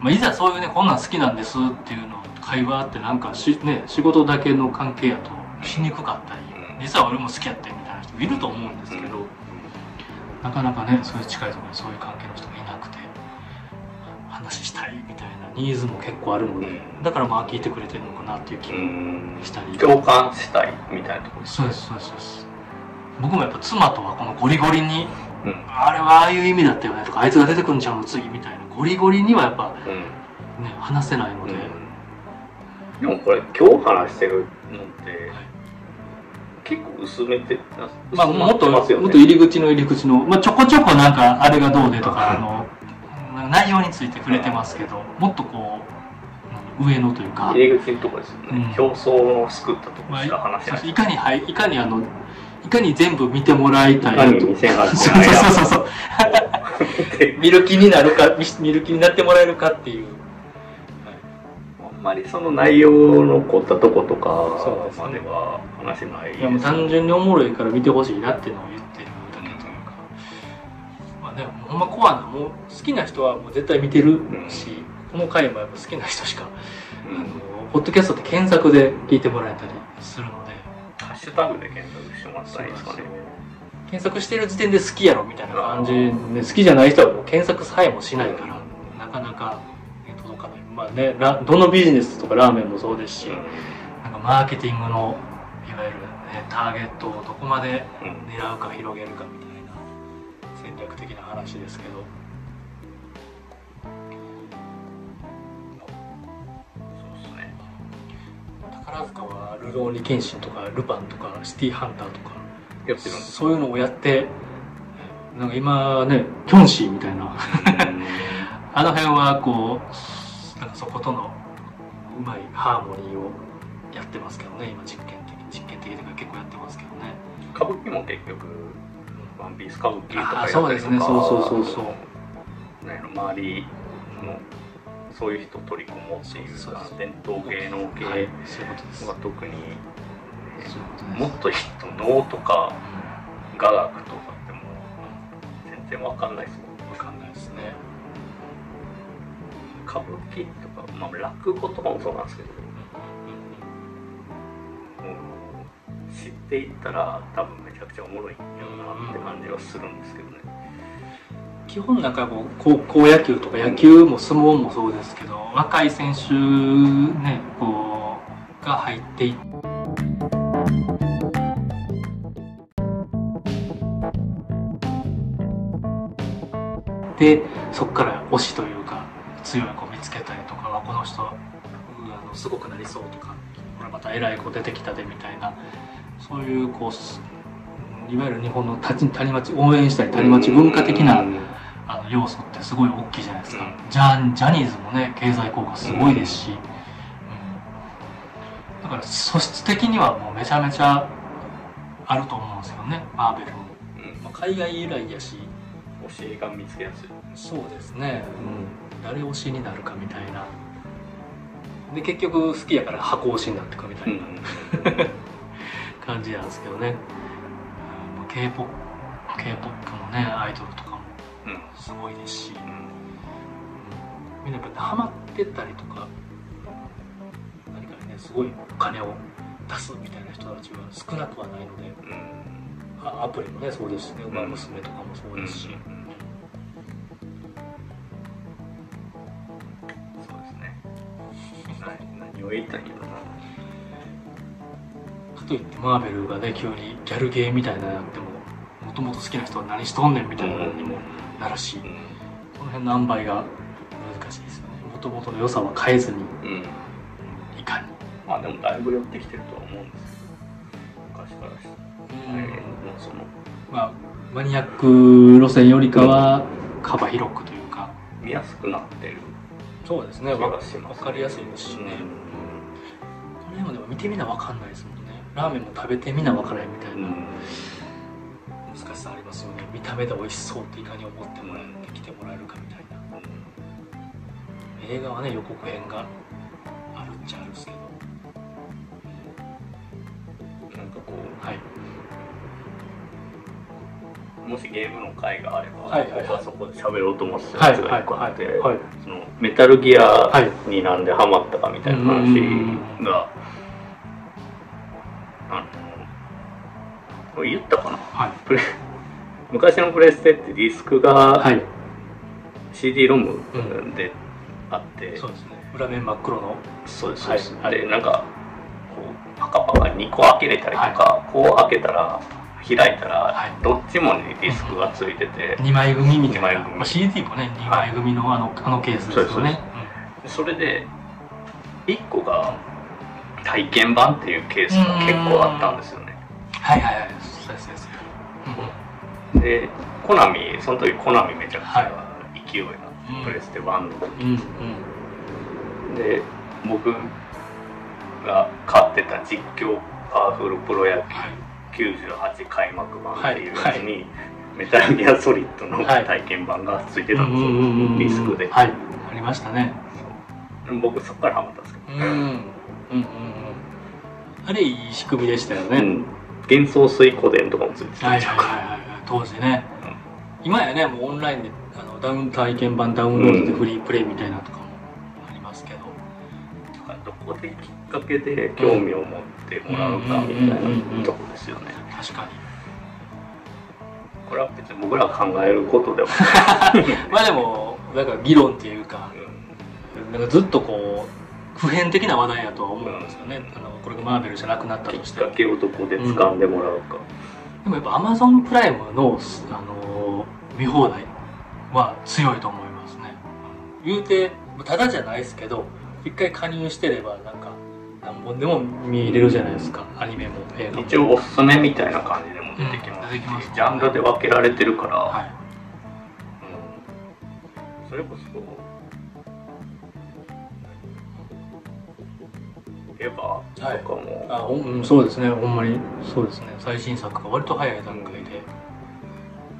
まあ、いざそういうねこんなん好きなんですっていうの会話ってなんかし、ね、仕事だけの関係やとしにくかったり実は俺も好きやってみたいな人いると思うんですけどなかなかねそういう近いところにそういう関係の人がいなくて話したいみたいなニーズも結構あるのでだからまあ聞いてくれてるのかなっていう気もしたり。共感したいみたいなところそうですそうですそうです。僕もやっぱ妻とはこのゴリゴリに、うん、あれはああいう意味だったよねとかあいつが出てくるんちゃうの次みたいな。ゴリゴリにはやっぱ、うん、ね話せないので、うん、でもこれ今日話してるのって、はい、結構薄めてまあもっと、もっと入り口の入り口の、まあ、ちょこちょこなんかあれがどうでとか、あの内容について触れてますけどもっとこう上のというか入り口のとこですよね、表層を救ったとこしか話せない、まあ、いかにはいいかにあのいかに全部見てもらいたいと。そうそうそうそう。見る気になるか、見る気になってもらえるかっていう。まりその内容の凝ったとことかまでは話せない、ね、いやもう単純におもろいから見てほしいなっていうのを言ってるだけというか。まあでもほんまコアな、もう好きな人はもう絶対見てるし、うん、この回もやっぱ好きな人しか、うん、あの、ポッドキャストって検索で聞いてもらえたりするので。ハッシュタグで検索してもらったらいいですかね。検索してる時点で好きやろみたいな感じで、好きじゃない人はもう検索さえもしないから、なかなか。まあね、どのビジネスとかラーメンもそうですし、なんかマーケティングの、いわゆる、ね、ターゲットをどこまで狙うか広げるかみたいな戦略的な話ですけど。宝塚は「ルローニケンシン」とか「ルパン」とか「シティーハンター」とかやってるそういうのをやってなんか今ねキョンシーみたいな。あの辺はこうそことのうまいハーモニーをやってますけどね今実験的実験的とか結構やってますけどね。歌舞伎も結局「ワンピース歌舞伎とかやったりとか。そうですね。そうそうそうそう。ね周りのそういう人を取り込もうっていう伝統芸能系は特にもっと能とか雅楽とかっても全然わかんないです歌舞伎とか、まあ、落語とかもそうなんですけど、うん、知っていったら多分めちゃくちゃおもろいんだなって感じはするんですけどね。基本なんかこう高校野球とか野球も相撲もそうですけど若い選手ねこうが入っていってそこから推しというか強いつけたりとかはこの人あのすごくなりそうとかこれまた偉い子出てきたでみたいなそういうこういわゆる日本の谷町応援したり谷町文化的なあの要素ってすごい大きいじゃないですか、ジャジャニーズもね経済効果すごいですし、うん、だから素質的にはもうめちゃめちゃあると思うんですよねマーベルも、うん。まあ、海外由来やし教えが見つけやすい。そうですね、うん、誰推しになるかみたいな。で結局好きやから箱推しになっていくみたいな、うん、感じなんですけどね、うん、k p o p k p o p もねアイドルとかも。すごいですし、うん、みんなやっぱハマってたりとか何かねすごいお金を出すみたいな人たちは少なくはないので、うん、アプリもねそうですしね「ウマ娘」とかもそうですし、うん、を言いたかといってマーベルがね急にギャルゲーみたいなやってももともと好きな人は何しとんねんみたいなのにもなるし、この辺の塩梅が難しいですよね。もともとの良さは変えずに、うん、いかに。まあでもだいぶ寄ってきてるとは思うんですけど昔からして、うん、もうそのまあマニアック路線よりかは幅広くというか。見やすくなってる。そうですね。分かりやすいですしね、うん、この辺はでも見てみな分かんないですもんね。ラーメンも食べてみな分からへんみたいな、うん。難しさありますよね。見た目で美味しそうっていかに思ってもらえて来てもらえるかみたいな。映画はね予告編があるっちゃあるんですけど。なんかこうはい。もしゲームの回があれば、はいはい、僕はそこで喋ろうと思ってたやつが一個あって、はい。はいはい、そのメタルギアになんでハマったかみたいな話が、の言ったかな、はい、昔のプレステってディスクが CD ロムであって、うん、そうですね。裏面真っ黒の。そうです。そうです、はい、でなんかこうパカパカ2個開けれたりとか、はい、こう開けたら開いたら、どっちもにディスクがついてて、うん、2枚組みたいな。枚組、まあ、CD もね2枚組のあの,、あのケースですよね。それで1個が体験版っていうケースが結構あったんですよねはいはいはい。そうですねでコナミその時コナミめちゃくちゃ勢いが、プレステ1の時、うんうん、で僕が買ってた実況パワフルプロ野球98開幕版っていうやつに、はいはい、メタルギアソリッドの体験版がついてたんですよ、ディスクで、はい、ありましたね。僕そこからハマったんですけど、うんうんうん。あれいい仕組みでしたよね、うん、幻想水湖伝とかもついてたんですよ、はいはいはい。当時ね、うん、今やねもうオンラインであのダウン体験版ダウンロードでフリープレイみたいなとかもありますけど、うん、どこできっかけで興味を持ってもらうかみたいなとこですよね。確かに。これは別に僕ら考えることでは。まあでもなんか議論っていうか、うん、なんかずっとこう普遍的な話題やとは思うんですよね、あのこれがマーベルじゃなくなったとして。きっかけをどこで掴んでもらうか、でもやっぱアマゾンプライムの、あの見放題は強いと思いますね。言うてただじゃないですけど一回加入してればなんか何本でも見れるじゃないですか。アニメも映画も。一応おすすめみたいな感じでも出てきます,、うん、ますジャンルで分けられてるから、はい。うん、それこそエヴァとかも、はい、あうん、そうですね。ほんまにそうですね。最新作が割と早い段階で、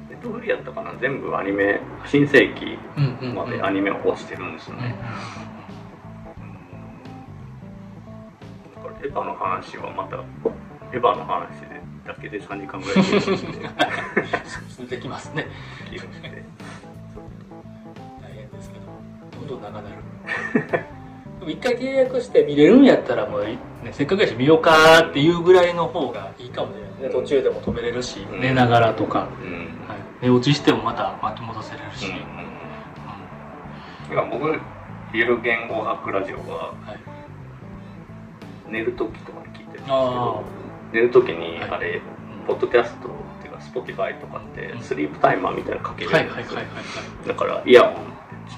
ネットフリやったかな。全部アニメ新世紀までアニメを落ちてるんですよね、だからエヴァの話はまたエヴァの話でだけで3時間ぐらいで。でできますね。大変ですけど。どんどん長なる 一回契約して見れるんやったらもう、ね、せっかくやし見ようかっていうぐらいの方がいいかもしれないね。途中でも止めれるし、うん。寝ながらとか、うん。はい、寝落ちしてもまた巻き戻せれるし、うんうんいや僕ゆる言語学ラジオははい、寝る時とかに聞いてるんですけあど寝る時にはい。あれ、ポッドキャストっていうか Spotify とかってうん。スリープタイマーみたいなのかけるんですよ。はいはいはいだからイヤホンちょ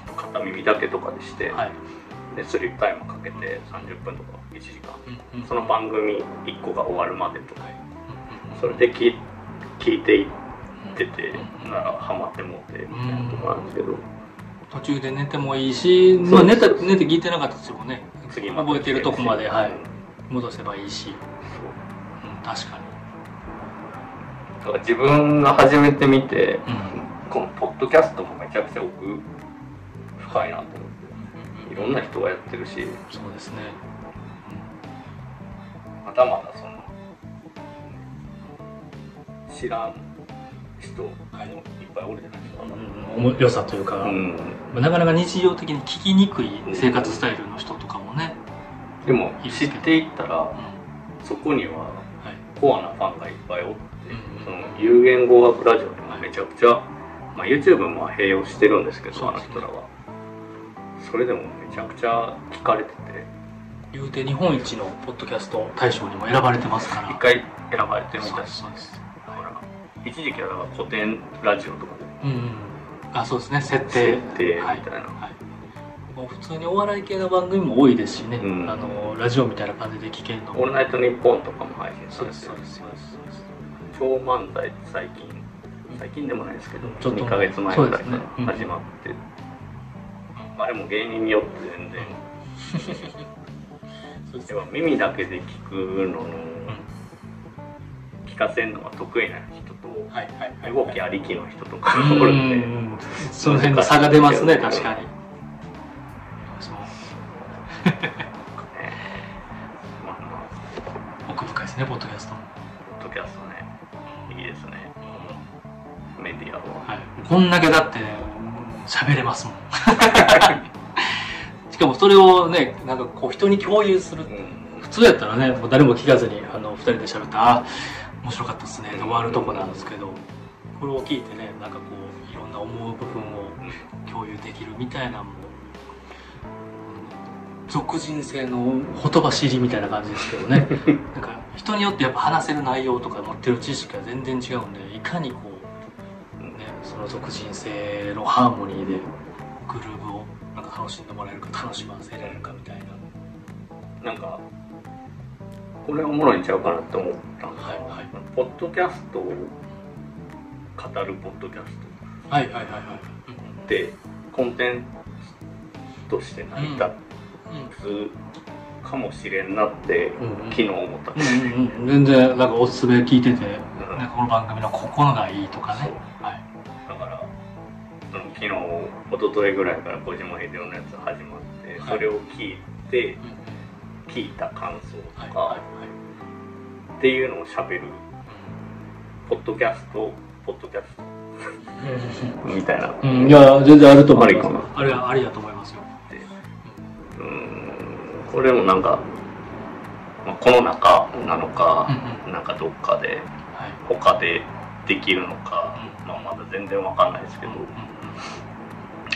っと片耳だけとかでして、はいはいでスリープタイマーかけて30分とか1時間その番組1個が終わるまでとか。それで聞い聞いていっててうんならハマってもうてみたいなとこなんですけど。途中で寝てもいいし、まあ、寝た寝て聞いてなかったとしてもね。次覚えてるとこまで、はい。うん、戻せばいいし、そう。うん、確かだから自分が初めて見てこのポッドキャストもめちゃくちゃ奥深いなと思って。いろんな人がやってるし。そうですね、まだまだその知らん人もいっぱいおるじゃな。いですか、うん、良さというか、うん。まあなかなか日常的に聞きにくい生活スタイルの人とかもね、でも知っていったらうん。そこにははい。コアなファンがいっぱいおって、うんその有言語学ラジオでもめちゃくちゃ、まあ、YouTube も併用してるんですけどね。の人らは。それでもめちゃくちゃ聞かれてて。言うて日本一のポッドキャスト大賞にも選ばれてますから。一回選ばれてるみたいです。だから一時期は古典ラジオとか。うんうん。あそうですね。設で定。設定みたいな、はい。もう普通にお笑い系の番組も多いですしね、うん。あのラジオみたいな感じで聞けるのオールナイトニッポン」とかも配信さそうでれてそうですそうです。超漫才って最近。最近でもないですけどちょっと2ヶ月前ぐらいかそうですね。うん。ら始まあれも芸人によって全然、そうですやっぱ耳だけで聞くのの、聞かせるのが得意な人と、はいはいはい動きありきの人とかおるんで、うんその辺の差が出ますね確かに。そうまあまあ奥深いですねポッドキャストも、ポッドキャストね。いいですね。メディアは。はい、こんだけだって喋れますもん。しかもそれをねなんかこう人に共有する。うん。普通やったらねもう誰も聞かずにあの2人で喋ったあ面白かったっすねで終わるとこなんですけどこれを聞いてねなんかこういろんな思う部分を共有できるみたいなのもうん俗人性のほとばしりみたいな感じですけどね。なんか人によってやっぱ話せる内容とか持ってる知識が全然違うんでいかにこその俗人性のハーモニーでグルーブをなんか楽しんでもらえるか楽しませられるかみたいな。なんかこれおもろいんちゃうかなって思ったんが、はいはい。ポッドキャストを語るポッドキャスはいはいはいはい。トってコンテンツとして成り立つかもしれんなって昨日思った、うんうんうん。全然なんかおすすめ聞いてて、ね、うん。この番組のここのがいいとかね。はいその昨日一昨日ぐらいから小島秀夫のやつ始まって、はい。それを聞いて聞いた感想とか、はいはいはい。っていうのを喋るポッドキャストポッドキャスト。みたいな。うん、いや全然あると思います。あれはありだと思いますよ。うーん。これもなんか、まあ、この中なのか、うん。なんかどっかではい。他でできるのか、うん。まあ、まだ全然わかんないですけど、うんうん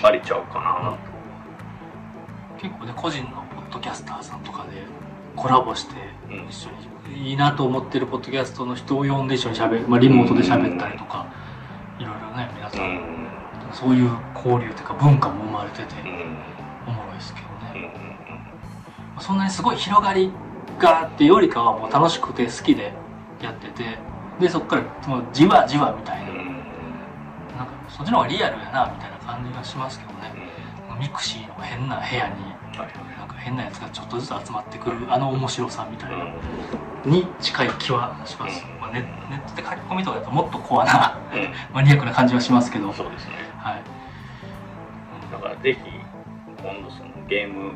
ありちゃうかな結構ね個人のポッドキャスターさんとかでコラボしてうん一緒にいいなと思ってるポッドキャストの人を呼んで一緒に喋る、まあ、リモートで喋ったりとかいろいろね皆さ、うんんそういう交流というか文化も生まれててうん。おもろいですけどうんね、そんなにすごい広がりがってよりかはもう楽しくて好きでやっててでそこからもうじわじわみたいな,、うん。うん。なんかそっちの方がリアルやなみたいな感じがしますけどね。ミクシーの変な部屋にはいなんか変なやつがちょっとずつ集まってくるあの面白さみたいな、うんに近い気はします、うん。まあ、ネネットで書き込みとかだともっとコアなうん。マニアックな感じはしますけど。そうですね。はい、だからぜひ今度そのゲーム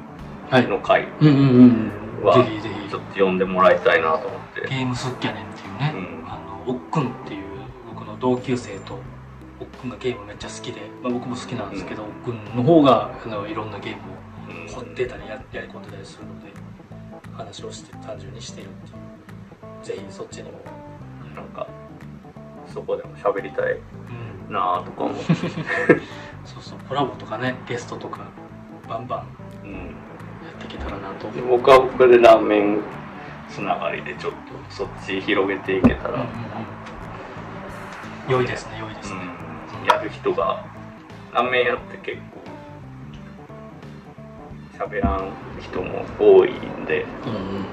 はい。の回うんうんうんはぜひぜひ。ちょっと呼んでもらいたいなと思って。ゲームスッキャネンっていうね、うん。あのおっくんっていう僕の同級生と奥君がゲームめっちゃ好きで、まあ、僕も好きなんですけど、奥君の方があのいろんなゲームを掘ってたりややり込んでたりするので話をして単純にしてるっていう。ぜひそっちにも、なんかそこでも喋りたい。うん、なとか思って、そうそう。コラボとかねゲストとかバンバンうん、やっていけたらなと。で僕は僕でラーメンつながりでちょっとそっち広げていけたら、うんうんうん。良いですね良いですね、うん、やる人がラーメン屋って結構喋らん人も多いんで。うんうんうん。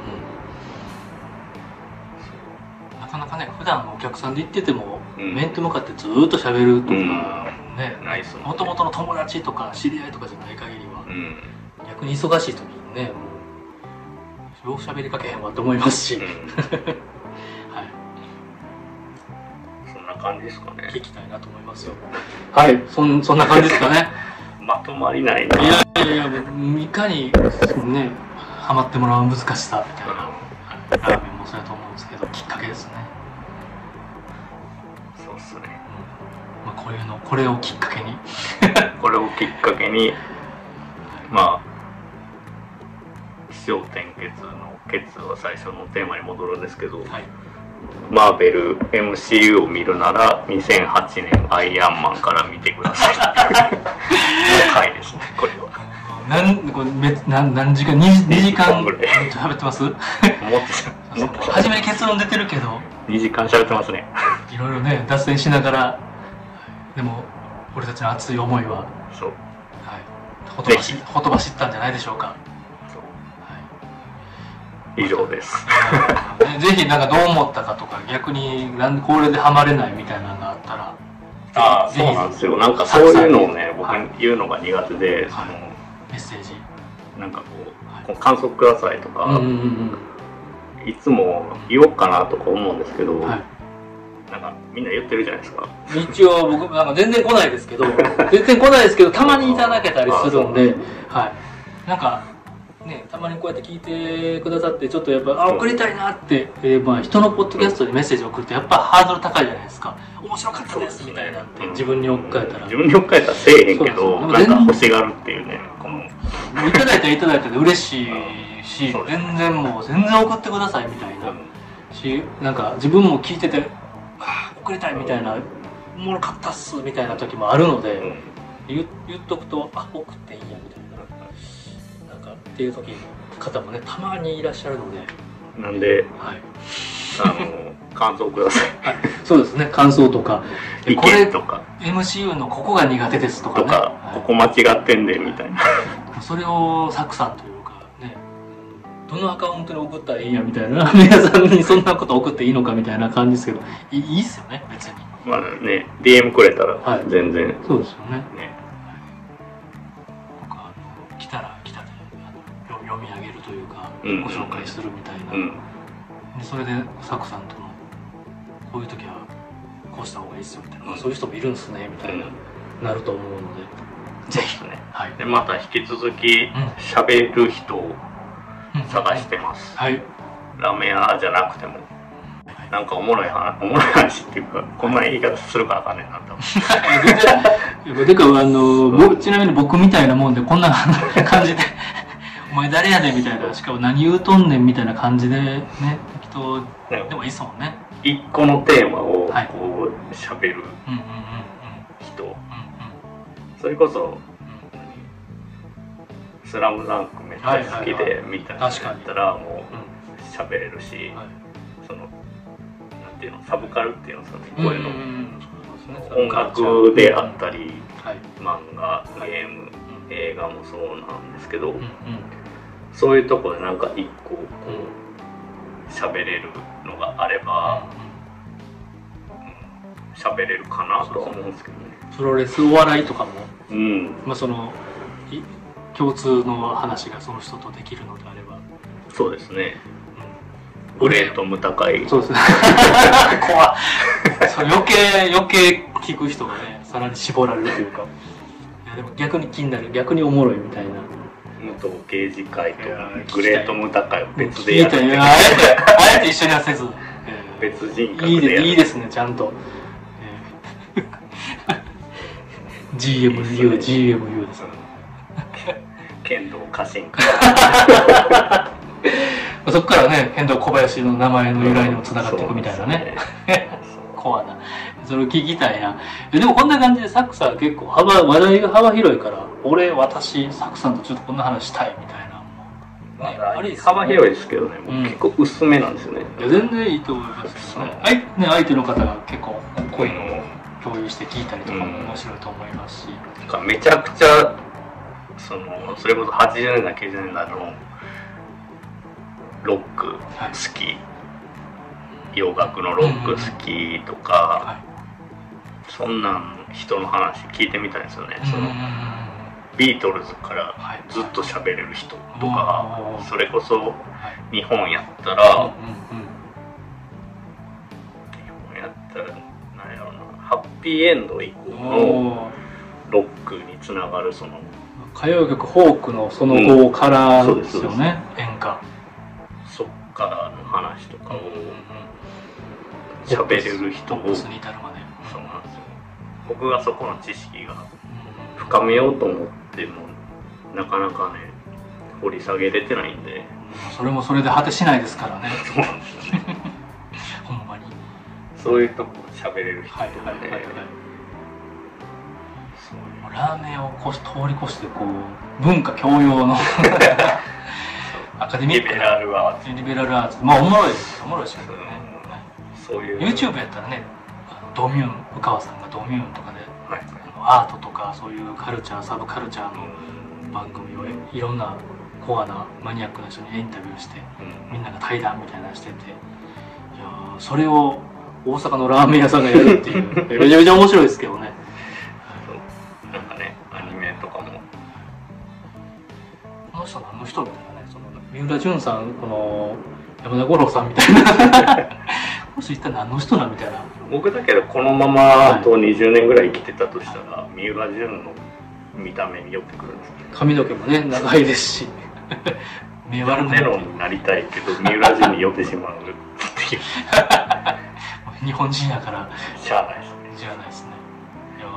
なかなかね普段お客さんで行ってても、うん。面と向かってずーっと喋るとか、うん。ねもともとの友達とか知り合いとかじゃない限りは、うん、逆に忙しい時にねもうよく喋りかけへんわと思いますし、うん、はい、な感じですかね。聞きたいなと思いますよ。はいそんそんな感じですかね。まとまりないな。いやいやいやいかにねハマってもらう難しさみたいな、はいラーメンもそうやと思うんですけどきっかけですね。そうっすね。まあ、これのこれをきっかけに。これをきっかけにまあ起承転結の結は最初のテーマに戻るんですけど、はいマーベル MCU を見るなら2008年アイアンマンから見てください。の回ですねこれは。なんこれめなん何時間 2, 2時間ぐらい喋ってます？初めに結論出てるけど。2時間喋ってますね。いろいろね脱線しながら。でも俺たちの熱い思いは、はい、そう。ほとばしほとばしったんじゃないでしょうか、以上です。ね ぜひなんかどう思ったかとか逆になんでこれでハマれないみたいなのがあったら。ああぜひそうなんですよ。なんかそういうのをね僕はい。言うのが苦手で、そのメッセージ。なんかこはうこう感想くださいとか、いつも言おうかなとか思うんですけど、うんはい。なんかみんな言ってるじゃないですか。一応僕なんか全然来ないですけど 全然来ないですけどたまにいただけたりするんではい。なんかねたまにこうやって聞いてくださってちょっとやっぱあ送りたいなって、えーまあ、人のポッドキャストにメッセージを送るとやっぱハードル高いじゃないですか。面白かったですみたいなって自分に置き換えたら。自分に置き換えたらせえへんけどなんか欲しがるっていうねこの。いただいたらいただいたで嬉しいし全然もう全然送ってくださいみたいな。しなんか自分も聞いててあー送りたいみたいなおもろかったっすみたいな時もあるので、うん。言言っとくとあ送っていいやみたいなっていう時の方もねたまにいらっしゃるので、なんではい、あの感想くださ そうですね。感想とか。い意これ見とか。MCU のここが苦手ですとかね。とかはい。ここ間違ってんでみたいな。それをサクさんというかねどのアカウントに送ったらいいんやみたいな。皆さんにそんなこと送っていいのかみたいな感じですけどいいいっすよね別に。まあね DM くれたらはい。全然。そうですよね。ねご紹介するみたいな、うん。でそれでサクさんとのこういう時はこうした方がいいっすよみたいな、うん。そういう人もいるんですねみたいな、うん。なると思うので。ぜひね。はい。でまた引き続きん。喋る人をうん。探してます。はい。ラーメン屋じゃなくても。なんかおもろい話 おもろい話っていうかこんな言い方するからあかんねんなと思って。全然。てかあの僕ちなみに僕みたいなもんでこんな感じで「お前誰やねん」みたいなしかも何言うとんねんみたいな感じでね適当でもいいっすもんね。一個のテーマをはい。こう喋る人。うんそれこそうん「スラムダンクめっちゃ好きでみたいなやったらもう喋れるしそのなんていうのサブカルっていうのそのこういうの音楽であったりはい。漫画ゲーム映画もそうなんですけどうんうんそういうとこでなんか一個こう喋れるのがあれば喋れるかなとは思うんですけどね。プロレスお笑いとかも、うん。まあ、そのい共通の話がその人とできるのであれば、そうですね。グレートム高いそうですね。怖余計余計聞く人がねさらに絞られるというか。いやでも逆に気になる。逆におもろいみたいな武藤刑事会とグレートム高いを別でやえてあえて一緒にはせず、えー別人格いいでやる。でいいですねちゃんと、えー。GMU、GMU です。剣道家臣か。そこからね、剣道小林の名前の由来にもつながっていくみたいなね。コア な。それを聞きたいな。えでもこんな感じでサクさん結構幅、話題が幅広いから、俺、私、サクさんとちょっとこんな話したいみたいな。ね、あれ幅広いですけどね、うん、結構薄めなんですよね。いや、全然いいと思いますけどね。相,、ね、相手の方が結構濃いのを共有して聞いたりとかも面白いと思いますし。うん、めちゃくちゃ、その、それこそ80年代、90年代のロック好き、はい、洋楽のロック好きとか、はい、そんなん人の話聞いてみたいですよね。そのビートルズからずっと喋れる人とか、それこそ日本やったら、日本やったら何やろうなハッピーエンド以降のロックにつながるその歌謡曲フォークのその後からですよね、演歌。そっからの話とかを喋れる人を僕がそこの知識が深めようと思ってもなかなかね掘り下げれてないんで。それもそれで果てしないですからね。そうなんですよ。ねほんまに。そういうとこ喋れる人とかね、はいはいはいはい。ラーメンをこし通り越してこう文化教養の。アカデミックリベラルアーツ。リベラルアーツ。まあおもろいです。おもろいですけどね、そういう。YouTube やったらねドミューン宇川さんがドミューンとかで、はい、アートとかそういうカルチャーサブカルチャーの番組をいろんなコアなマニアックな人にインタビューして、みんなが対談みたいなのしてていやそれを大阪のラーメン屋さんがやるっていう。めちゃめちゃ面白いですけどね。なんかねアニメとかも。この人何の人みたいなね。その三浦淳さんこの山田五郎さんみたいな この人一体何の人なみたいな。僕だけどこのままあと20年ぐらい生きてたとしたら、はい、三浦淳の見た目に寄ってくるんですね。髪の毛もね長いですし。目悪くなになりたいけど三浦淳に寄ってしまうっていう。日本人やから。しゃあないですね。しゃあないですね。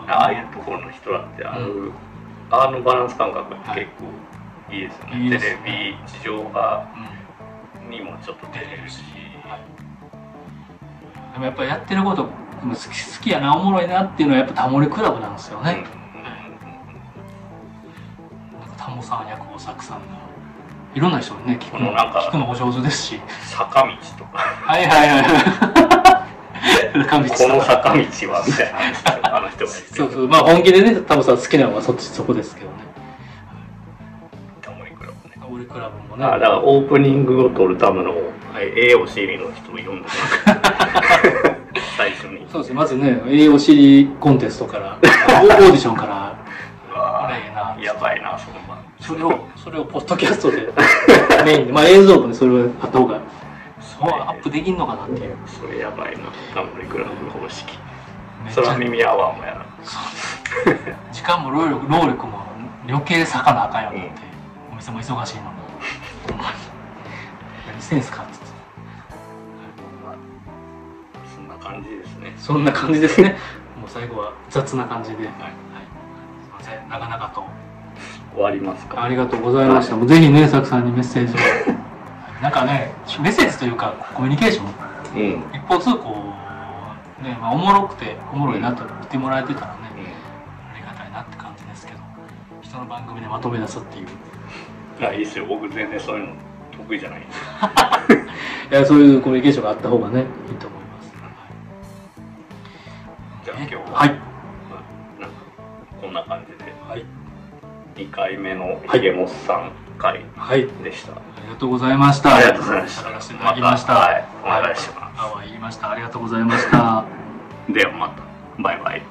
ああいうところの人だってあの、うん、あのバランス感覚って結構い。いですよね、はい、テレビ地上波にもちょっと出れるし、でもやっぱりやってること好き好きやなおもろいなっていうのはやっぱタモリクラブなんですよね、うん、タモさん役を作さんがいろんな人にね聞くの聞くのお上手ですし。坂道とか。はいはいはい。坂道この坂道はみたいなあの人がそうそう。まあ本気でねタモさん好きなのはそっちそこですけどねもねあだからオープニングを撮るためのはい、A お尻の人を呼んで 最初に。そうですね。まずね A お尻コンテストから オーディションから。あれな。やばいなそのそれをそれをポッドキャストでメインで。まあ映像部にそれをあった方がそうアップできんのかなっていう。それやばいな。タモリクラブ方式。空耳アワーもやな時間も労力労力も余計割かなあかんよって、うん、お店も忙しいのに何してんすかっつって。そんな感じですね。そんな感じですね。もう最後は雑な感じで、はい、はい、すいませんなかなかと。終わりますか。ありがとうございました、はい、もうぜひねさくさんにメッセージを。なんかねメッセージというかコミュニケーション、うん、一方通行ね、まあ、おもろくておもろいなと言ってもらえてたらね、うん、ありがたいなって感じですけど人の番組でまとめ出すっていういやいいですよ。僕全然そういうの得意じゃない いやそういうコミュニケーションがあった方がねいいと思います、じゃあ今日は、はい、なんかこんな感じで、はい、2回目のひげもっさん会でした、はい、ありがとうございました。ありがとうございました。らせていただきました、はい、お願いします、あは言いました。ありがとうございました。ではまた。バイバイ